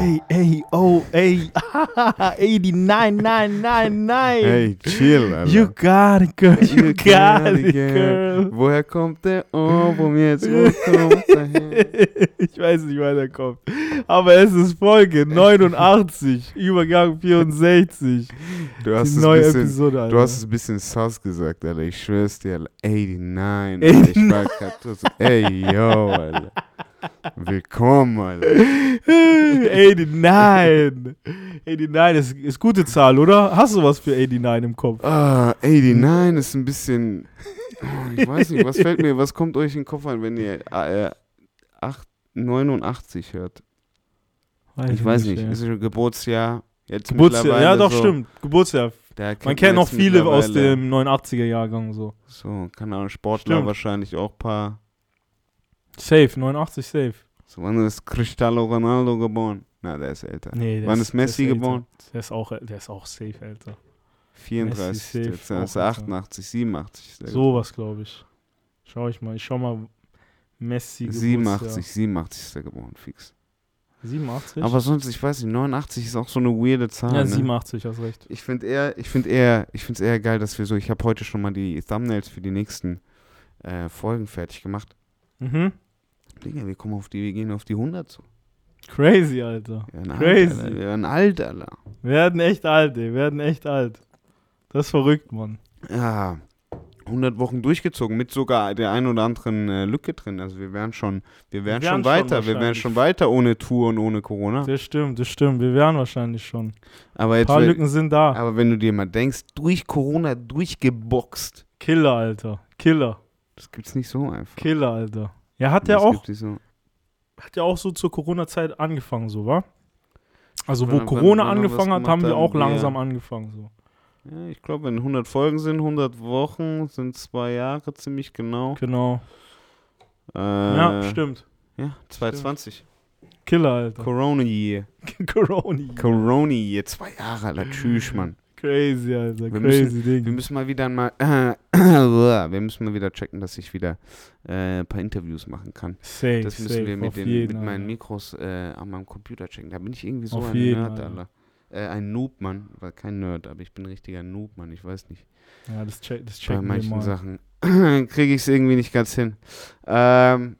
Ey, ey, oh, ey. 89, nein, nein, nein. Hey, chill, Alter. You got it, girl. You, got, it, girl. Woher kommt der jetzt? Wo kommt er her? ich weiß nicht, wann er kommt. Aber es ist Folge 89, Übergang 64. Du hast, Die es neue bisschen, Episode, Alter. du hast es ein bisschen sass gesagt, Alter. Ich schwör's dir, Alter. 89. Alter. Ich war grad so, ey, yo, Alter. Willkommen, Alter. 89. 89 ist, ist gute Zahl, oder? Hast du was für 89 im Kopf? Ah, 89 ist ein bisschen. Oh, ich weiß nicht, was fällt mir, was kommt euch in den Kopf ein, wenn ihr äh, 8, 89 hört? Ich weiß nicht, ey. ist ein Geburtsjahr. Jetzt Geburtsjahr, ja doch, so, stimmt. Geburtsjahr. Da Man kennt noch viele aus dem 89er-Jahrgang so. So, keine Ahnung, Sportler Stimmt. wahrscheinlich auch ein paar. Safe, 89 safe. So, wann ist Cristiano Ronaldo geboren? Na, der ist älter. Nee, der wann ist Messi der geboren? Älter. Der ist auch, der ist auch safe, Alter. 34. Messi Jetzt safe ist auch er älter. 88, 87. ist der Sowas, glaube ich. Schau ich mal. Ich schau mal Messi. geboren. 87, 87 ist er geboren, fix. 87? Aber sonst, ich weiß nicht, 89 ist auch so eine weirde Zahl. ja, ne? 87, hast recht. Ich finde eher, ich finde eher, ich finde es eher geil, dass wir so, ich habe heute schon mal die Thumbnails für die nächsten äh, Folgen fertig gemacht. Mhm. Digga, wir kommen auf die, wir gehen auf die 100 zu. Crazy, Alter. Wir werden Crazy. Alt, Alter. Wir werden alt, Alter. Wir werden echt alt, ey. Wir werden echt alt. Das ist verrückt, Mann. Ja, 100 Wochen durchgezogen, mit sogar der ein oder anderen äh, Lücke drin. Also wir wären schon, wir wären wären schon schon weiter, wir wären schon weiter ohne Tour und ohne Corona. Das stimmt, das stimmt. Wir werden wahrscheinlich schon. Aber Ein jetzt, paar wenn, Lücken sind da. aber wenn du dir mal denkst, durch Corona durchgeboxt, Killer, Alter. Killer. das gibt's nicht so einfach. Killer, Alter. Ja, hat ja auch, so. hat ja auch so zur Corona-Zeit angefangen, so, wa? Also, wo Wann- wann- Corona wann wir's angefangen hat, haben wir auch wir- langsam angefangen, so. Ja, ich glaube, wenn 100 Folgen sind, 100 Wochen, sind zwei Jahre ziemlich genau. Genau. Äh, ja, stimmt. Ja, 2020. Killer, Alter. Corona Year. Corona. Corona Year. Zwei Jahre, Alter. Tschüss, Mann. Crazy, Alter. Wir Crazy Wir Ding. müssen mal wieder mal. wir müssen mal wieder checken, dass ich wieder äh, ein paar Interviews machen kann. Safe, Das müssen safe, wir mit, den, jeden, mit meinen. Mikros äh, an meinem Computer checken. Da bin ich irgendwie so Auf ein jeden, Nerd, Alter. Alter. Äh, ein Noob, Mann. War kein Nerd, aber ich bin ein richtiger Noob, Mann. Ich weiß nicht. Ja, das, check, das Bei checken wir manchen mal. Sachen kriege ich es irgendwie nicht ganz hin. Ähm,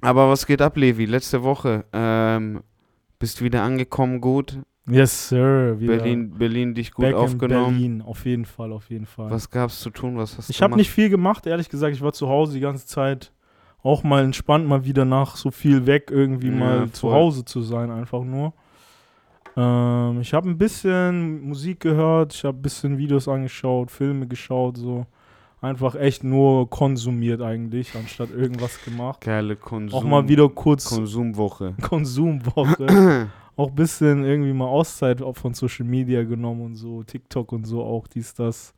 aber was geht ab, Levi? Letzte Woche ähm, bist du wieder angekommen, gut. Yes, sir. Wieder Berlin, Berlin dich gut back in aufgenommen. Berlin. Auf jeden Fall, auf jeden Fall. Was gab's zu tun? Was hast Ich habe nicht viel gemacht, ehrlich gesagt. Ich war zu Hause die ganze Zeit. Auch mal entspannt, mal wieder nach so viel weg, irgendwie Ja, mal voll. zu Hause zu sein, einfach nur. Ähm, ich habe ein bisschen Musik gehört, ich habe ein bisschen Videos angeschaut, Filme geschaut, so. Einfach echt nur konsumiert eigentlich, anstatt irgendwas gemacht. Geile Konsum. Auch mal wieder kurz Konsumwoche. Konsumwoche. auch ein bisschen irgendwie mal Auszeit auch von Social Media genommen und so, TikTok und so auch, dies, das.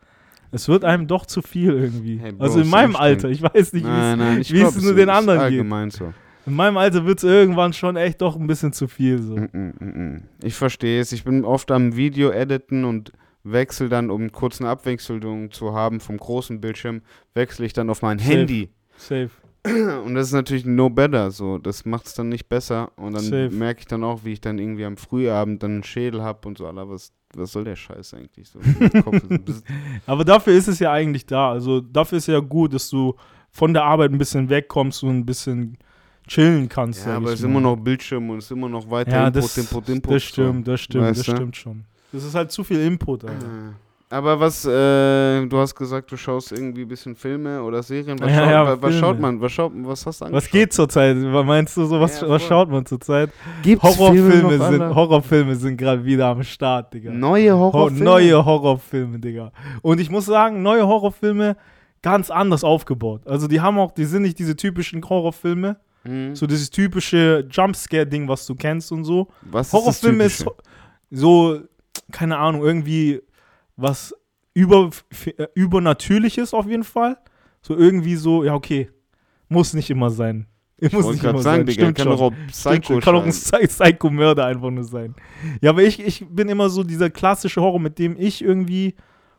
Es wird einem doch zu viel irgendwie. Hey, Bro, also in meinem. Alter, ich weiß nicht, wie es nur den anderen geht. allgemein so. in meinem Alter wird es irgendwann schon echt doch ein bisschen zu viel so. Mm, mm, mm. Ich verstehe es. Ich bin oft am Video editen und wechsle dann, um kurz eine Abwechslung zu haben vom großen Bildschirm, wechsle ich dann auf mein Safe. Handy. Safe. Und das ist natürlich no better, so. Das macht es dann nicht besser. Und dann merke ich dann auch, wie ich dann irgendwie am Frühabend dann einen Schädel habe und so, Alter, was, was soll der Scheiß eigentlich? So, Aber dafür ist es ja eigentlich da. Also dafür ist ja gut, dass du von der Arbeit ein bisschen wegkommst und ein bisschen chillen kannst. ja, aber es ist immer noch Bildschirm und es ist immer noch weiter ja, Input, das, Input, Input. das stimmt, das stimmt, Weißt das stimmt schon. Das ist halt zu viel Input, Alter. Aber was, äh, du hast gesagt, du schaust irgendwie ein bisschen Filme oder Serien. Was, Ja, schaut, ja, wa- was Filme. schaut man? Was, schaut, was hast du angeschaut? Was geht zurzeit? Meinst du so, was, Ja, was schaut man zurzeit? Gibt's Horrorfilme sind? Horrorfilme sind gerade wieder am Start, Digga. Neue Ho Horrorfilme? neue Horrorfilme, Digga. Und ich muss sagen, neue Horrorfilme ganz anders aufgebaut. Also die haben auch, die sind nicht diese typischen Horrorfilme, Hm. so dieses typische Jumpscare-Ding, was du kennst und so. Was Horrorfilme ist ist so, keine Ahnung, irgendwie was über, äh, übernatürliches auf jeden Fall. So irgendwie so, ja, okay, muss nicht immer sein. Ich Muss wollte nicht immer sagen, sein. Digga, Stimmt kann schon. doch auch Psycho. Kann auch ein Psycho-Mörder einfach nur sein. Ja, aber ich, ich bin immer so dieser klassische Horror, mit dem ich irgendwie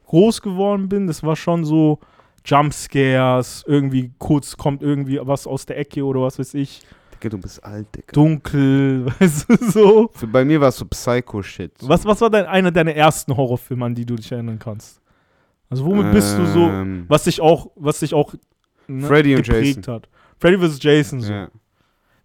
groß geworden bin. Das war schon so Jumpscares, irgendwie kurz kommt irgendwie was aus der Ecke oder was weiß ich. Okay, du bist alt, Digga. dunkel, weißt du, so. Für, bei mir war es so Psycho-Shit. Was, was war denn einer deiner ersten Horrorfilme, an die du dich erinnern kannst? Also womit bist du so, Ähm, was dich auch, was dich auch ne, Freddy und geprägt hat? Freddy vs. Jason so. ja.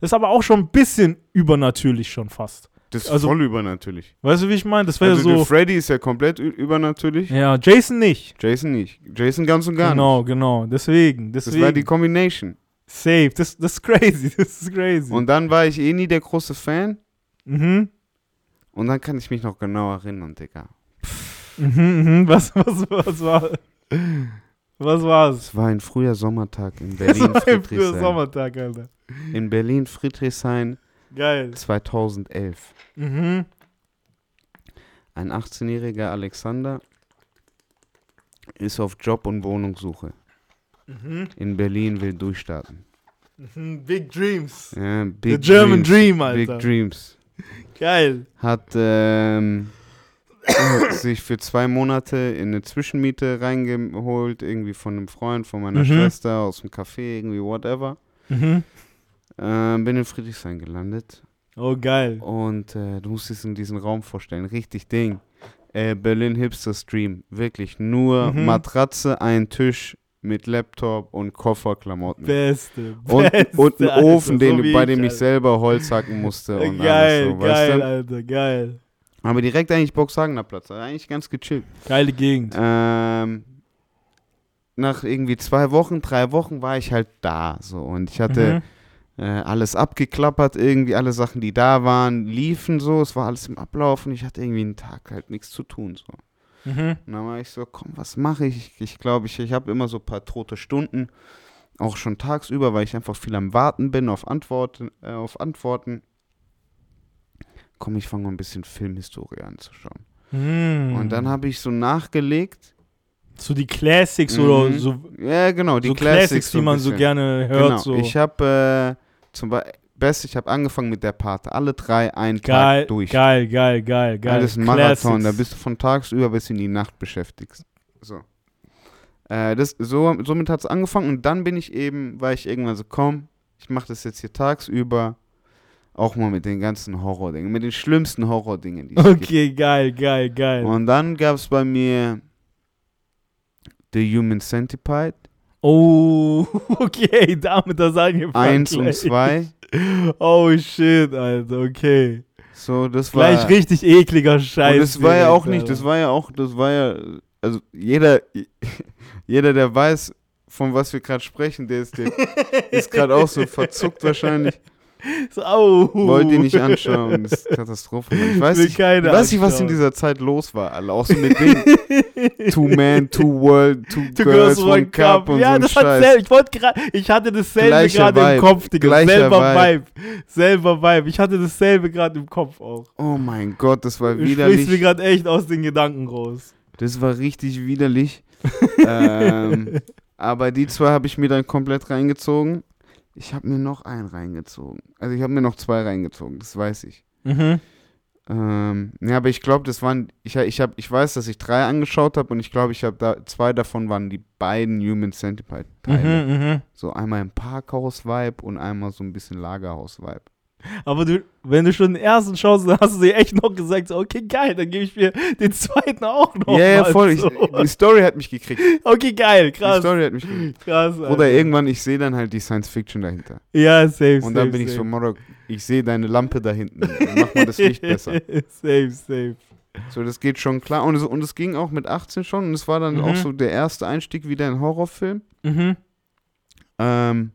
Das ist aber auch schon ein bisschen übernatürlich schon fast. Das ist Also- voll übernatürlich. Weißt du, wie ich meine? Das wäre Also ja so. Freddy ist ja komplett übernatürlich. Ja, Jason nicht. Jason nicht. Jason ganz und gar genau, nicht. genau. Deswegen, Das deswegen. war die Combination. Safe. Das, das ist crazy. Das ist crazy. Und dann war ich eh nie der große Fan. mhm. Und dann kann ich mich noch genau erinnern, Digga. Mhm, mhm. Was, was, was war. Was war's? Es war ein früher Sommertag in Berlin war ein früher. Sommertag, Alter. In Berlin Friedrichshain Geil. 2011. Mhm. Ein 18-jähriger Alexander ist auf Job- und Wohnungssuche. Mhm. In Berlin will durchstarten. Mhm. Big Dreams. Ja, big The German dreams, Dream, Alter. Big Dreams. Geil. Hat ähm, sich für zwei Monate in eine Zwischenmiete reingeholt, irgendwie von einem Freund, von meiner Mhm. Schwester, aus dem Café, irgendwie whatever. Mhm. Ähm, bin in Friedrichshain gelandet. Oh, geil. Und äh, du musst es in diesen Raum vorstellen. Richtig Ding. Äh, Berlin Hipster Stream. Wirklich nur Mhm. Matratze, ein Tisch mit Laptop und Kofferklamotten. Beste. und, Beste, und ein Alter, Ofen, den, so bei dem ich selber Holz hacken musste. Und Geil, alles so, geil, weißt du? Alter, geil. Aber direkt eigentlich Boxhagener Platz. Eigentlich ganz gechillt. Geile Gegend. Ähm, nach irgendwie zwei Wochen, drei Wochen war ich halt da. So. Und ich hatte Mhm. äh, alles abgeklappert, irgendwie alle Sachen, die da waren, liefen so. Es war alles im Ablauf und ich hatte irgendwie einen Tag halt nichts zu tun. So. Mhm. Und dann war ich so, komm, was mache ich? Ich glaube, ich, ich, habe immer so ein paar tote Stunden. Auch schon tagsüber, weil ich einfach viel am Warten bin auf Antworten. Äh, auf Antworten. Komm, ich fange mal ein bisschen Filmhistorie anzuschauen. Mhm. Und dann habe ich so nachgelegt. So die Classics Mhm. oder so, Ja, genau, die so Classics, Classics, die man so gerne hört. Genau. So. Ich habe äh, zum Beispiel, best, ich habe angefangen mit der Pate. Alle drei einen geil, Tag durch. geil, geil, geil, geil. Alles ein Marathon, da Classics. bist du von tagsüber bis in die Nacht beschäftigt. So. Äh, das, so somit hat es angefangen und dann bin ich eben, war ich irgendwann so, komm, ich mache das jetzt hier tagsüber, auch mal mit den ganzen Horrordingen, mit den schlimmsten Horrordingen, die es gibt. Okay, geil, geil, geil. Und dann gab es bei mir The Human Centipede, oh, okay, damit das angefangen. eins und zwei. Oh shit, Alter, okay. So, das war. Gleich richtig ekliger Scheiß. Und das war ja auch nicht, das war ja auch, das war ja, also jeder, jeder, der weiß, von was wir gerade sprechen, der ist, der ist gerade auch so verzuckt wahrscheinlich. So, au. Wollt ihr nicht anschauen, das ist Katastrophe. Mann. Ich weiß nicht, ich weiß nicht, was in dieser Zeit los war, alle. Auch so mit Dingen. two Man, Two World, Two, Two Girls, One Cup und ja, so das hat Scheiß. sel- ich wollte gerade, ich hatte dasselbe gerade im Kopf, Digga. gleicher Selber Vibe. Vibe. Selber Vibe. Ich hatte dasselbe gerade im Kopf auch. Oh mein Gott, das war Du sprichst mir widerlich. gerade echt aus den Gedanken raus. Das war richtig widerlich. ähm, aber die zwei habe ich mir dann komplett reingezogen. Ich habe mir noch einen reingezogen. Also ich habe mir noch zwei reingezogen, das weiß ich. Mhm. Ähm, ja, aber ich glaube, das waren, ich, ich, hab, ich weiß, dass ich drei angeschaut habe und ich glaube, ich habe da, zwei davon waren die beiden Human Centipede-Teile. Mhm, mhm. So einmal im Parkhaus-Vibe und einmal so ein bisschen Lagerhaus-Vibe. Aber du, wenn du schon den ersten schaust, dann hast du dir echt noch gesagt, so, okay, geil, dann gebe ich mir den zweiten auch noch. Ja, ja, voll. Ich, So. die Story hat mich gekriegt. Okay, geil, Die krass. Story hat mich gekriegt. Krass. Oder Alter. irgendwann, ich sehe dann halt die Science-Fiction dahinter. Ja, safe. Und dann safe, bin ich so, safe. Morok, ich sehe deine Lampe da hinten. Mach mal das Licht besser. safe, safe. So, das geht schon klar. Und es, und es ging auch mit 18 schon. Und es war dann Mhm. auch so der erste Einstieg wieder in Horrorfilm. Mhm. Ähm,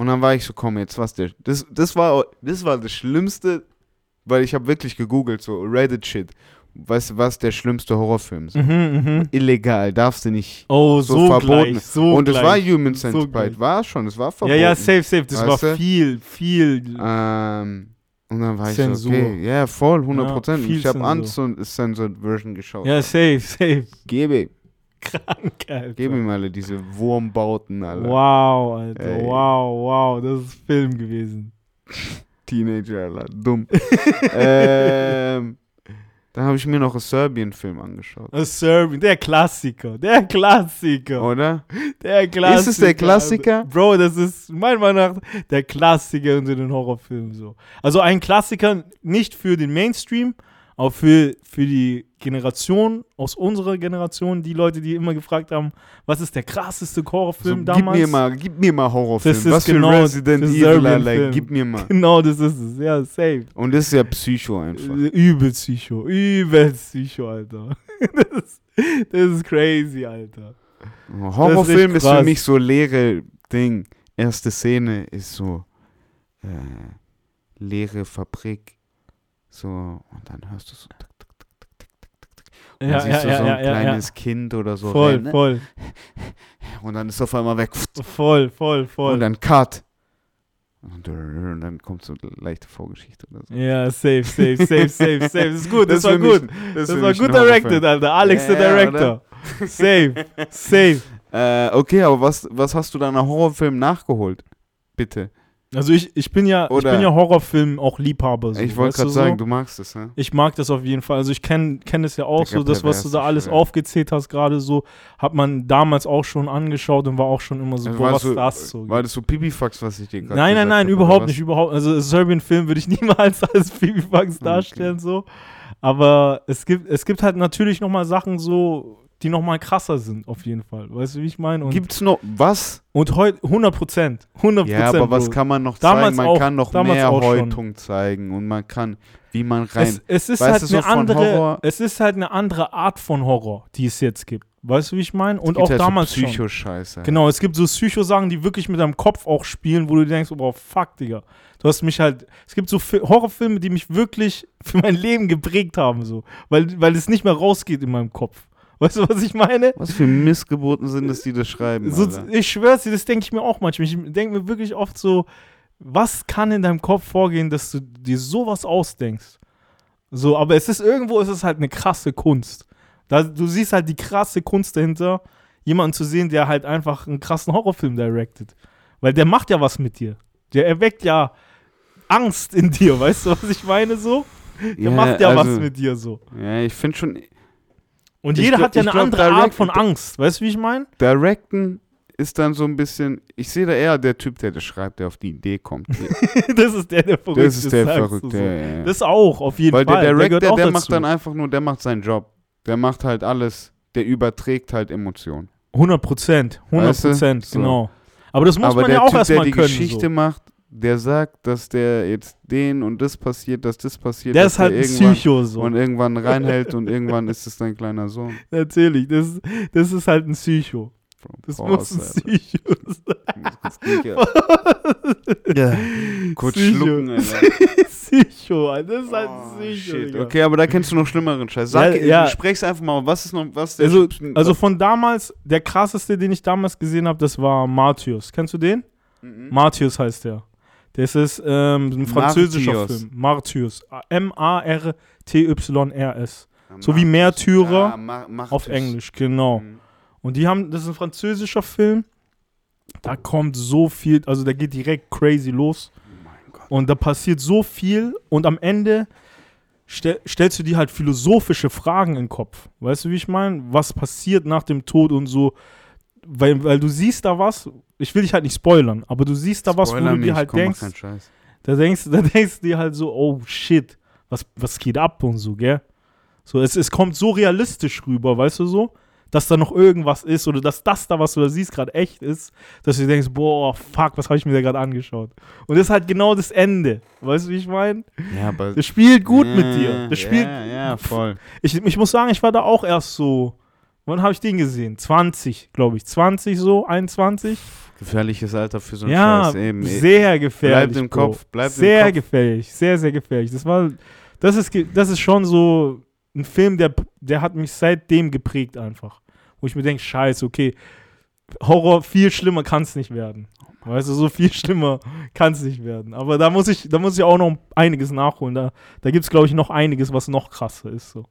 und dann war ich so, komm, jetzt was der. Das, das, war, das war das Schlimmste, weil ich habe wirklich gegoogelt, so Reddit-Shit. Weißt du, was der schlimmste Horrorfilm ist? Mhm, mhm. Illegal, darfst du nicht. Oh, So so, verboten. gleich, so und es war Human so Centipede, gleich. war schon, es war Ja, verboten. ja, safe, safe. Das Weißt war viel, viel. Ähm, und dann war Zensur. ich so, okay, ja, voll, 100 Prozent. viel ich habe. Uncensored Version geschaut. Ja, safe, safe. Gebe, Krank, Alter. gebe ihm alle diese Wurmbauten, alle. Wow, Alter. Ey. Wow, wow. Das ist Film gewesen. Teenager, Alter, dumm. ähm, Dann habe ich mir noch einen Serbien-Film angeschaut. A Serbian, der Klassiker, der Klassiker, Oder? der Klassiker. Ist es der Klassiker? Bro, das ist meiner Meinung nach der Klassiker unter den Horrorfilmen so. Also ein Klassiker nicht für den Mainstream, aber für, für die Generation aus unserer Generation, die Leute, die immer gefragt haben, was ist der krasseste So, Horrorfilm gib damals? mir mal, gib mir mal Horrorfilm. Das ist Was genau für Resident Evil. Alter, gib mir mal. Genau, das ist es. Ja, safe. Und das ist ja Psycho einfach. Übel Psycho, übel Psycho, Alter. Das, das ist crazy, Alter. Horrorfilm ist, für krass. mich so leere Ding. Erste Szene ist so äh, leere Fabrik. So, und dann hörst du so. Tick, tick, tick. Und Ja, dann siehst ja, du so ein ja, kleines Kind oder so. Voll, rennen, ne? voll, Und dann ist es auf einmal weg. voll, voll, voll. Und dann Cut. Und dann kommt so eine leichte Vorgeschichte oder so. Ja, safe, safe, safe, safe, safe. Das ist gut, das, war für mich gut. Das, für war gut directed. Alter. Alex der Director. Safe, safe. Äh, okay, aber was, was hast du dann nach Horrorfilm nachgeholt? Bitte. Also ich, ich bin ja, ich Oder- bin ja Horrorfilm auch Liebhaber. So, ich wollte du gerade sagen, so? du magst es, ne? Ich mag das auf jeden Fall. Also ich kenne kenn es ja auch so, das, was du da alles ja. aufgezählt hast, gerade so, hat man damals auch schon angeschaut und war auch schon immer so, Also boah, was ist das so? War das so Pipifax, was ich dir gerade Nein, nein, nein, hab, überhaupt nicht, überhaupt. Also Serbian-Film würde ich niemals als Okay. darstellen, so. Aber es gibt, es gibt halt natürlich nochmal Sachen so, die nochmal krasser sind, auf jeden Fall. Weißt du, wie ich meine? Und, Gibt's noch was? und heute 100 Prozent. 100 Ja, aber was kann man noch Damals zeigen? Man auch- kann noch damals mehr auch schon. Häutung zeigen und man kann, wie man rein. es, es ist Weißt halt so eine andere, es ist halt eine andere Art von Horror, die es jetzt gibt. Weißt du, wie ich meine? Und auch halt damals so schon. Psycho-Scheiße. Genau, es gibt so Psycho-Sachen, die wirklich mit deinem Kopf auch spielen, wo du denkst, oh fuck, Digga. Du hast mich halt, es gibt so Fi- Horrorfilme, die mich wirklich für mein Leben geprägt haben, so. Weil, weil es nicht mehr rausgeht in meinem Kopf. Weißt du, was ich meine? Was für Missgeburten sind es, die das schreiben? So, ich schwör's dir, das denke ich mir auch manchmal. Ich denke mir wirklich oft so, was kann in deinem Kopf vorgehen, dass du dir sowas ausdenkst? So, aber es ist irgendwo, es ist halt eine krasse Kunst. Da, du siehst halt die krasse Kunst dahinter, jemanden zu sehen, der halt einfach einen krassen Horrorfilm directed. Weil der macht ja was mit dir. Der erweckt ja Angst in dir, weißt du, was ich meine so? Der Ja, macht ja also- was mit dir so. Ja, ich finde schon, Und jeder glaub- hat ja eine glaub, andere Art von Angst, weißt du, wie ich meine? Directen ist dann so ein bisschen, ich sehe da eher der Typ, der das schreibt, der auf die Idee kommt. das ist der, der verrückt das ist der Verrückte. so. ja. Das auch, auf jeden Weil Fall. der gehört Director, der dazu. macht dann einfach nur, der macht seinen Job. Der macht halt alles, der überträgt halt Emotionen. 100 Prozent, 100 Weißt du? Prozent, So. genau. Aber das muss Aber man der ja auch Typ, der erstmal die können. Geschichte so. macht, der sagt, dass der jetzt den und das passiert, dass das passiert. Der dass ist halt ein irgendwann- Psycho so. Und irgendwann reinhält und irgendwann ist es dein kleiner Sohn. Natürlich, das, das ist halt ein Psycho. Das Boah, muss ein Alter. Psycho sein. Muss kurz trinken. Ja. Kurz Psycho. schlucken, Alter. Psycho, Alter. das ist halt ein Oh, Psycho. shit. Digga. Okay, aber da kennst du noch schlimmeren Scheiß. Sag, Ja, ja. sprech's einfach mal. Was ist noch, was der Also, Sch- also von damals, der krasseste, den ich damals gesehen habe, das war Martyrs. Kennst du den? Mhm. Martyrs heißt der. Das ist ähm, ein französischer Martyrs. Film. Martyrs. M-A-R-T-Y-R-S. so wie. Märtyrer Ah, Ma- Martyrs. Auf Englisch, genau. Mhm. Und die haben, das ist ein französischer Film. Da kommt so viel, also der geht direkt crazy los. Oh. Und da passiert so viel. Und am Ende stell, stellst du dir halt philosophische Fragen in den Kopf. Weißt du, wie ich meine? Was passiert nach dem Tod und so. Weil, weil du siehst da was, ich will dich halt nicht spoilern, aber du siehst da was, wo du dir halt komm, denkst, da denkst, da denkst du dir halt so, oh shit, was, was geht ab und so, gell? So, es, es kommt so realistisch rüber, weißt du so? Dass da noch irgendwas ist oder dass das da, was du da siehst, gerade echt ist, dass du denkst, boah, fuck, was habe ich mir da gerade angeschaut? Und das ist halt genau das Ende. Weißt du, wie ich meine? Ja, aber. Das spielt gut mit Ja, dir. Das spielt. Ja, ja, voll. Ich, ich muss sagen, ich war da auch erst so. Wann habe ich den gesehen? 20, glaube ich. 20 so, 21. Gefährliches Alter für so einen Ja, Scheiß. Eben. sehr gefährlich. Bleibt im Bro. Kopf, bleibt im sehr Kopf. gefährlich, sehr, sehr gefährlich. Das war, das ist, das ist schon so ein Film, der, der hat mich seitdem geprägt einfach. Wo ich mir denke, scheiße, okay, Horror, viel schlimmer kann es nicht werden. Weißt du, so viel schlimmer kann es nicht werden. Aber da muss ich, da muss ich auch noch einiges nachholen. Da, da gibt es, glaube ich, noch einiges, was noch krasser ist. So.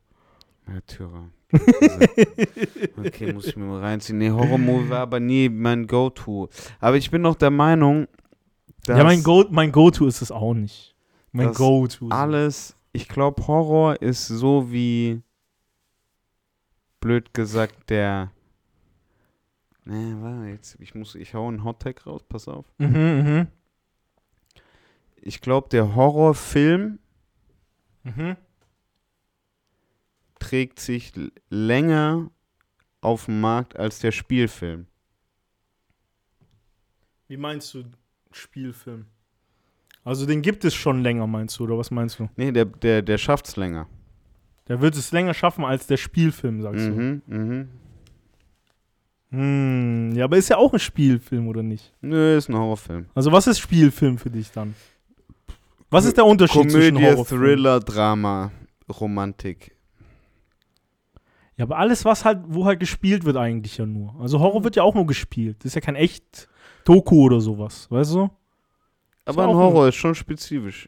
Märtyrer. Okay, muss ich mir mal reinziehen. Nee, Horror-Movie war aber nie mein Go-To. Aber ich bin noch der Meinung, dass ja, mein Go- mein Go-To ist es auch nicht. Mein Go-To. alles Ich glaube, Horror ist so wie, blöd gesagt, der. Ne, warte, jetzt, ich muss, ich hau einen Hottag raus, pass auf. Mhm, mhm. Ich glaube, der Horrorfilm Mhm. Trägt sich länger auf dem Markt als der Spielfilm. Wie meinst du Spielfilm? Also den gibt es schon länger, meinst du, oder was meinst du? Nee, der, der, der schafft's länger. Der wird es länger schaffen als der Spielfilm, sagst Mhm, mhm. du. Hm, ja, aber ist ja auch ein Spielfilm, oder nicht? Nö, ist ein Horrorfilm. Also was ist Spielfilm für dich dann? Was ist der Unterschied zwischen Komödie, Horrorfilm? Thriller, Drama, Romantik. Ja, aber alles, was halt, wo halt gespielt wird eigentlich ja nur. Also Horror wird ja auch nur gespielt. Das ist ja kein echt Doku oder sowas, weißt du? Aber ein Horror ist schon spezifisch.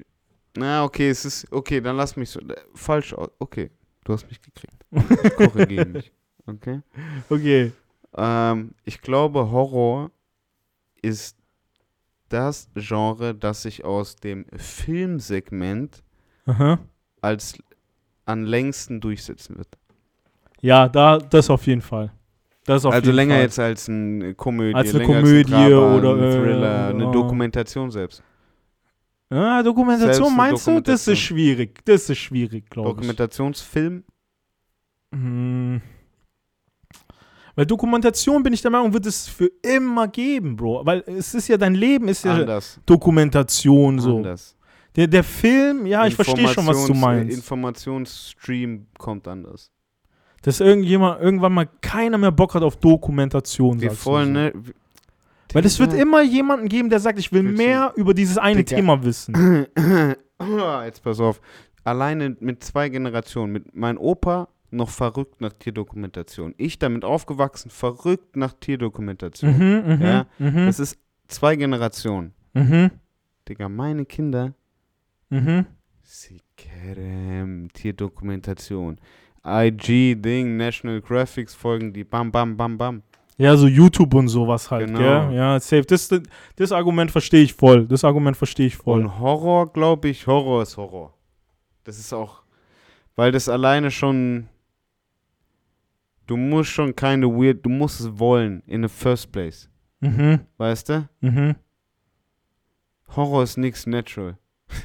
Na, okay, es ist. Okay, dann lass mich so. äh, Falsch aus. Okay, du hast mich gekriegt. Ich korrigiere mich. Okay. Okay. Ähm, ich glaube, Horror ist das Genre, das sich aus dem Filmsegment Aha. als an längsten durchsetzen wird. Ja, da, das auf jeden Fall. Also jeden länger Fall. jetzt als eine Komödie, Als eine Komödie als ein Drama, oder, ein äh, Thriller, eine ja. Dokumentation selbst. Ah, Dokumentation, Selbst eine meinst du? Das Dokumentation. ist schwierig. Das ist schwierig, glaube ich. Dokumentationsfilm? Hm. Weil Dokumentation, bin ich der Meinung, wird es für immer geben, Bro. Weil es ist ja, dein Leben ist ja Anders. Dokumentation so. Anders. Der, der Film, ja, ich verstehe schon, was du meinst. Informationsstream kommt anders. Dass irgendjemand, irgendwann mal keiner mehr Bock hat auf Dokumentation, Wir wollen, ne? Weil es wird immer jemanden geben, der sagt, ich will mehr über dieses eine Digga. Thema wissen. Jetzt pass auf. Alleine mit zwei Generationen. Mit mein Opa noch verrückt nach Tierdokumentation. Ich damit aufgewachsen, verrückt nach Tierdokumentation. Mhm, mhm, Ja, mhm, Das ist zwei Generationen. mhm, Digga, meine Kinder, mhm. sie kennen Tierdokumentation. IG-Ding, National Graphics folgen die bam, bam, bam, bam. Ja, so YouTube und sowas halt, Genau. gell? Ja, safe. Das, das, das Argument verstehe ich voll. Das Argument verstehe ich voll. Und Horror, glaube ich, Horror ist Horror. Das ist auch, weil das alleine schon, du musst schon keine weird, du musst es wollen in the first place. Mhm, Weißt du? mhm. Horror ist nichts natural.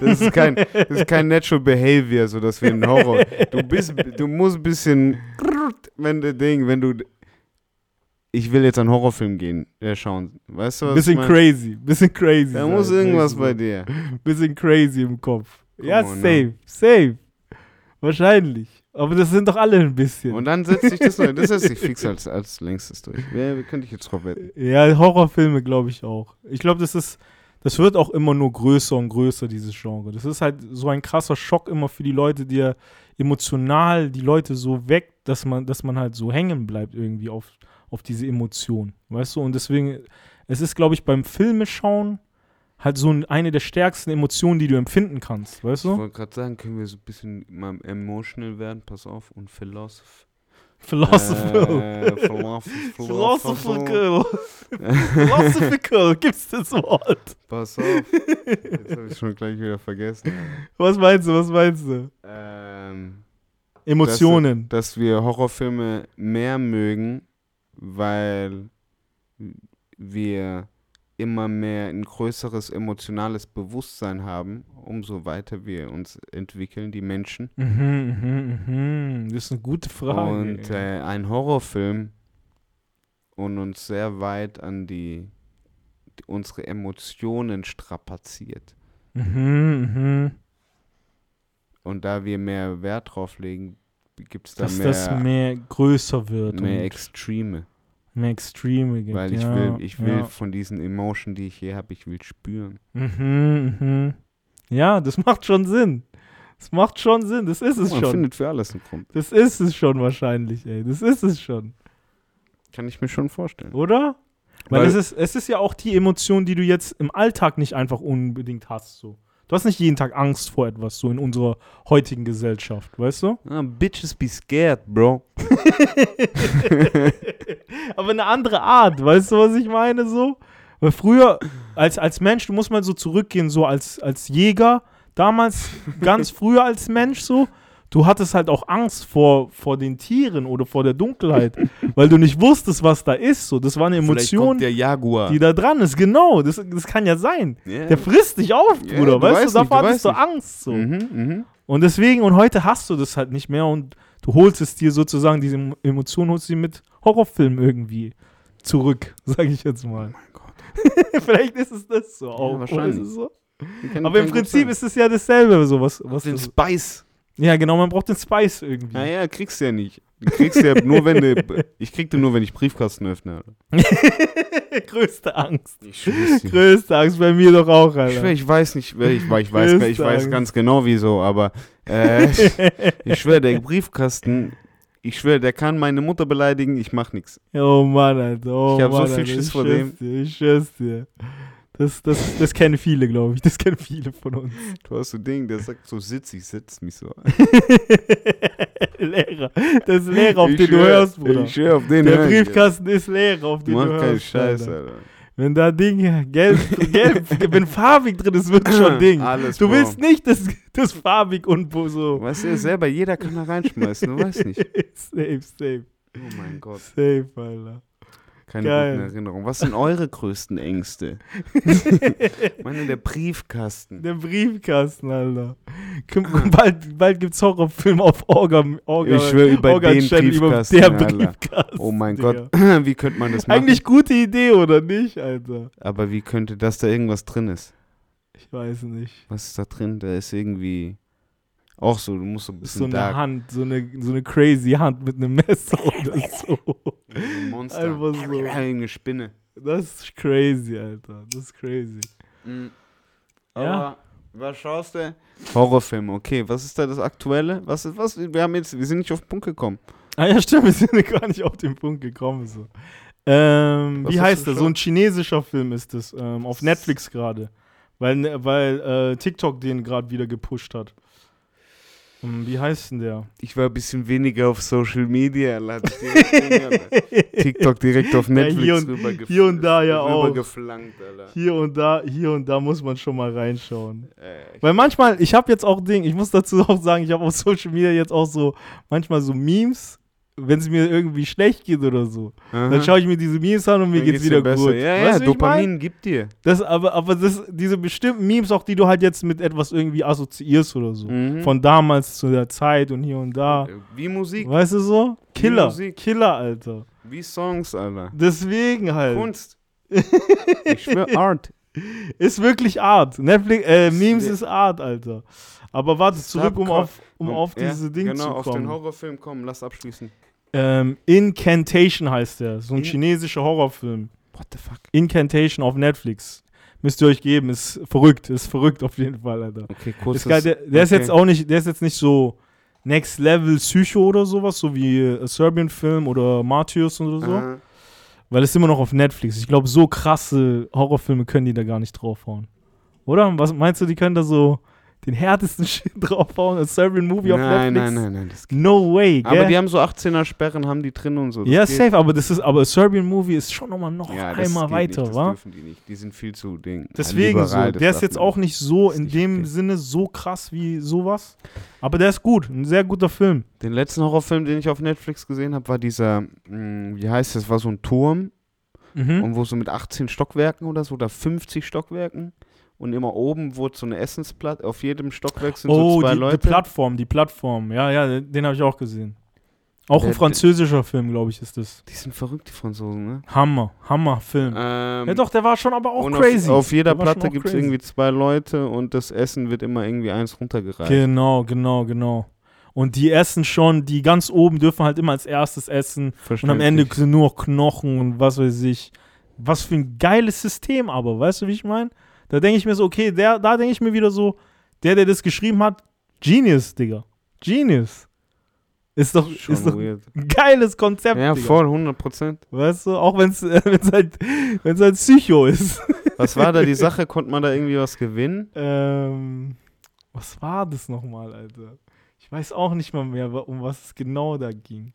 Das ist kein, das ist kein natural behavior, so dass wir in Horror. Du bist, du musst ein bisschen, wenn du Ding, wenn du, ich will jetzt einen Horrorfilm gehen, äh, schauen. Weißt du was? Bisschen ich mein? crazy, bisschen crazy. Da muss irgendwas bei dir. Bisschen crazy im Kopf. Come ja, on, safe, safe. Wahrscheinlich. Aber das sind doch alle ein bisschen. Und dann setzt sich das neu. Das setzt sich fix als, als längstes durch. Wer, wer könnte ich jetzt drauf wetten? Ja, Horrorfilme glaube ich auch. Ich glaube, das ist, das wird auch immer nur größer und größer, dieses Genre. Das ist halt so ein krasser Schock immer für die Leute, die ja emotional die Leute so weckt, dass man, dass man halt so hängen bleibt irgendwie auf, auf diese Emotion. Weißt du? Und deswegen, es ist, glaube ich, beim Filmeschauen halt so ein- eine der stärksten Emotionen, die du empfinden kannst. Weißt Ich du? wollte gerade sagen, können wir so ein bisschen mal emotional werden? Pass auf. Und philosoph. Philosophical. Äh, philosoph Philosophical. Philosophical, gibt's das Wort? Pass auf. Jetzt habe ich schon gleich wieder vergessen. Was meinst du, was meinst du? Ähm, Emotionen. dass wir Horrorfilme mehr mögen, weil wir immer mehr ein größeres emotionales Bewusstsein haben, umso weiter wir uns entwickeln, die Menschen. Mhm, mhm, mhm. Das ist eine gute Frage. Und äh, ein Horrorfilm und uns sehr weit an die, die unsere Emotionen strapaziert. mhm, mhm. Und da wir mehr Wert drauf legen, gibt es da Dass mehr, das mehr größer wird. mehr Extreme. Mehr Extreme gibt. Weil ich ja, will, ich will Ja. von diesen Emotionen, die ich hier habe, ich will spüren. Mhm, mhm. ja, das macht schon Sinn. Das macht schon Sinn. Das ist es Man schon. findet für alles einen Grund. Das ist es schon wahrscheinlich, ey. Das ist es schon. Kann ich mir schon vorstellen. Oder? Weil, Weil- es, ist, es ist ja auch die Emotion, die du jetzt im Alltag nicht einfach unbedingt hast. So. Du hast nicht jeden Tag Angst vor etwas, so in unserer heutigen Gesellschaft, weißt du? Ah, bitches be scared, bro. Aber eine andere Art, weißt du, was ich meine so? Weil früher, als, als Mensch, du musst mal so zurückgehen, so als, als Jäger, damals ganz früher als Mensch so, du hattest halt auch Angst vor, vor den Tieren oder vor der Dunkelheit, weil du nicht wusstest, was da ist. So, das war eine Emotion, die da dran ist. Genau, das, das kann ja sein. Ja. Der frisst dich auf, Ja, Bruder. du weißt weißt du, davor hattest du Angst. So. Mhm, mhm. Und deswegen, und heute hast du das halt nicht mehr und du holst es dir sozusagen, diese Emo- Emotion holst du dir mit Horrorfilmen irgendwie zurück, sage ich jetzt mal. Oh mein Gott. Vielleicht ist es das so auch. oder wahrscheinlich. Ist es so? Aber im Prinzip ist es ja dasselbe, so was. was den Spice. Ja, genau, man braucht den Spice irgendwie. Naja, kriegst du ja nicht. Du kriegst ja nur, wenn du. Ich krieg den nur, wenn ich Briefkasten öffne. Alter. Größte Angst. Ich. Größte Angst bei mir doch auch, Ich, schwör, Alter. ich weiß nicht, ich, ich, weiß, ich weiß Angst. ganz genau wieso, aber äh, ich schwöre, der Briefkasten, ich schwöre, der kann meine Mutter beleidigen, ich mach nichts. Oh Mann, Alter. Oh Ich hab so Mann, viel Alter. Schiss vor dem. Dir, ich schwör's dir. Das, das, das kennen viele, glaube ich. Das kennen viele von uns. Du hast so Ding, der sagt so, sitz, ich setz mich so. Lehrer. Das ist Lehrer, auf Ich den du schwör, hörst, Bruder. Ich schwör auf den Der hör ich, Briefkasten ist Lehrer, auf den Mach du hörst. keinen Scheiß, Alter. Alter. Wenn da Ding gelb, gelb, wenn farbig drin ist, wird schon Ding. Alles Du willst nicht das, das farbig und so. Weißt du ja selber, jeder kann da reinschmeißen, du weißt nicht. safe, safe, Oh mein Gott, safe, Alter. Keine Geil. guten Erinnerungen. Was sind eure größten Ängste? Meine, der Briefkasten. Der Briefkasten, Alter. Komm, bald, bald gibt's Horrorfilme auf Orga, Orga, Ich schwör, über Orga den Channel, über Briefkasten, der Alter. Briefkasten. Oh mein Digga. Gott, wie könnte man das machen? Eigentlich gute Idee, oder nicht, Alter? Aber wie könnte das da irgendwas drin ist? Ich weiß nicht. Was ist da drin? Da ist irgendwie auch so, du musst so ein Das ist so bisschen eine dark. Hand, so eine, so eine crazy Hand mit einem Messer oder so. Ein Monster. Einfach so. Eine Spinne. Das ist crazy, Alter. Das ist crazy. Mhm. Ja. Aber was schaust du? Horrorfilme, okay. Was ist da das Aktuelle? Was ist was? Wir haben jetzt, wir sind nicht auf den Punkt gekommen. Ah ja, stimmt, wir sind gar nicht auf den Punkt gekommen. So. Ähm, wie heißt der? So ein chinesischer Film ist das. Ähm, auf Netflix gerade. Weil, ne- weil äh, TikTok den gerade wieder gepusht hat. Ähm, wie heißt denn der? Ich war ein bisschen weniger auf Social Media. Alter. Direkt. TikTok direkt auf Ja, Netflix hier und- hier und da ja auch. Hier und da, hier und da muss man schon mal reinschauen. Äh, Weil manchmal, ich habe jetzt auch Ding, ich muss dazu auch sagen, ich habe auf Social Media jetzt auch so manchmal so Memes, wenn es mir irgendwie schlecht geht oder so. Dann Aha. schaue ich mir diese Memes an und mir Dann geht's, dir wieder gut. Ja, Weißt ja, du, wie ich mein? Dopamin gibt dir. Das, aber, aber das, diese bestimmten Memes, auch die du halt jetzt mit etwas irgendwie assoziierst oder so. Mhm. Von damals zu der Zeit und hier und da. Äh, Wie Musik, Weißt du so? Killer. Killer, Alter. wie Songs, Alter. Deswegen halt. Kunst. Ich schwör, Art. Ist wirklich Art. Netflix, äh, Memes Ja. ist Art, Alter. Aber warte, zurück, um auf, um auf Ja, diese Dinge genau, zu auf den kommen. Horrorfilm kommen, lass abschließen. Ähm, Incantation heißt der. So ein In- chinesischer Horrorfilm. What the fuck? Incantation auf Netflix. Müsst ihr euch geben. Ist verrückt. Ist verrückt auf jeden Fall, Alter. Okay, Ist geil. Der, der ist okay. jetzt auch nicht, der ist jetzt nicht so Next Level Psycho oder sowas, so wie äh, Serbian Film oder Martyrs oder so. Aha. Weil es immer noch auf Netflix. Ich glaube, so krasse Horrorfilme können die da gar nicht draufhauen. Oder? Was meinst du, die können da so den härtesten Shit draufhauen? Ein Serbian Movie auf Nein, Netflix? nein, nein, nein. Das geht. No way, gell? Aber die haben so 18er Sperren, haben die drin und so. das ja, geht. safe, aber das ist, aber Serbian Movie ist schon nochmal noch Ja, das einmal weiter, nicht, das wa? dürfen die nicht. Die sind viel zu Ding. Deswegen so. liberal, das Der ist jetzt auch nicht so in nicht dem okay. Sinne so krass wie sowas. Aber der ist gut. Ein sehr guter Film. Den letzten Horrorfilm, den ich auf Netflix gesehen habe, war dieser, mh, wie heißt das, war so ein Turm Mhm. und wo so mit 18 Stockwerken oder so, oder 50 Stockwerken und immer oben wurde so eine Essensplatte, auf jedem Stockwerk sind Oh, so zwei die, Leute. die Plattform, die Plattform. Ja, ja, den, habe ich auch gesehen. Auch Der- ein französischer Film, glaube ich, ist das. die sind verrückt, die Franzosen, ne? Hammer, Hammer Film. Ähm, ja doch, der war schon aber auch crazy. Auf, auf jeder Der Platte gibt es irgendwie zwei Leute und das Essen wird immer irgendwie eins runtergereicht. Genau, genau, genau. Und die essen schon, die ganz oben dürfen halt immer als erstes essen. Und am Ende sind nur noch Knochen und was weiß ich. Was für ein geiles System aber, weißt du, wie ich meine? Da denke ich mir so, okay, der, da denke ich mir wieder so, der, der das geschrieben hat, Genius, Digga. Genius. Ist doch, Schon ist doch weird. ein geiles Konzept, Ja, Digga. voll, 100 Prozent. Weißt du, auch wenn es äh, wenn's halt, wenn's halt Psycho ist. Was war da die Sache? Konnte man da irgendwie was gewinnen? ähm, was war das nochmal, Alter? Ich weiß auch nicht mal mehr, um was es genau da ging.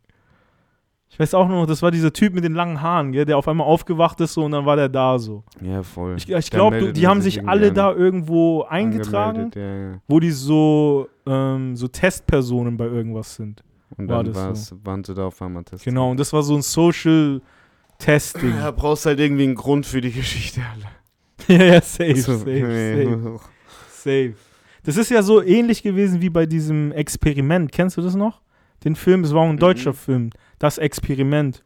Ich weiß auch noch, das war dieser Typ mit den langen Haaren, gell, der auf einmal aufgewacht ist so und dann war der da so. Ja, voll. Ich, ich glaube, die haben sich alle da irgendwo eingetragen, Ja, ja. wo die so, ähm, so Testpersonen bei irgendwas sind. Und War dann das war's, waren sie da auf einmal testen. Genau, und das war so ein Social Testing. Ja, brauchst halt irgendwie einen Grund für die Geschichte, Alter. ja, ja, safe, So, safe, nee. safe, safe. Das ist ja so ähnlich gewesen wie bei diesem Experiment. Kennst du das noch? Den Film, es war auch ein deutscher Mhm. Film. Das Experiment.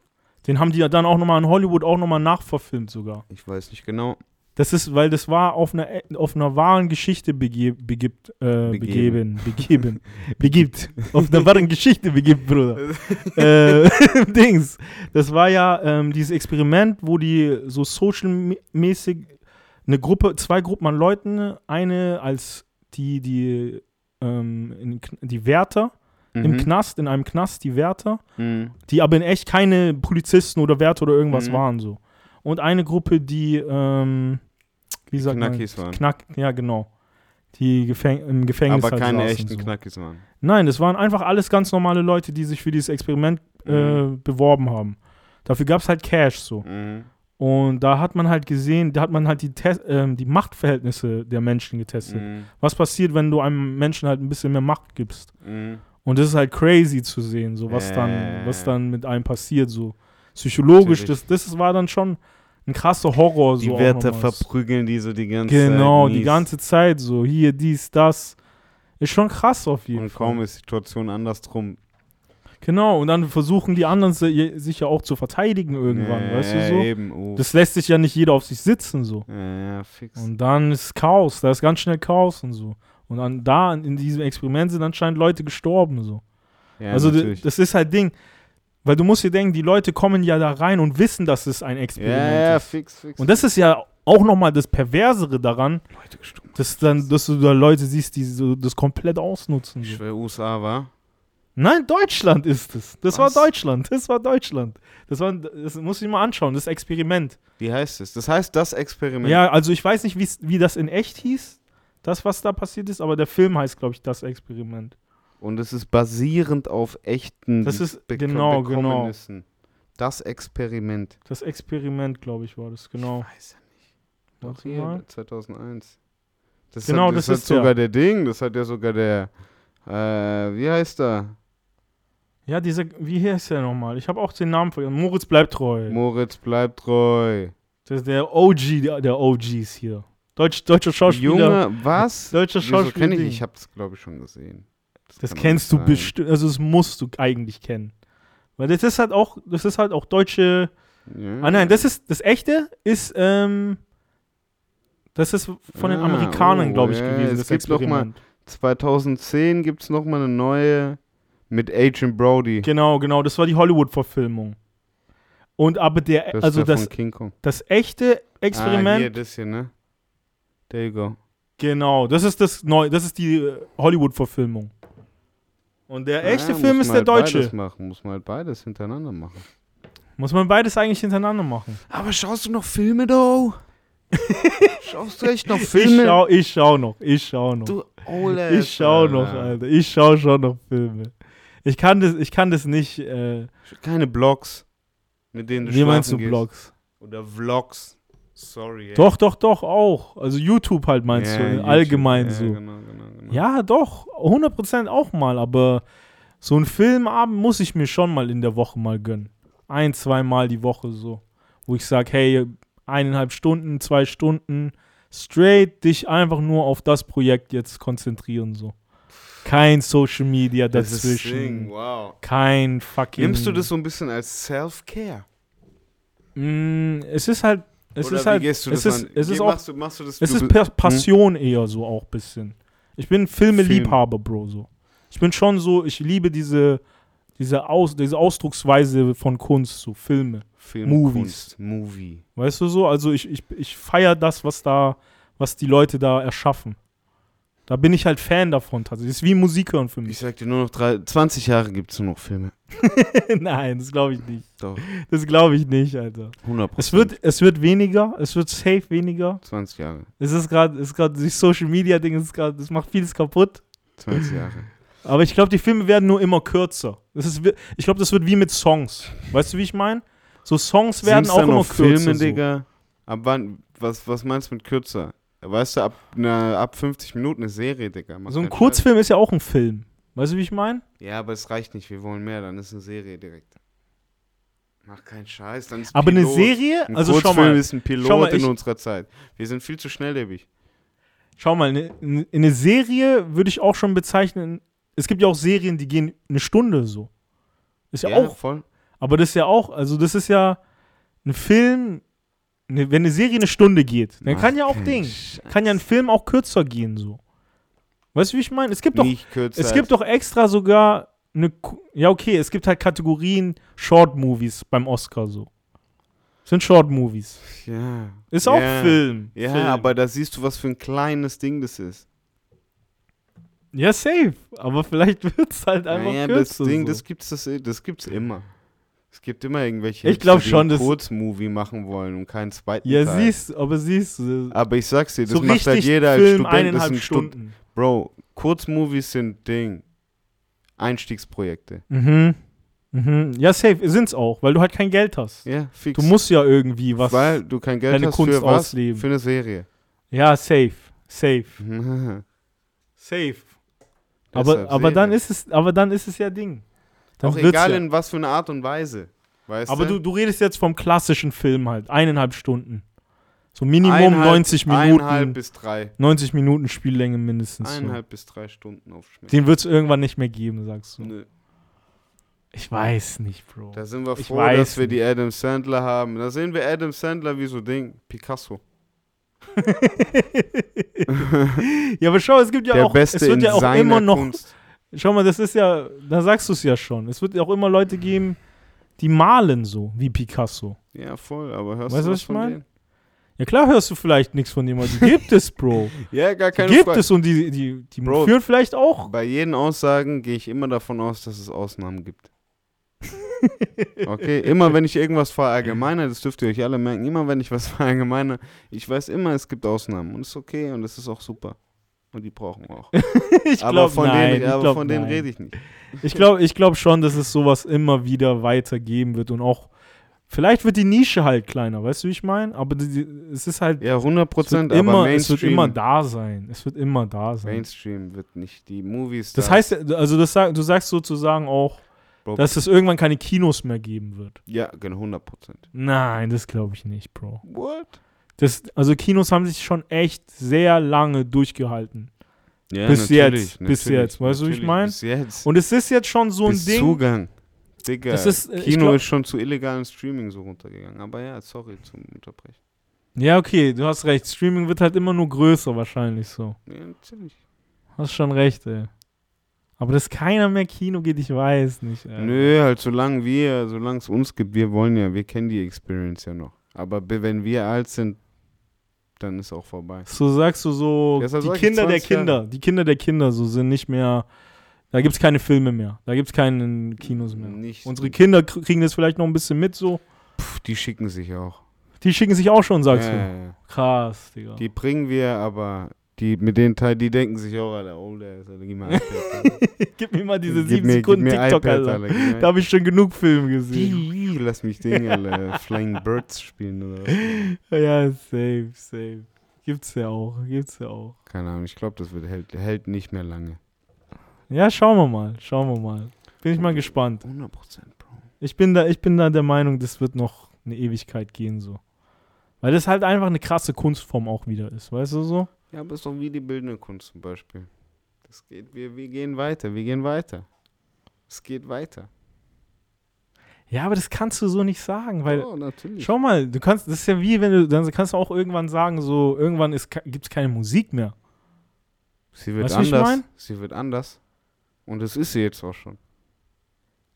Den haben die ja dann auch nochmal in Hollywood auch nochmal nachverfilmt sogar. Ich weiß nicht genau. Das ist, weil das war auf einer, auf einer wahren Geschichte bege begibt, äh, begeben, Begeben. begeben, begibt. Auf einer wahren Geschichte begibt, Bruder. äh, Dings. Das war ja ähm, dieses Experiment, wo die so social-mäßig eine Gruppe, zwei Gruppen an Leuten, eine als die, die, ähm, die Wärter im Mhm. Knast, in einem Knast, die Wärter Mhm. die aber in echt keine Polizisten oder Wärter oder irgendwas Mhm. waren so. Und eine Gruppe, die, ähm, wie sagt Knackis man? waren. Knack, ja genau. Die Gefäng im Gefängnis Aber halt keine echten so. Knackis waren. Nein, das waren einfach alles ganz normale Leute, die sich für dieses Experiment äh, Mhm. beworben haben. Dafür gab es halt Cash so. Mhm. Und da hat man halt gesehen, da hat man halt die, Te ähm, die Machtverhältnisse der Menschen getestet. Mhm. Was passiert, wenn du einem Menschen halt ein bisschen mehr Macht gibst? Mhm. Und das ist halt crazy zu sehen, so was dann, Äh. was dann mit einem passiert, so psychologisch. Natürlich. Das, das war dann schon ein krasser Horror, so. Die nochmal. verprügeln die so die ganze Genau, Zeit. die mies. ganze Zeit so. Hier, dies, das. Ist schon krass auf jeden Und Fall. kaum ist die Situation andersrum. Genau, und dann versuchen die anderen si- sich ja auch zu verteidigen irgendwann, ja, weißt du so? Eben, oh. Das lässt sich ja nicht jeder auf sich sitzen, so. ja, ja, fix. Und dann ist Chaos, da ist ganz schnell Chaos und so. Und dann da in diesem Experiment sind anscheinend Leute gestorben, so. ja, also natürlich. das ist halt Ding, weil du musst dir denken, die Leute kommen ja da rein und wissen, dass es ein Experiment ja, ja, ist. fix, fix. Und das ist ja auch nochmal das Perversere daran, dass dann, dass du da Leute siehst, die so das komplett ausnutzen. Ich schwör, USA war. Nein, Deutschland ist es. Das Was? war Deutschland. Das war Deutschland. Das war, das muss ich mal anschauen. Das Experiment. Wie heißt es? Das heißt, das Experiment. Ja, also ich weiß nicht, wie das in echt hieß, das was da passiert ist, aber der Film heißt, glaube ich, das Experiment. Und es ist basierend auf echten Das ist- Bek- genau, genau. Das Experiment. Das Experiment, glaube ich, war das genau. Ich weiß ja nicht. Doch hier, mal. 2001. Das Genau, hat, das, das hat ist der. sogar der Ding, das hat ja sogar der, äh, wie heißt er? Ja, dieser, wie heißt der nochmal? Ich habe auch den Namen vergessen. Moritz bleibt treu. Moritz bleibt treu. Das ist der OG der, der OGs hier. Deutsch, deutscher Schauspieler. Junge, was? Deutscher Schauspieler. ich? Ich hab's, glaube ich, schon gesehen. Das doch kennst du bestimmt, also das musst du eigentlich kennen. Weil das ist halt auch, das ist halt auch deutsche. Ja. Ah nein, das ist das echte ist ähm, das ist von den Ah, Amerikanern, oh, glaube ich, ja, gewesen. es Das gibt noch mal- Experiment. 2010 gibt's noch mal eine neue mit Agent Brody. Genau, genau, das war die Hollywood-Verfilmung. Und aber der, Das also das, von King Kong. das echte Ah, Experiment, hier, das hier, ne? There you go. genau, das ist das neu, das ist die äh, Hollywood-Verfilmung. Und der echte Ja, Film ist der halt deutsche. Beides machen. Muss man halt beides hintereinander machen. Muss man beides eigentlich hintereinander machen. Aber schaust du noch Filme, do? schaust du echt noch Ich Filme? schau, ich schau noch, ich schau noch. du Ole. Ich schau noch, Alter. Ich schau schon noch Filme. Ich kann das, ich kann das nicht. Äh, Keine Blogs, mit denen du wie meinst du gehst. Blogs? Oder Vlogs. Sorry, ey. Doch, doch, doch, auch. Also YouTube halt meinst Ja, du, YouTube. allgemein ja, so. Genau, genau, genau. Ja, doch, 100% auch mal, aber so ein Filmabend muss ich mir schon mal in der Woche mal gönnen. Ein, zweimal die Woche so. Wo ich sage, hey, eineinhalb Stunden, zwei Stunden, straight dich einfach nur auf das Projekt jetzt konzentrieren so. Kein Social Media Das ist dazwischen. Wow. Kein fucking. Nimmst du das so ein bisschen als Self-Care? Mm, es ist halt. Es Oder ist halt. gehst du es das ist, an? es ist auch. machst du, machst du das? Es du ist Per Passion eher so auch ein bisschen. Ich bin Filmeliebhaber, Bro, so. Ich bin schon so, ich liebe diese, diese, Aus, diese Ausdrucksweise von Kunst, so Filme. Film, Movies. Kunst, Movie. Weißt du so? Also ich, ich, ich feiere das, was da, was die Leute da erschaffen. Da bin ich halt Fan davon tatsächlich. Das ist wie Musik hören für Ich mich. sag dir nur noch drei, 20 Jahre gibt es nur noch Filme. Nein, das glaube ich nicht. Doch, Das glaube ich nicht, Alter. 100 Es wird, es wird weniger, es wird safe weniger. 20 Jahre. Es ist gerade, es ist gerade, die Social Media Ding ist gerade, das macht vieles kaputt. 20 Jahre. Aber ich glaube, die Filme werden nur immer kürzer. Das ist, ich glaube, das wird wie mit Songs. Weißt du, wie ich meine? So Songs werden Sind's auch immer noch kürzer. Filme, so. Digga? Ab wann, was, was meinst du mit kürzer? Weißt du, ab, na, ab 50 Minuten eine Serie, Digga. Mach So ein Kurzfilm ist ja auch ein Film. Weißt du, wie ich meine? Ja, aber es reicht nicht, wir wollen mehr, dann ist eine Serie direkt. Mach keinen Scheiß, dann ist Aber eine Pilot. Serie, Ein also schau Kurzfilm mal, ist ein Pilot schau mal, in unserer Zeit. Wir sind viel zu schnelllebig. schau mal, eine, eine Serie würde ich auch schon bezeichnen. Es gibt ja auch Serien, die gehen eine Stunde so. Ist ja, auch, voll. aber das ist ja auch, also das ist ja ein Film, ne, wenn eine Serie eine Stunde geht, dann Mach kann ja auch Ding, Scheiß. kann ja ein Film auch kürzer gehen so. Weißt du, wie ich meine? Es gibt doch Nicht kürzer. Es gibt doch extra sogar eine. Ja, okay, es gibt halt Kategorien Short Movies beim Oscar so. Sind Short Movies. Ja. Ist auch Ja. Film. Ja, Film. aber da siehst du, was für ein kleines Ding das ist. Ja, safe. Aber vielleicht wird es halt einfach Naja, kürzer. das Ding, so. das gibt's, das, das gibt's immer. Es gibt immer irgendwelche, Ich glaub die schon, einen Kurzmovie machen wollen und keinen zweiten ja, Teil. siehst du, aber siehst du. Aber ich sag's dir, das so macht halt jeder als Film Student. Das eineinhalb sind Stud Stunden. Bro, Kurzmovies sind Ding. Einstiegsprojekte. Mhm. Mhm. Ja, safe, sind's auch, weil du halt kein Geld hast. Ja, fix. Du musst ja irgendwie was. Weil du kein Geld hast Kunst für was? ausleben. Für eine Serie. Ja, safe. Safe. Safe. Aber, aber dann ist es, aber dann ist es ja Ding. Dann Auch egal ja. in was für eine Art und Weise. Weißt Aber du, du, du redest jetzt vom klassischen Film halt. Eineinhalb Stunden. So Minimum Eineinhalb- 90 Minuten. Eineinhalb bis drei. 90 Minuten Spiellänge mindestens. So. Eineinhalb bis drei Stunden aufschmecken. Den wird es irgendwann nicht mehr geben, sagst du. Nö. Ich weiß nicht, Bro. Da sind wir froh, dass wir nicht. die Adam Sandler haben. Da sehen wir Adam Sandler wie so Ding. Picasso. ja, aber schau, es gibt ja Der auch, Beste es wird in ja auch immer noch, Kunst. Schau mal, das ist ja, da sagst du es ja schon. Es wird ja auch immer Leute geben, die malen so, wie Picasso. Ja, voll. Aber hörst Weißt du was ich von mein? denen? Ja klar hörst du vielleicht nichts von dem, aber die gibt es, Bro. Ja, gar Die keine gibt Frage. es und die, die, die Bro. führen vielleicht auch. Bei jeden Aussagen gehe ich immer davon aus, dass es Ausnahmen gibt. Okay, immer wenn ich irgendwas verallgemeine, das dürft ihr euch alle merken, immer wenn ich was verallgemeine, ich weiß immer, es gibt Ausnahmen und es ist okay und es ist auch super. Und die brauchen wir auch. ich aber von nein, denen, aber glaub, von denen nein. rede ich nicht. Ich glaube ich glaub schon, dass es sowas immer wieder weitergeben wird und auch, vielleicht wird die Nische halt kleiner, weißt du, wie ich meine? Aber die, die, es ist halt, Ja, 100 es, Prozent, aber immer, Mainstream, es wird immer da sein. Es wird immer da sein. Mainstream wird nicht. Die Movies. Das heißt, also das, du sagst sozusagen auch, Bro, dass es irgendwann keine Kinos mehr geben wird. ja, genau, 100 Prozent. Nein, das glaube ich nicht, Bro. What? Das, also Kinos haben sich schon echt sehr lange durchgehalten. Ja, Bis jetzt, bis jetzt, weißt du, wie ich natürlich, mein? Bis jetzt. Und es ist jetzt schon so ein bis Ding. Zugang. Digga, Das ist, äh, Kino glaub- ist schon zu illegalen Streaming so runtergegangen. Aber ja, sorry zum Unterbrechen. Ja, okay, du hast recht. Streaming wird halt immer nur größer wahrscheinlich so. Ja, natürlich. Hast schon recht, ey. Aber dass keiner mehr Kino geht, ich weiß nicht. Ey. Nö, halt solange wir, solange es uns gibt, wir wollen ja, wir kennen die Experience ja noch. Aber be- wenn wir alt sind, dann ist auch vorbei. So sagst du so, Deshalb die Kinder der 20 Jahre. Kinder, die Kinder der Kinder so sind nicht mehr, da gibt es keine Filme mehr. Da gibt es keine Kinos mehr. Nicht Unsere Kinder kr- kriegen das vielleicht noch ein bisschen mit so. Pff, die schicken sich auch. Die schicken sich auch schon, sagst Ja, du. ja, ja. Krass, Digga. Die bringen wir, aber die mit den Teil, die denken sich auch, Alter, oh, der ist, Alter, gib mir gib mir mal diese Gib 7 mir- Sekunden mir TikTok, iPad, Alter. Alter, Da habe ich schon genug Filme gesehen. Lass mich Ding, Alter, Flying Birds spielen oder was. Ja, safe, safe. Gibt's ja auch, gibt's ja auch. Keine Ahnung, ich glaube, das wird, hält, hält nicht mehr lange. Ja, schauen wir mal, schauen wir mal. Bin ich mal gespannt. 100% Bro. Ich bin da, ich bin da der Meinung, das wird noch eine Ewigkeit gehen so. Weil das halt einfach eine krasse Kunstform auch wieder ist, weißt du so? Ja, aber ist doch wie die bildende Kunst zum Beispiel. Das geht, wir, wir gehen weiter, wir gehen weiter. Es geht weiter. Ja, aber das kannst du so nicht sagen, weil oh, natürlich. schau mal, du kannst, das ist ja wie wenn du, dann kannst du auch irgendwann sagen, so irgendwann gibt es keine Musik mehr. Sie wird Weißt anders. Sie wird anders. Und es ist sie jetzt auch schon.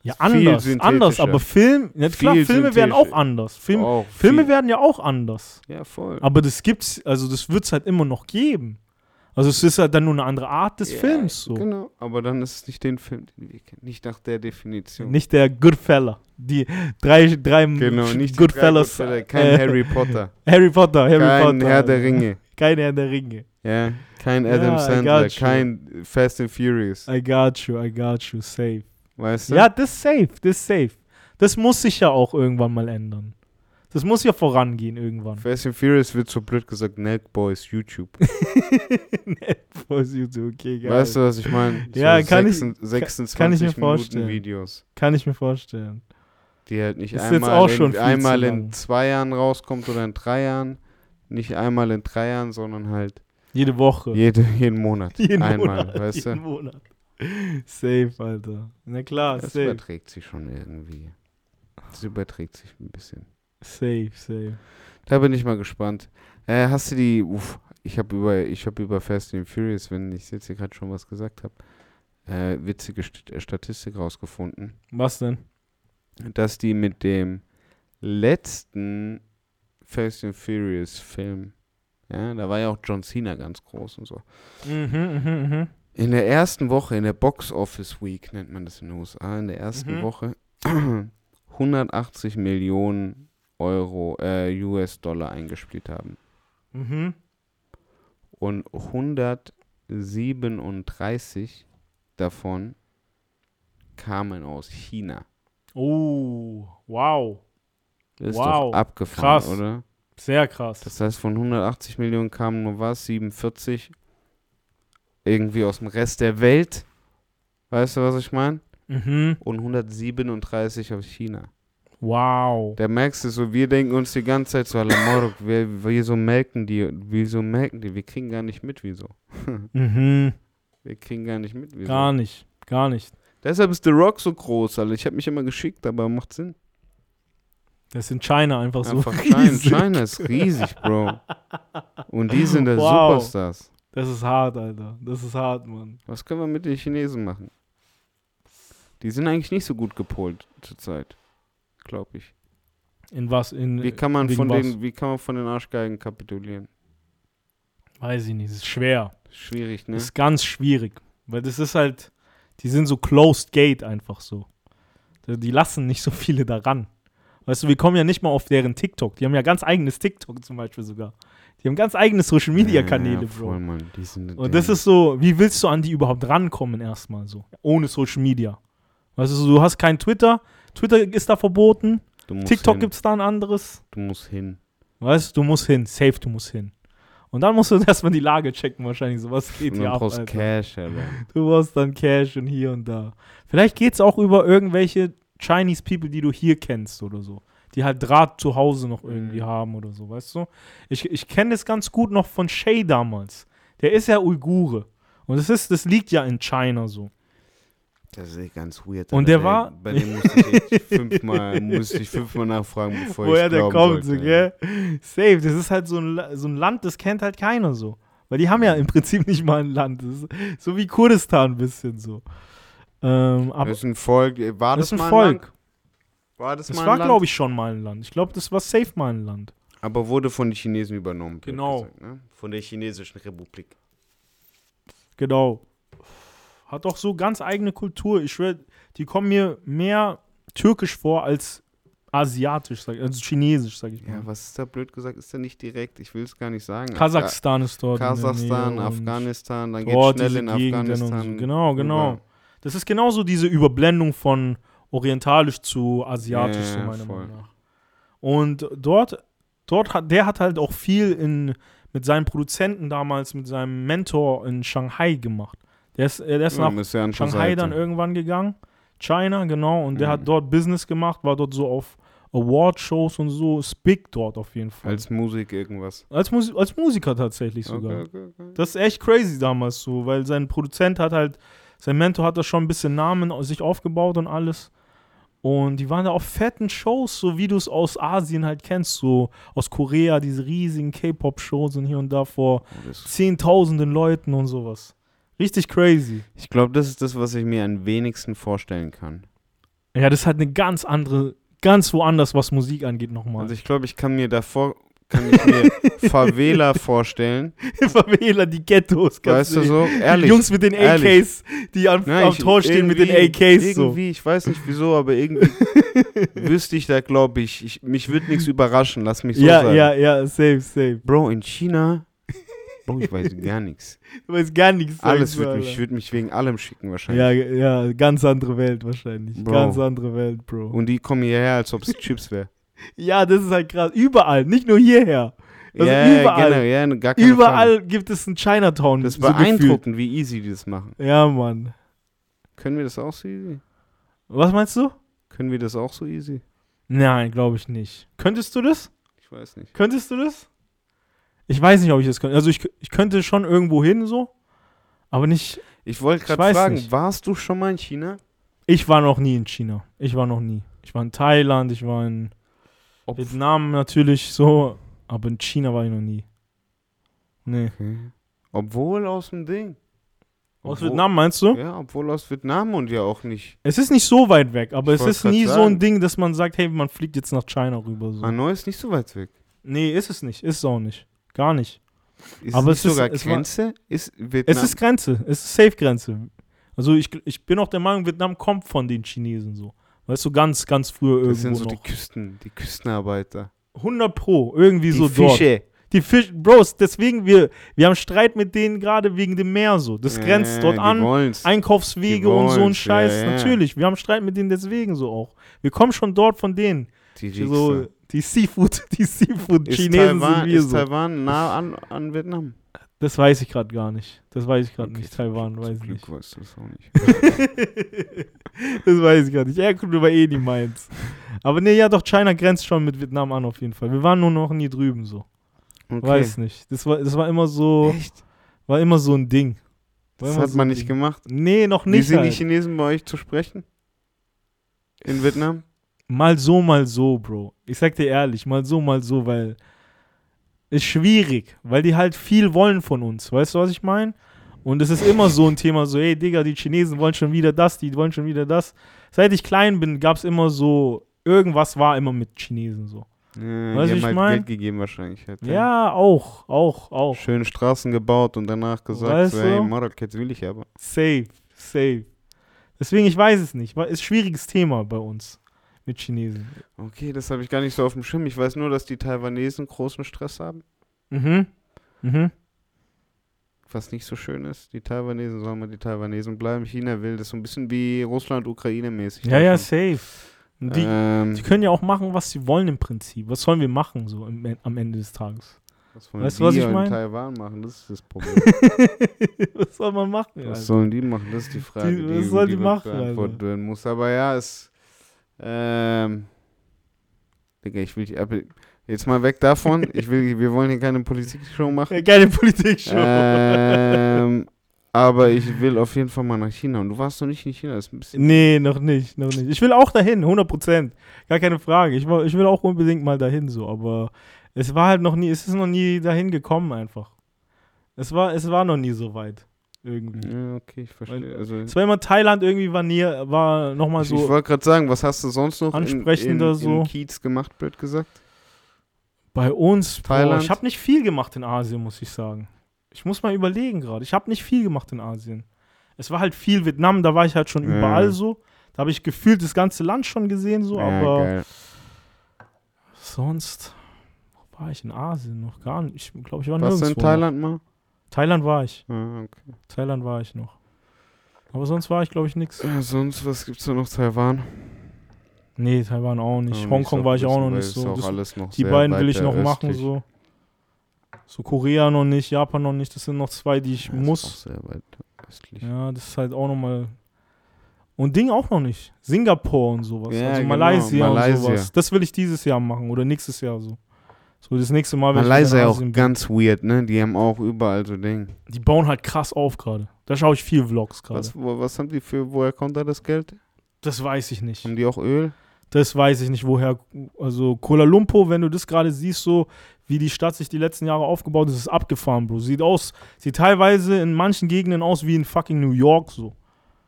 Ja, anders, anders, aber Film, ja klar, Filme werden auch anders. Film, Auch Filme viel. werden ja auch anders. Ja, voll. Aber das gibt's, also das wird's halt immer noch geben. Also es ist halt dann nur eine andere Art des Ja, Films so. Genau, aber dann ist es nicht den Film, den wir kennen. Nicht nach der Definition. Nicht der Goodfella. Die drei, drei genau, nicht die Goodfellas. drei Goodfellas, Kein äh, Harry Potter. Harry Potter, Harry Kein Potter. Herr der Ringe. Kein Herr der Ringe. Ja, kein Adam Ja, Sandler, kein Fast and Furious. I got you, I got you, safe. Weißt du? Ja, das ist safe, das ist safe. Das muss sich ja auch irgendwann mal ändern. Das muss ja vorangehen irgendwann. Fast and Furious wird so blöd gesagt, Nelk Boys YouTube. Voice YouTube, okay, geil. Weißt du, was ich meine? Ja, kann ich- 26 kann ich mir Minuten vorstellen. Videos, Kann ich mir vorstellen. die halt nicht Ist einmal, in, einmal in zwei Jahren rauskommt oder in drei Jahren. Nicht einmal in drei Jahren, sondern halt Jede Woche. jede, jeden Monat. jeden einmal, Monat. weißt jeden du? Monat. Safe, Alter. Na klar, Das safe. überträgt sich schon irgendwie. Das überträgt sich ein bisschen. Safe, safe. Da bin ich mal gespannt. Äh, hast du die, uff, ich habe über, ich habe über Fast and Furious, wenn ich jetzt hier gerade schon was gesagt habe, äh, witzige St äh, Statistik rausgefunden, Was denn? dass die mit dem letzten Fast and Furious Film, ja, da war ja auch John Cena ganz groß und so. Mhm, mhm, mhm. In der ersten Woche, in der Box Office Week nennt man das in den USA, in der ersten Mhm. Woche 180 Millionen Euro, äh, US-Dollar eingespielt haben. Mhm. Und 137 davon kamen aus China. Oh, wow. Das ist Wow, doch abgefahren, krass. oder? Sehr krass. Das heißt, von 180 Millionen kamen nur was? 47 irgendwie aus dem Rest der Welt. Weißt du, was ich meine? mhm. Und 137 aus China. Wow. Da merkst du so, wir denken uns die ganze Zeit so, Alamorok, wieso melken die, wieso melken die? Wir kriegen gar nicht mit, wieso. Mhm. Wir kriegen gar nicht mit, wieso. Gar nicht. Gar nicht. Deshalb ist The Rock so groß, Alter. Ich habe mich immer geschickt, aber macht Sinn. Das ist in China einfach so Einfach China, riesig. China ist riesig, Bro. Und die sind da Wow. Superstars. Das ist hart, Alter. Das ist hart, Mann. Was können wir mit den Chinesen machen? Die sind eigentlich nicht so gut gepolt zurzeit, glaube ich. In was? In, Wie kann man von was? den, wie kann man von den Arschgeigen kapitulieren? Weiß ich nicht. Das ist schwer. Schwierig, ne? Das ist ganz schwierig. Weil das ist halt, die sind so closed gate einfach so. Die lassen nicht so viele daran. Weißt du, wir kommen ja nicht mal auf deren TikTok. Die haben ja ganz eigenes TikTok zum Beispiel sogar. Die haben ganz eigene Social Media Kanäle, ja, Bro. Voll, Mann. Die sind, Und das ist so, wie willst du an die überhaupt rankommen erstmal so? Ohne Social Media. Weißt du, du hast kein Twitter. Twitter ist da verboten. du TikTok hin. gibt's da ein anderes. Du musst hin. Weißt du, du musst hin. Safe, du musst hin. Und dann musst du erstmal die Lage checken, wahrscheinlich so. Was geht Und hier ab? brauchst? Cash, Alter. Du brauchst dann Cash und hier und da. Vielleicht geht's auch über irgendwelche Chinese People, die du hier kennst oder so. Die halt Draht zu Hause noch irgendwie Mhm. haben oder so, weißt du? Ich, ich kenne das ganz gut noch von Shay damals. Der ist ja Uigure. Und das, ist, das liegt ja in China so. Das ist echt ganz weird. Und Alter. der war- Bei dem musste ich fünfmal, musste ich fünfmal nachfragen, bevor Woher ich der kommt, so, gell? Safe. Das ist halt so ein, so ein Land, das kennt halt keiner so. Weil die haben ja im Prinzip nicht mal ein Land. So wie Kurdistan ein bisschen so. Ähm, aber Das ist ein Volk. War das das, ist ein Volk. War das, Das mal war, ein Land? glaube ich, schon mal ein Land. Ich glaube, das war safe mal ein Land. Aber wurde von den Chinesen übernommen. Genau. Gesagt, ne? Von der chinesischen Republik. Genau. Hat doch so ganz eigene Kultur. Ich schwör, die kommen mir mehr türkisch vor als asiatisch, also chinesisch, sag ich mal. Ja, was ist da blöd gesagt? Ist da nicht direkt? Ich will es gar nicht sagen. Kasachstan ist dort. Kasachstan, Afghanistan, dann geht schnell in Gegenden Afghanistan. So. Genau, genau. rüber. Das ist genauso diese Überblendung von orientalisch zu asiatisch, Ja, so meiner voll. Meinung nach. Und dort, dort hat, der hat halt auch viel in, mit seinem Produzenten damals, mit seinem Mentor in Shanghai gemacht. Der ist, der ist Ja, nach ist ja Shanghai Seite. dann irgendwann gegangen. China, genau. Und der Mhm. hat dort Business gemacht, war dort so auf Award-Shows und so. Big dort auf jeden Fall. Als Musik irgendwas. Als, Musi als Musiker tatsächlich sogar. Okay, okay, okay. Das ist echt crazy damals so, weil sein Produzent hat halt, sein Mentor hat da schon ein bisschen Namen sich aufgebaut und alles. Und die waren da auf fetten Shows, so wie du es aus Asien halt kennst, so aus Korea, diese riesigen K-Pop-Shows und hier und da vor Oh, zehntausenden Leuten und sowas. Richtig crazy. Ich glaube, das ist das, was ich mir am wenigsten vorstellen kann. Ja, das ist halt eine ganz andere, ganz woanders, was Musik angeht, nochmal. Also ich glaube, ich kann mir davor, kann ich mir Favela vorstellen. Favela, die Ghettos, Weißt du die- so? Die Ehrlich. Jungs mit den ehrlich. AKs, die am, Nein, am ich- Tor stehen mit den irgendwie- AKs. So. Irgendwie, ich weiß nicht wieso, aber irgendwie wüsste ich da, glaube ich, ich, mich würde nichts überraschen, lass mich so ja, sagen. ja, ja, safe, safe. Bro, in China Oh, ich weiß gar nichts. Du weißt gar nichts. Alles wird mich, ich würde mich wegen allem schicken wahrscheinlich. Ja, ja, ganz andere Welt wahrscheinlich. Bro. Ganz andere Welt, Bro. Und die kommen hierher, als ob es Chips wäre. Ja, das ist halt krass. Überall, nicht nur hierher. Also ja, überall. Genau, ja, gar keine Überall Frage. gibt es ein Chinatown. Das ist so gefühlt. beeindruckend, wie easy die das machen. Ja, Mann. Können wir das auch so easy? Was meinst du? Können wir das auch so easy? Nein, glaube ich nicht. Könntest du das? Ich weiß nicht. Könntest du das? Ich weiß nicht, ob ich das könnte. Also ich, ich könnte schon irgendwo hin so, aber nicht. Ich wollte gerade fragen, nicht. warst du schon mal in China? Ich war noch nie in China. Ich war noch nie. Ich war in Thailand, ich war in Ob- Vietnam natürlich so, aber in China war ich noch nie. Nee. Okay. Obwohl aus dem Ding. Aus Obwohl- Vietnam meinst du? Ja, obwohl aus Vietnam und ja auch nicht. Es ist nicht so weit weg, aber Ich es ist nie so sagen. ein Ding, dass man sagt, hey, man fliegt jetzt nach China rüber. So. Hanoi ist nicht so weit weg. Nee, ist es nicht. Ist es auch nicht. Gar nicht. Ist Aber nicht es ist- sogar es war- Grenze? Ist Vietnam. Es ist Grenze. Es ist Safe-Grenze. Also ich, ich bin auch der Meinung, Vietnam kommt von den Chinesen so. Weißt du, ganz, ganz früher irgendwo das sind so die noch. Küsten, die Küstenarbeiter. 100 Pro, irgendwie Die so dort. Fische. Die Fisch, Bros, deswegen, wir, wir haben Streit mit denen gerade wegen dem Meer so. Das grenzt Ja, dort die an. wollen's. Einkaufswege Die und so ein Scheiß. ja, ja. Natürlich, wir haben Streit mit denen deswegen so auch. Wir kommen schon dort von denen. Die So, Wichser. die Seafood, die Seafood-Chinesen sind wir ist so. Taiwan nah an, an Vietnam? Das weiß ich gerade gar nicht. Das weiß ich gerade Okay, nicht. Taiwan, weiß ich nicht. Glück weißt du das auch nicht. das weiß ich gar nicht. Erdkunde war eh nie meins. Aber nee, ja doch, China grenzt schon mit Vietnam an auf jeden Fall. Wir waren nur noch nie drüben so. Okay. Weiß nicht. Das war, das war immer so, Echt? war immer so ein Ding. War Das hat so man nicht Ding. gemacht. Nee, noch Wie nicht. sind die Halt. Chinesen bei euch zu sprechen? In Vietnam? Mal so, mal so, Bro. Ich sag dir ehrlich, mal so, mal so, weil ist schwierig, weil die halt viel wollen von uns. Weißt du, was ich meine? Und es ist immer so ein Thema, so, ey, Digga, die Chinesen wollen schon wieder das, die wollen schon wieder das. Seit ich klein bin, gab es immer so, irgendwas war immer mit Chinesen so. Ja, Weißt du, ich halt mein? Geld gegeben wahrscheinlich. Halt, Ja, auch, auch, auch. Schöne Straßen gebaut und danach gesagt, Weißt so, hey, Marok, jetzt will ich aber. Safe, safe. Deswegen, ich weiß es nicht. Ist ein schwieriges Thema bei uns mit Chinesen. Okay, das habe ich gar nicht so auf dem Schirm. Ich weiß nur, dass die Taiwanesen großen Stress haben. Mhm. Mhm. Was nicht so schön ist. Die Taiwanesen sollen mal die Taiwanesen bleiben. China will das so ein bisschen wie Russland-Ukraine-mäßig. Ja, ja, safe. Die, ähm, die können ja auch machen, was sie wollen im Prinzip. Was sollen wir machen, so im, am Ende des Tages? was wollen weißt du, was wir ich in mein? Taiwan machen? Das ist das Problem. was soll man machen? Was Alter? sollen die machen? Das ist die Frage, Die- die, was sollen die, die machen, beantwortet Alter? werden muss. Aber ja, es. Ähm. Digga, ich will. Aber jetzt mal weg davon. ich will, wir wollen hier keine Politik-Show machen. Geile Politik-Show. ähm, aber ich will auf jeden Fall mal nach China. Und du warst noch nicht in China. Das ist. Nee, noch nicht, noch nicht. Ich will auch dahin, 100 Prozent. Gar keine Frage. Ich, will- ich will auch unbedingt mal dahin, so. Aber es war halt noch nie, es ist noch nie dahin gekommen einfach. Es war, es war noch nie so weit. Irgendwie. Ja, okay, ich verstehe. Also, Es war immer Thailand irgendwie war nie, war nochmal so. ich wollte gerade sagen, was hast du sonst noch in, ansprechender in, so. in Kiez gemacht, blöd gesagt? Bei uns, boah, Thailand? ich habe nicht viel gemacht in Asien, muss ich sagen. Ich muss mal überlegen gerade. Ich habe nicht viel gemacht in Asien. Es war halt viel Vietnam, da war ich halt schon Ja. überall so. Da habe ich gefühlt das ganze Land schon gesehen, so, ja, aber geil. sonst war ich in Asien noch gar nicht. Ich glaube, ich war Warst du nirgendwo. in Thailand mal? Thailand war ich. Ah, okay. Thailand war ich noch. Aber sonst war ich, glaube ich, nix. Ja, sonst, was gibt's da noch? Taiwan? Nee, Taiwan auch nicht. Ja, Hongkong war ich auch noch nicht so. auch Das, alles noch die beiden will ich noch machen, östlich. so. So Korea noch nicht, Japan noch nicht. Das sind noch zwei, die ich Ja, ist muss. auch sehr weit östlich. Ja, das ist halt auch nochmal. Und Ding auch noch nicht. Singapur und sowas. Ja, also genau, Malaysia, und Malaysia. sowas. Das will ich dieses Jahr machen oder nächstes Jahr so. So das nächste Mal, wenn Malaysia ich in auch bin. ganz weird, ne? Die haben auch überall so Ding. Die bauen halt krass auf gerade. Da schaue ich viel Vlogs gerade. Was, was haben die für, woher kommt da das Geld? Das weiß ich nicht. Haben die auch Öl? Das weiß ich nicht, woher. Also Kuala Lumpur, wenn du das gerade siehst, so wie die Stadt sich die letzten Jahre aufgebaut ist, ist abgefahren, Bro. Sieht aus, sieht teilweise in manchen Gegenden aus wie in fucking New York so.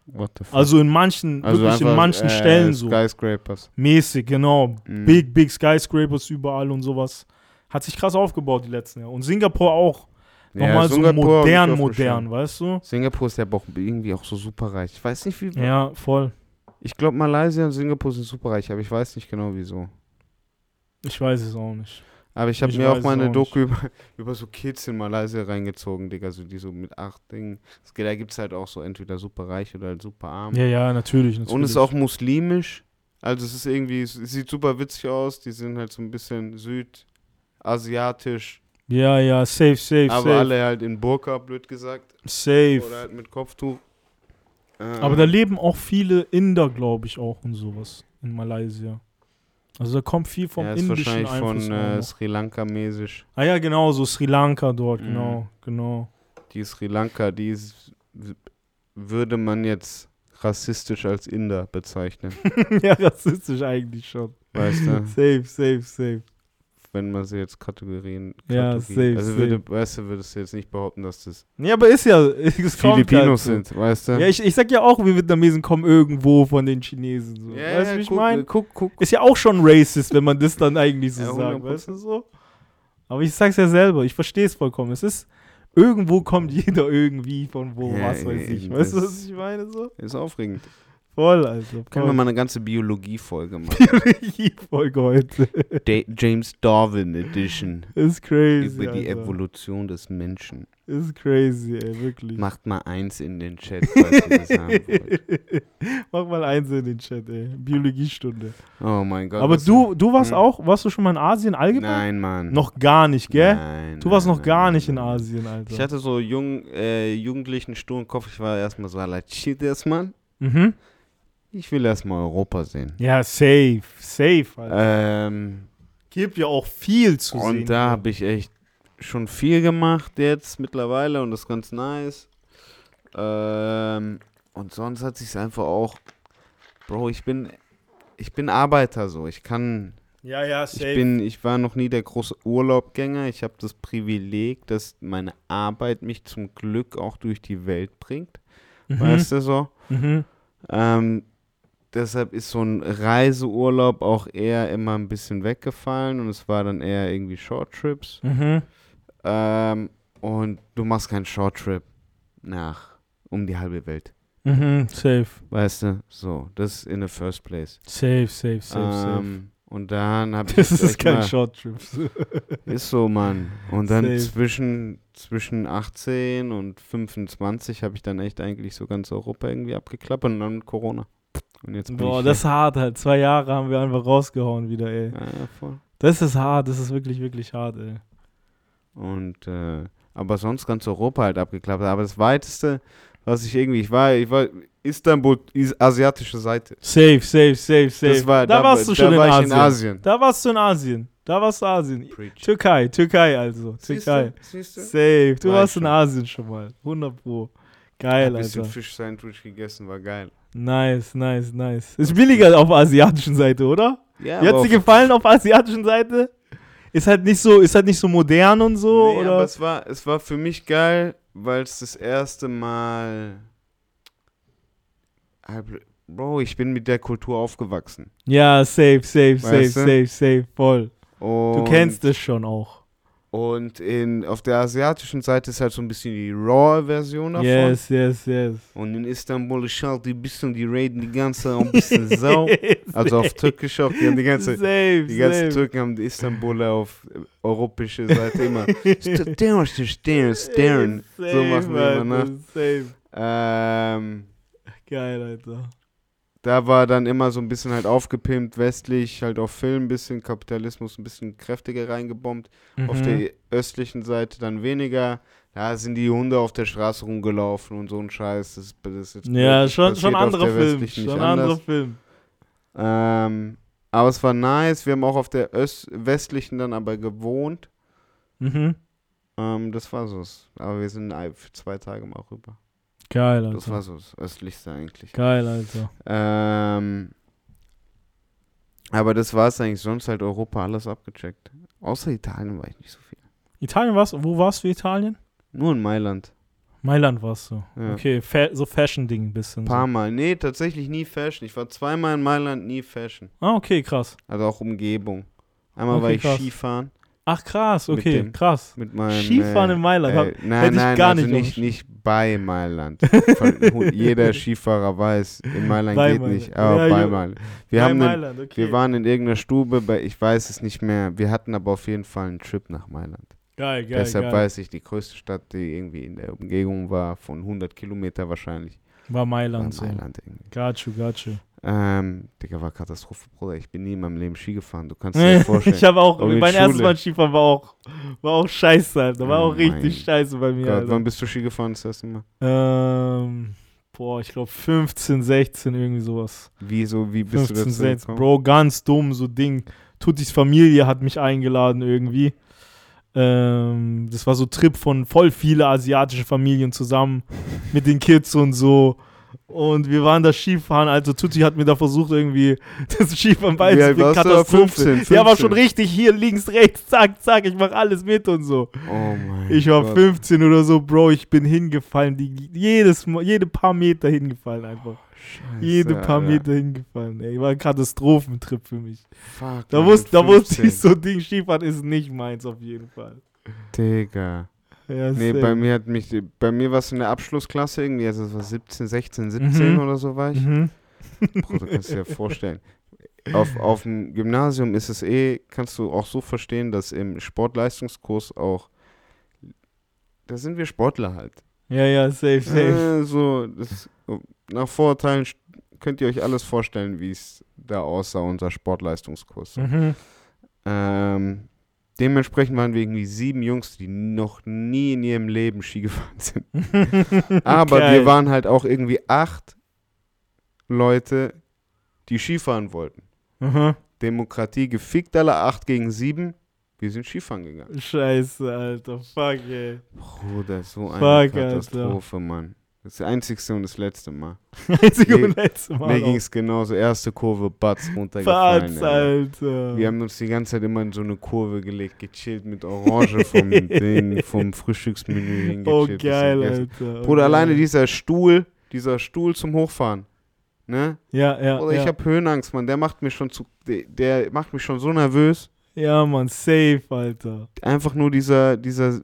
What the fuck? Also in manchen, wirklich in einfach, manchen äh, Stellen so. Skyscrapers. Mäßig, genau. Mhm. Big, big Skyscrapers überall und sowas. Hat sich krass aufgebaut die letzten Jahre. Und Singapur auch. Ja, Nochmal so Singapur hab modern, modern, weißt du? Singapur ist ja auch irgendwie auch so super reich. Ich weiß nicht, wie. Ja, voll. Ich glaube, Malaysia und Singapur sind super reich, aber ich weiß nicht genau wieso. Ich weiß es auch nicht. Aber ich habe mir auch mal eine Doku über, über so Kids in Malaysia reingezogen, Digga, so die so mit acht Dingen. Da gibt es halt auch so entweder super reich oder halt super arm. Ja, ja, natürlich. natürlich. Und es ist auch muslimisch. Also es ist irgendwie, es sieht super witzig aus. Die sind halt so ein bisschen südasiatisch. Ja, ja, safe, safe, aber safe. alle halt in Burka, blöd gesagt. safe. Oder halt mit Kopftuch. Ähm, Aber da leben auch viele Inder, glaube ich, auch und sowas in Malaysia. Also da kommt viel vom ja, ist indischen wahrscheinlich Einfluss. von äh. Sri Lanka mäßig. ah ja, genau, so Sri Lanka dort, Mhm. genau, genau. Die Sri Lanka, die ist, würde man jetzt rassistisch als Inder bezeichnen. ja, rassistisch eigentlich schon. weißt du? Safe, safe, safe. Wenn man sie jetzt Kategorien. Ja, Kategorien- safe, Also safe. würde, weißt du, würdest du jetzt nicht behaupten, dass das Nee, aber ist ja, halt Filipinos so. sind, weißt du? Ja, ich, ich sag ja auch, wir Vietnamesen kommen irgendwo von den Chinesen. So. Ja, weißt du, ja, wie ich meine? guck, guck. Ist ja auch schon racist, wenn man das dann eigentlich so Ja, sagt, 100%. weißt du so? Aber ich sag's ja selber, ich verstehe es vollkommen. Es ist, irgendwo kommt jeder irgendwie von wo, Ja, was weiß ich. Weißt du, was ich meine? So? Ist aufregend. Voll, also. Können wir mal eine ganze Biologie-Folge machen. Folge heute. Da James Darwin Edition. Ist crazy. über die Alter. Evolution des Menschen. Ist crazy, ey, wirklich. Macht mal eins in den Chat, falls ihr das haben wollt. Mach mal eins in den Chat, ey. Biologiestunde. Oh mein Gott. Aber du, du warst Hm. auch, warst du schon mal in Asien allgemein? Nein, Mann. Noch gar nicht, gell? Nein, Du warst nein, noch gar nein, nicht in nein. Asien, Alter. Ich hatte so jung, äh, jugendlichen stummen Kopf. Ich war erstmal so, like, shit, erstmal. mhm. Ich will erstmal Europa sehen. Ja, safe, safe, Alter. Ähm, Gibt ja auch viel zu sehen. und da habe ich echt schon viel gemacht jetzt mittlerweile und das ist ganz nice. Ähm, und sonst hat sich einfach auch, Bro, ich bin, ich bin Arbeiter so. Ich kann, Ja, ja, ich safe. bin, ich war noch nie der große Urlaubgänger. Ich habe das Privileg, dass meine Arbeit mich zum Glück auch durch die Welt bringt. mhm. Weißt du so? Mhm. Ähm, deshalb ist so ein Reiseurlaub auch eher immer ein bisschen weggefallen und es war dann eher irgendwie Shorttrips. Mhm. Ähm, und du machst keinen Shorttrip nach um die halbe Welt. Mhm. Safe. Weißt du? So, das in the first place. Safe, safe, safe, safe. Ähm, und dann habe ich. Das ist kein mal- Short-Trip. Ist so, Mann. Und dann Safe. zwischen, zwischen 18 und 25 habe ich dann echt eigentlich so ganz Europa irgendwie abgeklappert und dann Corona. Und jetzt Boah, das ist hart halt. Zwei Jahre haben wir einfach rausgehauen wieder, ey. Ja, ja, voll. Das ist hart, das ist wirklich, wirklich hart, ey. Und äh, aber sonst ganz Europa halt abgeklappt. Aber das weiteste, was ich irgendwie, ich war, ich war Istanbul, is asiatische Seite. Safe, safe, safe, safe. Das war, da, warst du da schon in, war Asien. in Asien. Da warst du in Asien. Da warst du Asien. Preach. Türkei, Türkei also. Türkei. Siehst du? Safe. Du War warst in. Asien schon mal. 100 Pro. Geil, Ein bisschen Alter. Fisch-Sandwich gegessen, war geil. Nice, nice, nice. Ist billiger auf der asiatischen Seite, oder? Ja, hat's dir auf- gefallen auf der asiatischen Seite? Ist halt nicht so, ist halt nicht so modern und so, nee, oder? aber es war, es war für mich geil, weil es das erste Mal. Bro, ich bin mit der Kultur aufgewachsen. Ja, safe, safe, safe, Weißt du? safe, safe, voll. Und, Du kennst es schon auch. Und in, auf der asiatischen Seite ist halt so ein bisschen die raw-Version davon. Yes, yes, yes. Und in Istanbul ist halt ein bisschen, die reden die ganze ein bisschen Sau. Also auf Türkisch auch, die haben die ganze, safe, die ganzen. Türken haben die Istanbuler auf europäische Seite immer. Stern, Stern, Stern. So machen wir immer, ne? Safe. Ähm, Geil, Alter. Da war dann immer so ein bisschen halt aufgepimpt, westlich, halt auf Film ein bisschen, Kapitalismus ein bisschen kräftiger reingebombt. Auf Mhm. der östlichen Seite dann weniger. Da sind die Hunde auf der Straße rumgelaufen und so ein Scheiß. Das, das ist jetzt Ja, schon, schon auf der Film. Schon anders. Film. Ähm, aber es war nice. Wir haben auch auf der Öst westlichen dann aber gewohnt. Mhm. Ähm, das war so. Aber wir sind für zwei Tage mal rüber. Geil, Das war Alter. so das östlichste eigentlich. Geil, Alter. Ähm, aber das war es eigentlich. Sonst halt Europa alles abgecheckt. Außer Italien war ich nicht so viel. Italien warst Wo warst du Italien? Nur in Mailand. Mailand warst du. Ja. Okay, fa so Fashion-Ding ein bisschen. Ein So. paar Mal. Nee, tatsächlich nie Fashion. Ich war zweimal in Mailand, nie Fashion. Ah, okay, krass. Also auch Umgebung. Einmal war Okay, ich krass. Skifahren. Ach krass, Mit okay, dem- krass. Mit meinem, Skifahren äh, in Mailand, hab- Äh, nein, nein, gar also nicht nicht, bei Mailand. Jeder Skifahrer weiß, in Mailand Bei geht Mailand. nicht, aber Ja, bei Mailand. Wir, Bei haben Mailand, okay. wir waren in irgendeiner Stube, bei, ich weiß es nicht mehr. Wir hatten aber auf jeden Fall einen Trip nach Mailand. geil, geil, Deshalb geil. weiß ich, die größte Stadt, die irgendwie in der Umgebung war, von 100 Kilometer wahrscheinlich, War war Mailand so. Mailand irgendwie. Got you, got you. Ähm, Digga, war Katastrophe, Bruder. Ich bin nie in meinem Leben Ski gefahren. Du kannst dir vorstellen. ich habe auch, Auch in mein erstes Schule. Mal Skifahren war auch, war auch scheiße, Alter. War Oh auch richtig scheiße bei mir, Gott, Alter. wann bist du Ski gefahren das erste Mal? Ähm, boah, ich glaube 15, 16, irgendwie sowas. Wie, so, wie bist 15, du dazu 16. gekommen? Bro, ganz dumm, so Ding. Tutis Familie hat mich eingeladen irgendwie. Ähm, das war so Trip von voll viele asiatische Familien zusammen mit den Kids und so. Und wir waren da Skifahren, also Tutti hat mir da versucht, irgendwie das Skifahren beizubringen. Katastrophe. 15, Ja, aber 15. schon richtig hier, links, rechts, zack, zack, ich mach alles mit und so. Oh mein Ich war Gott. 15 oder so, Bro, ich bin hingefallen, die, jedes, Mal- jede paar Meter hingefallen einfach. Scheiße, Jede paar Alter. Meter hingefallen, ey. War ein Katastrophentrip für mich. Fuck, Da, Mann, wusste, da wusste 15. ich, so Ding Skifahren ist nicht meins auf jeden Fall. Digga. Ja, Nee, safe. bei mir hat mich, bei mir war es in der Abschlussklasse irgendwie, also das war 17, 16, 17 Mhm. oder so war ich. Mhm. Bro, du kannst dir ja vorstellen. Auf, auf dem Gymnasium ist es eh, kannst du auch so verstehen, dass im Sportleistungskurs auch, da sind wir Sportler halt. Ja, ja, safe, safe. Äh, so, das, nach Vorurteilen könnt ihr euch alles vorstellen, wie es da aussah, unser Sportleistungskurs. Mhm. Ähm, dementsprechend waren wir irgendwie sieben Jungs, die noch nie in ihrem Leben Ski gefahren sind. Aber Geil. wir waren halt auch irgendwie acht Leute, die Skifahren wollten. Mhm. Demokratie gefickt alle acht gegen sieben. Wir sind Skifahren gegangen. Scheiße, Alter. Fuck, ey. Bruder, so eine Fuck, Alter. Katastrophe, Mann. Das einzigste und das letzte Mal. Einzige und letzte Mal. Mir ging es genauso. Erste Kurve, Batz runtergefallen. Fatz, ey. Alter. Wir haben uns die ganze Zeit immer in so eine Kurve gelegt, gechillt mit Orange vom Ding, vom Frühstücksmenü hingechillt. oh, geil. Alter. Oh, Bruder, geil. alleine dieser Stuhl, dieser Stuhl zum Hochfahren, ne? Ja, ja. Bruder, ja. ich hab Höhenangst, Mann. Der macht mich schon zu, der, der macht mich schon so nervös. ja, Mann, safe, Alter. Einfach nur dieser, dieser,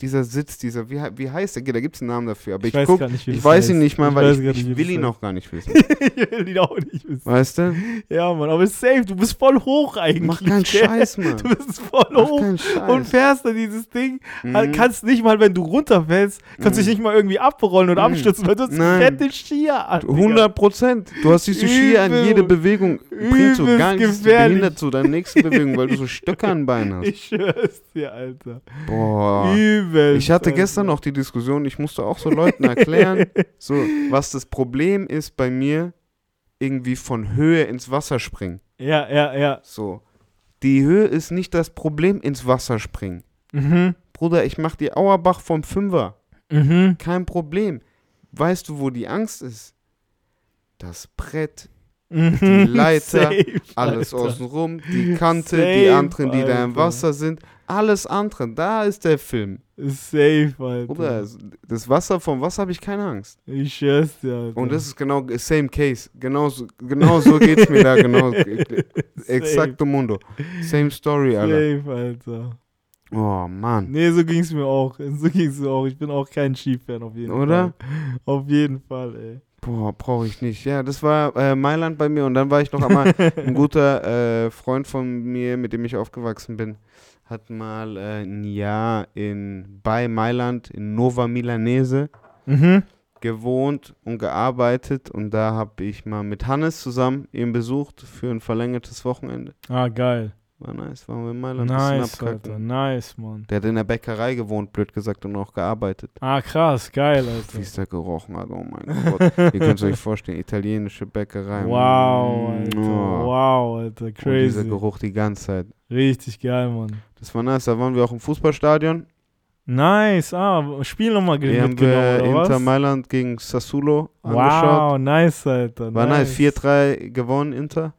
dieser Sitz, dieser, wie, wie heißt der? Da gibt's einen Namen dafür. Aber ich, weiß guck, gar nicht, ich weiß ihn heißt. nicht mal, Ich weil ich, nicht, ich will ihn auch gar nicht wissen. ich will ihn auch nicht wissen. Weißt du? Ja, Mann, aber safe, du bist voll hoch eigentlich. Mach keinen? Scheiß, Mann. Du bist voll Mach hoch und fährst dann dieses Ding. Halt, Mhm. Kannst nicht mal, wenn du runterfällst, kannst Mhm. dich nicht mal irgendwie abrollen oder Mhm. abstützen, weil du hast Nein. fette Skier an. Digga. 100 Prozent. Du hast diese Skier an jede Bewegung. Bringt so gar nichts behindert zu deiner nächsten Bewegung, weil du so Stöcke an den Beinen hast. Ich schwör's dir, Alter. Boah. Übel. Ich hatte gestern noch die Diskussion, ich musste auch so Leuten erklären, so, was das Problem ist bei mir, irgendwie von Höhe ins Wasser springen. Ja, ja, ja. So. Die Höhe ist nicht das Problem ins Wasser springen. Mhm. Bruder, ich mach die Auerbach vom Fünfer. Mhm. Kein Problem. Weißt du, wo die Angst ist? Das Brett. Die Leiter, Safe, alles Alter. außenrum, die Kante, die Safe, anderen, die da im Alter. Wasser sind, alles andere. Da ist der Film. Safe, Alter. Bruder, das Wasser, vom Wasser habe ich keine Angst. ich schwör's dir, Alter. Und das ist genau same case. Genau so, genau so geht's mir da. Genau, exakto mundo. Same story, Alter. Safe, Alter. Oh, Mann. Nee, so ging's mir auch. So ging's mir auch. Ich bin auch kein Skifan auf jeden Oder? Fall. Auf jeden Fall, ey. Boah, brauche ich nicht. Ja, das war äh, Mailand bei mir und dann war ich noch einmal ein guter äh, Freund von mir, mit dem ich aufgewachsen bin, hat mal äh, ein Jahr in bei Mailand in Nova Milanese Mhm. gewohnt und gearbeitet und da habe ich mal mit Hannes zusammen ihn besucht für ein verlängertes Wochenende. Ah, geil. War nice, waren wir in Mailand Nice. Alter. Nice, Mann. Der hat in der Bäckerei gewohnt, blöd gesagt, und auch gearbeitet. Ah, krass. Geil, Wie Alter. es da gerochen hat, oh mein Gott. Ihr könnt es euch vorstellen, italienische Bäckerei. Wow, Mm, Alter. oh. Wow, Alter. Und dieser Crazy. Geruch die ganze Zeit. Richtig geil, Mann. Das war nice. Da waren wir auch im Fußballstadion. Nice. Ah, Spiel nochmal Hier haben mitgenommen, wir oder Inter was? Mailand gegen Sassuolo angeschaut. Wow, nice, Alter. War nice. nice. 4-3 gewonnen, Inter.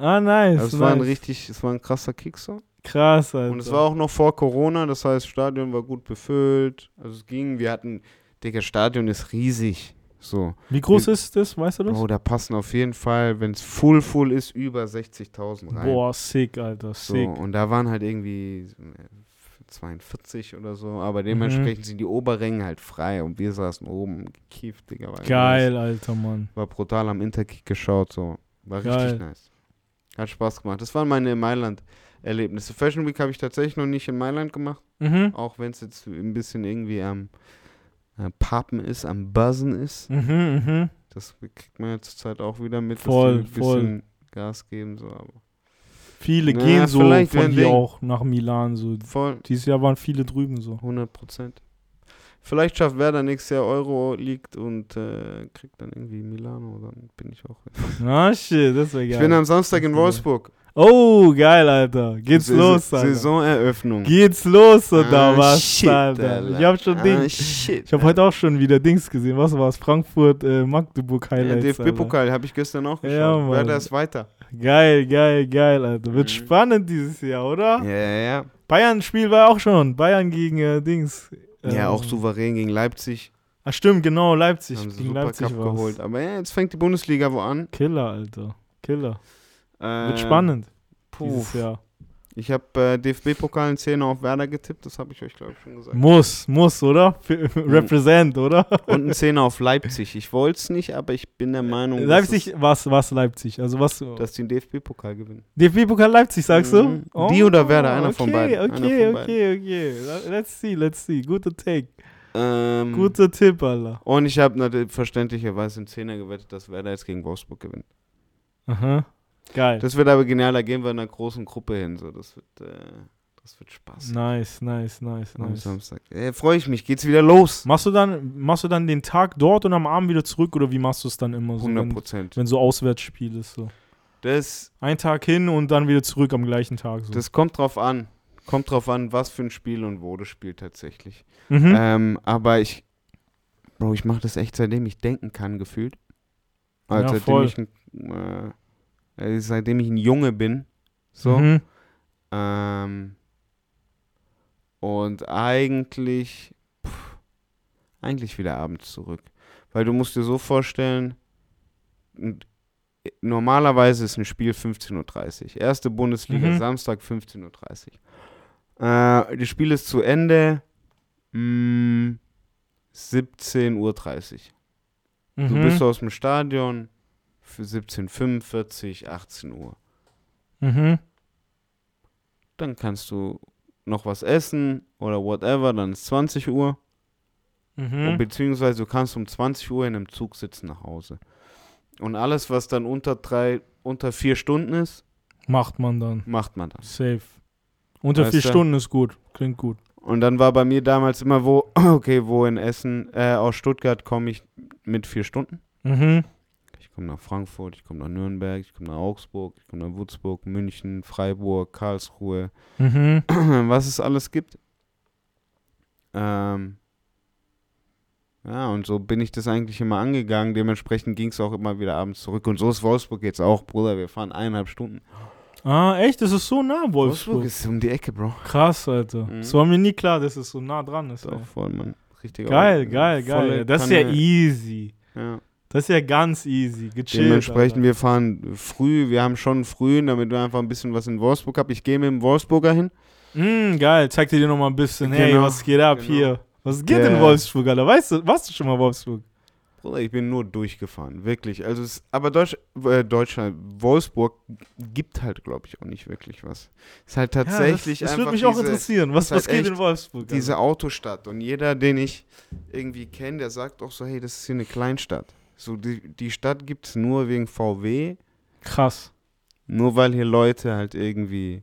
Ah, nice. Also es nice. war ein richtig, es war ein krasser Kick so. Krass, Alter. Und es war auch noch vor Corona, das heißt, das Stadion war gut befüllt. Also es ging, wir hatten, Digga, Stadion ist riesig. So. Wie groß ist das, weißt du das? Bro, da passen auf jeden Fall, wenn es full full ist, über 60.000 rein. Boah, sick, Alter, so, sick. und da waren halt irgendwie äh, 42 oder so, Mhm. aber dementsprechend sind die Oberränge halt frei und wir saßen oben gekifft, Digga. Geil, Alter, Mann. War brutal am Interkick geschaut, so. War Geil. richtig nice. Hat Spaß gemacht. Das waren meine Mailand-Erlebnisse. Fashion Week habe ich tatsächlich noch nicht in Mailand gemacht, Mhm. auch wenn es jetzt ein bisschen irgendwie am äh, Pappen ist, am Buzzen ist. Mhm, mhm. Das kriegt man ja zurzeit auch wieder mit, Voll, dass die ein voll. bisschen Gas geben, so, aber Viele Ja, gehen so von hier auch nach Milan. So. voll Dieses Jahr waren viele drüben so. 100 Prozent. Vielleicht schafft Werder nächstes Jahr Euro liegt und äh, kriegt dann irgendwie Milano, dann bin ich auch. Ah, shit, das wäre geil. Ich bin am Samstag in Wolfsburg. oh, geil, Alter. Geht's Saison- los, Alter. Saisoneröffnung. Geht's los, oder Ah, was, shit, Alter? Ich hab schon ah, Ding. shit. Ich habe heute auch schon wieder Dings gesehen. Was war's? Frankfurt, äh, Magdeburg ja, Highlights. Alter. DFB-Pokal habe ich gestern auch geschaut. Ja, Mann. Werder ist weiter. Geil, geil, geil, Alter. Wird Mhm. spannend dieses Jahr, oder? Ja, ja, ja. Bayern-Spiel war auch schon. Bayern gegen äh, Dings. Ja, Ähm, auch souverän gegen Leipzig. Ah, stimmt, genau. Leipzig. haben sie gegen Leipzig war's. geholt. Aber ja, jetzt fängt die Bundesliga wo an. Killer, Alter. Killer. Wird Äh, spannend Puh. dieses Jahr. Ich habe äh, DFB-Pokal in 10 auf Werder getippt, das habe ich euch, glaube ich, schon gesagt. Muss, muss, oder? Für, Represent, oder? Und ein 10 auf Leipzig. Ich wollte es nicht, aber ich bin der Meinung, Leipzig, was, was Leipzig? Also was? dass die den DFB-Pokal gewinnen. DFB-Pokal Leipzig, sagst du? Mhm. Die oder Werder, einer okay, von beiden. Einer Okay, von beiden. okay, okay. Let's see, let's see. Guter Take. Ähm, Guter Tipp, Alter. Und ich habe natürlich verständlicherweise in 10er gewettet, dass Werder jetzt gegen Wolfsburg gewinnt. Aha. Geil. Das wird aber genial, da gehen wir in einer großen Gruppe hin. So. Das, wird, äh, das wird Spaß. Nice, nice, nice, Am nice. Samstag. Äh, Freue ich mich, geht's wieder los. Machst du dann, machst du dann den Tag dort und am Abend wieder zurück oder wie machst du es dann immer so, 100 wenn, Prozent. wenn so Auswärtsspiel ist so? Das, Ein Tag hin und dann wieder zurück am gleichen Tag so. das kommt drauf an. Kommt drauf an, was für ein Spiel und wo das Spiel tatsächlich. mhm. Ähm, aber ich, Bro, ich mache das echt seitdem ich denken kann, gefühlt. Also Ja, seitdem, voll. ich ein, äh, seitdem ich ein Junge bin. So. Mhm. Ähm, und eigentlich, pff, eigentlich wieder abends zurück. Weil du musst dir so vorstellen, normalerweise ist ein Spiel 15.30 Uhr. Erste Bundesliga, Mhm. Samstag 15.30 Uhr. Äh, das Spiel ist zu Ende mh, 17.30 Uhr. Du Mhm. bist aus dem Stadion für 17.45 18 Uhr. Mhm. Dann kannst du noch was essen oder whatever, dann ist 20 Uhr. Und Mhm. beziehungsweise du kannst um 20 Uhr in einem Zug sitzen nach Hause. Und alles, was dann unter drei, unter vier Stunden ist, Macht man dann. macht man dann. Safe. Unter Weißt vier du? Stunden ist gut. Klingt gut. Und dann war bei mir damals immer, wo, okay, wo in Essen, äh, aus Stuttgart komme ich mit vier Stunden. Mhm. Komme nach Frankfurt, ich komme nach Nürnberg, ich komme nach Augsburg, ich komme nach Würzburg, München, Freiburg, Karlsruhe, Mhm. was es alles gibt. Ähm, ja, und so bin ich das eigentlich immer angegangen. Dementsprechend ging es auch immer wieder abends zurück. Und so ist Wolfsburg jetzt auch, Bruder. Wir fahren eineinhalb Stunden. Ah, echt? Das ist so nah, Wolfsburg. ist um die Ecke, Bro. Krass, Alter. Mhm. Das war mir nie klar, dass es so nah dran ist. Ey. auch voll, Mann. Richtig Geil, geil, geil. Das ist ja easy. Ja. Das ist ja ganz easy. Gechillt. Dementsprechend, Alter. wir fahren früh. Wir haben schon früh, damit wir einfach ein bisschen was in Wolfsburg haben. Ich gehe mit dem Wolfsburger hin. Mm, geil, zeig dir noch mal ein bisschen. Hey, Genau, was geht ab genau. hier? Was geht in Der- Wolfsburg, Alter? Weißt du, warst du schon mal Wolfsburg? Bruder, ich bin nur durchgefahren, wirklich. Also es, aber Deutsch, äh, Deutschland, Wolfsburg gibt halt, glaube ich, auch nicht wirklich was. Ist halt tatsächlich ja, das, das einfach würde mich auch diese, interessieren. Was, halt was geht in Wolfsburg? Diese Autostadt. Und jeder, den ich irgendwie kenne, der sagt auch so, hey, das ist hier eine Kleinstadt. So, die, die Stadt gibt es nur wegen VW, Krass. nur weil hier Leute halt irgendwie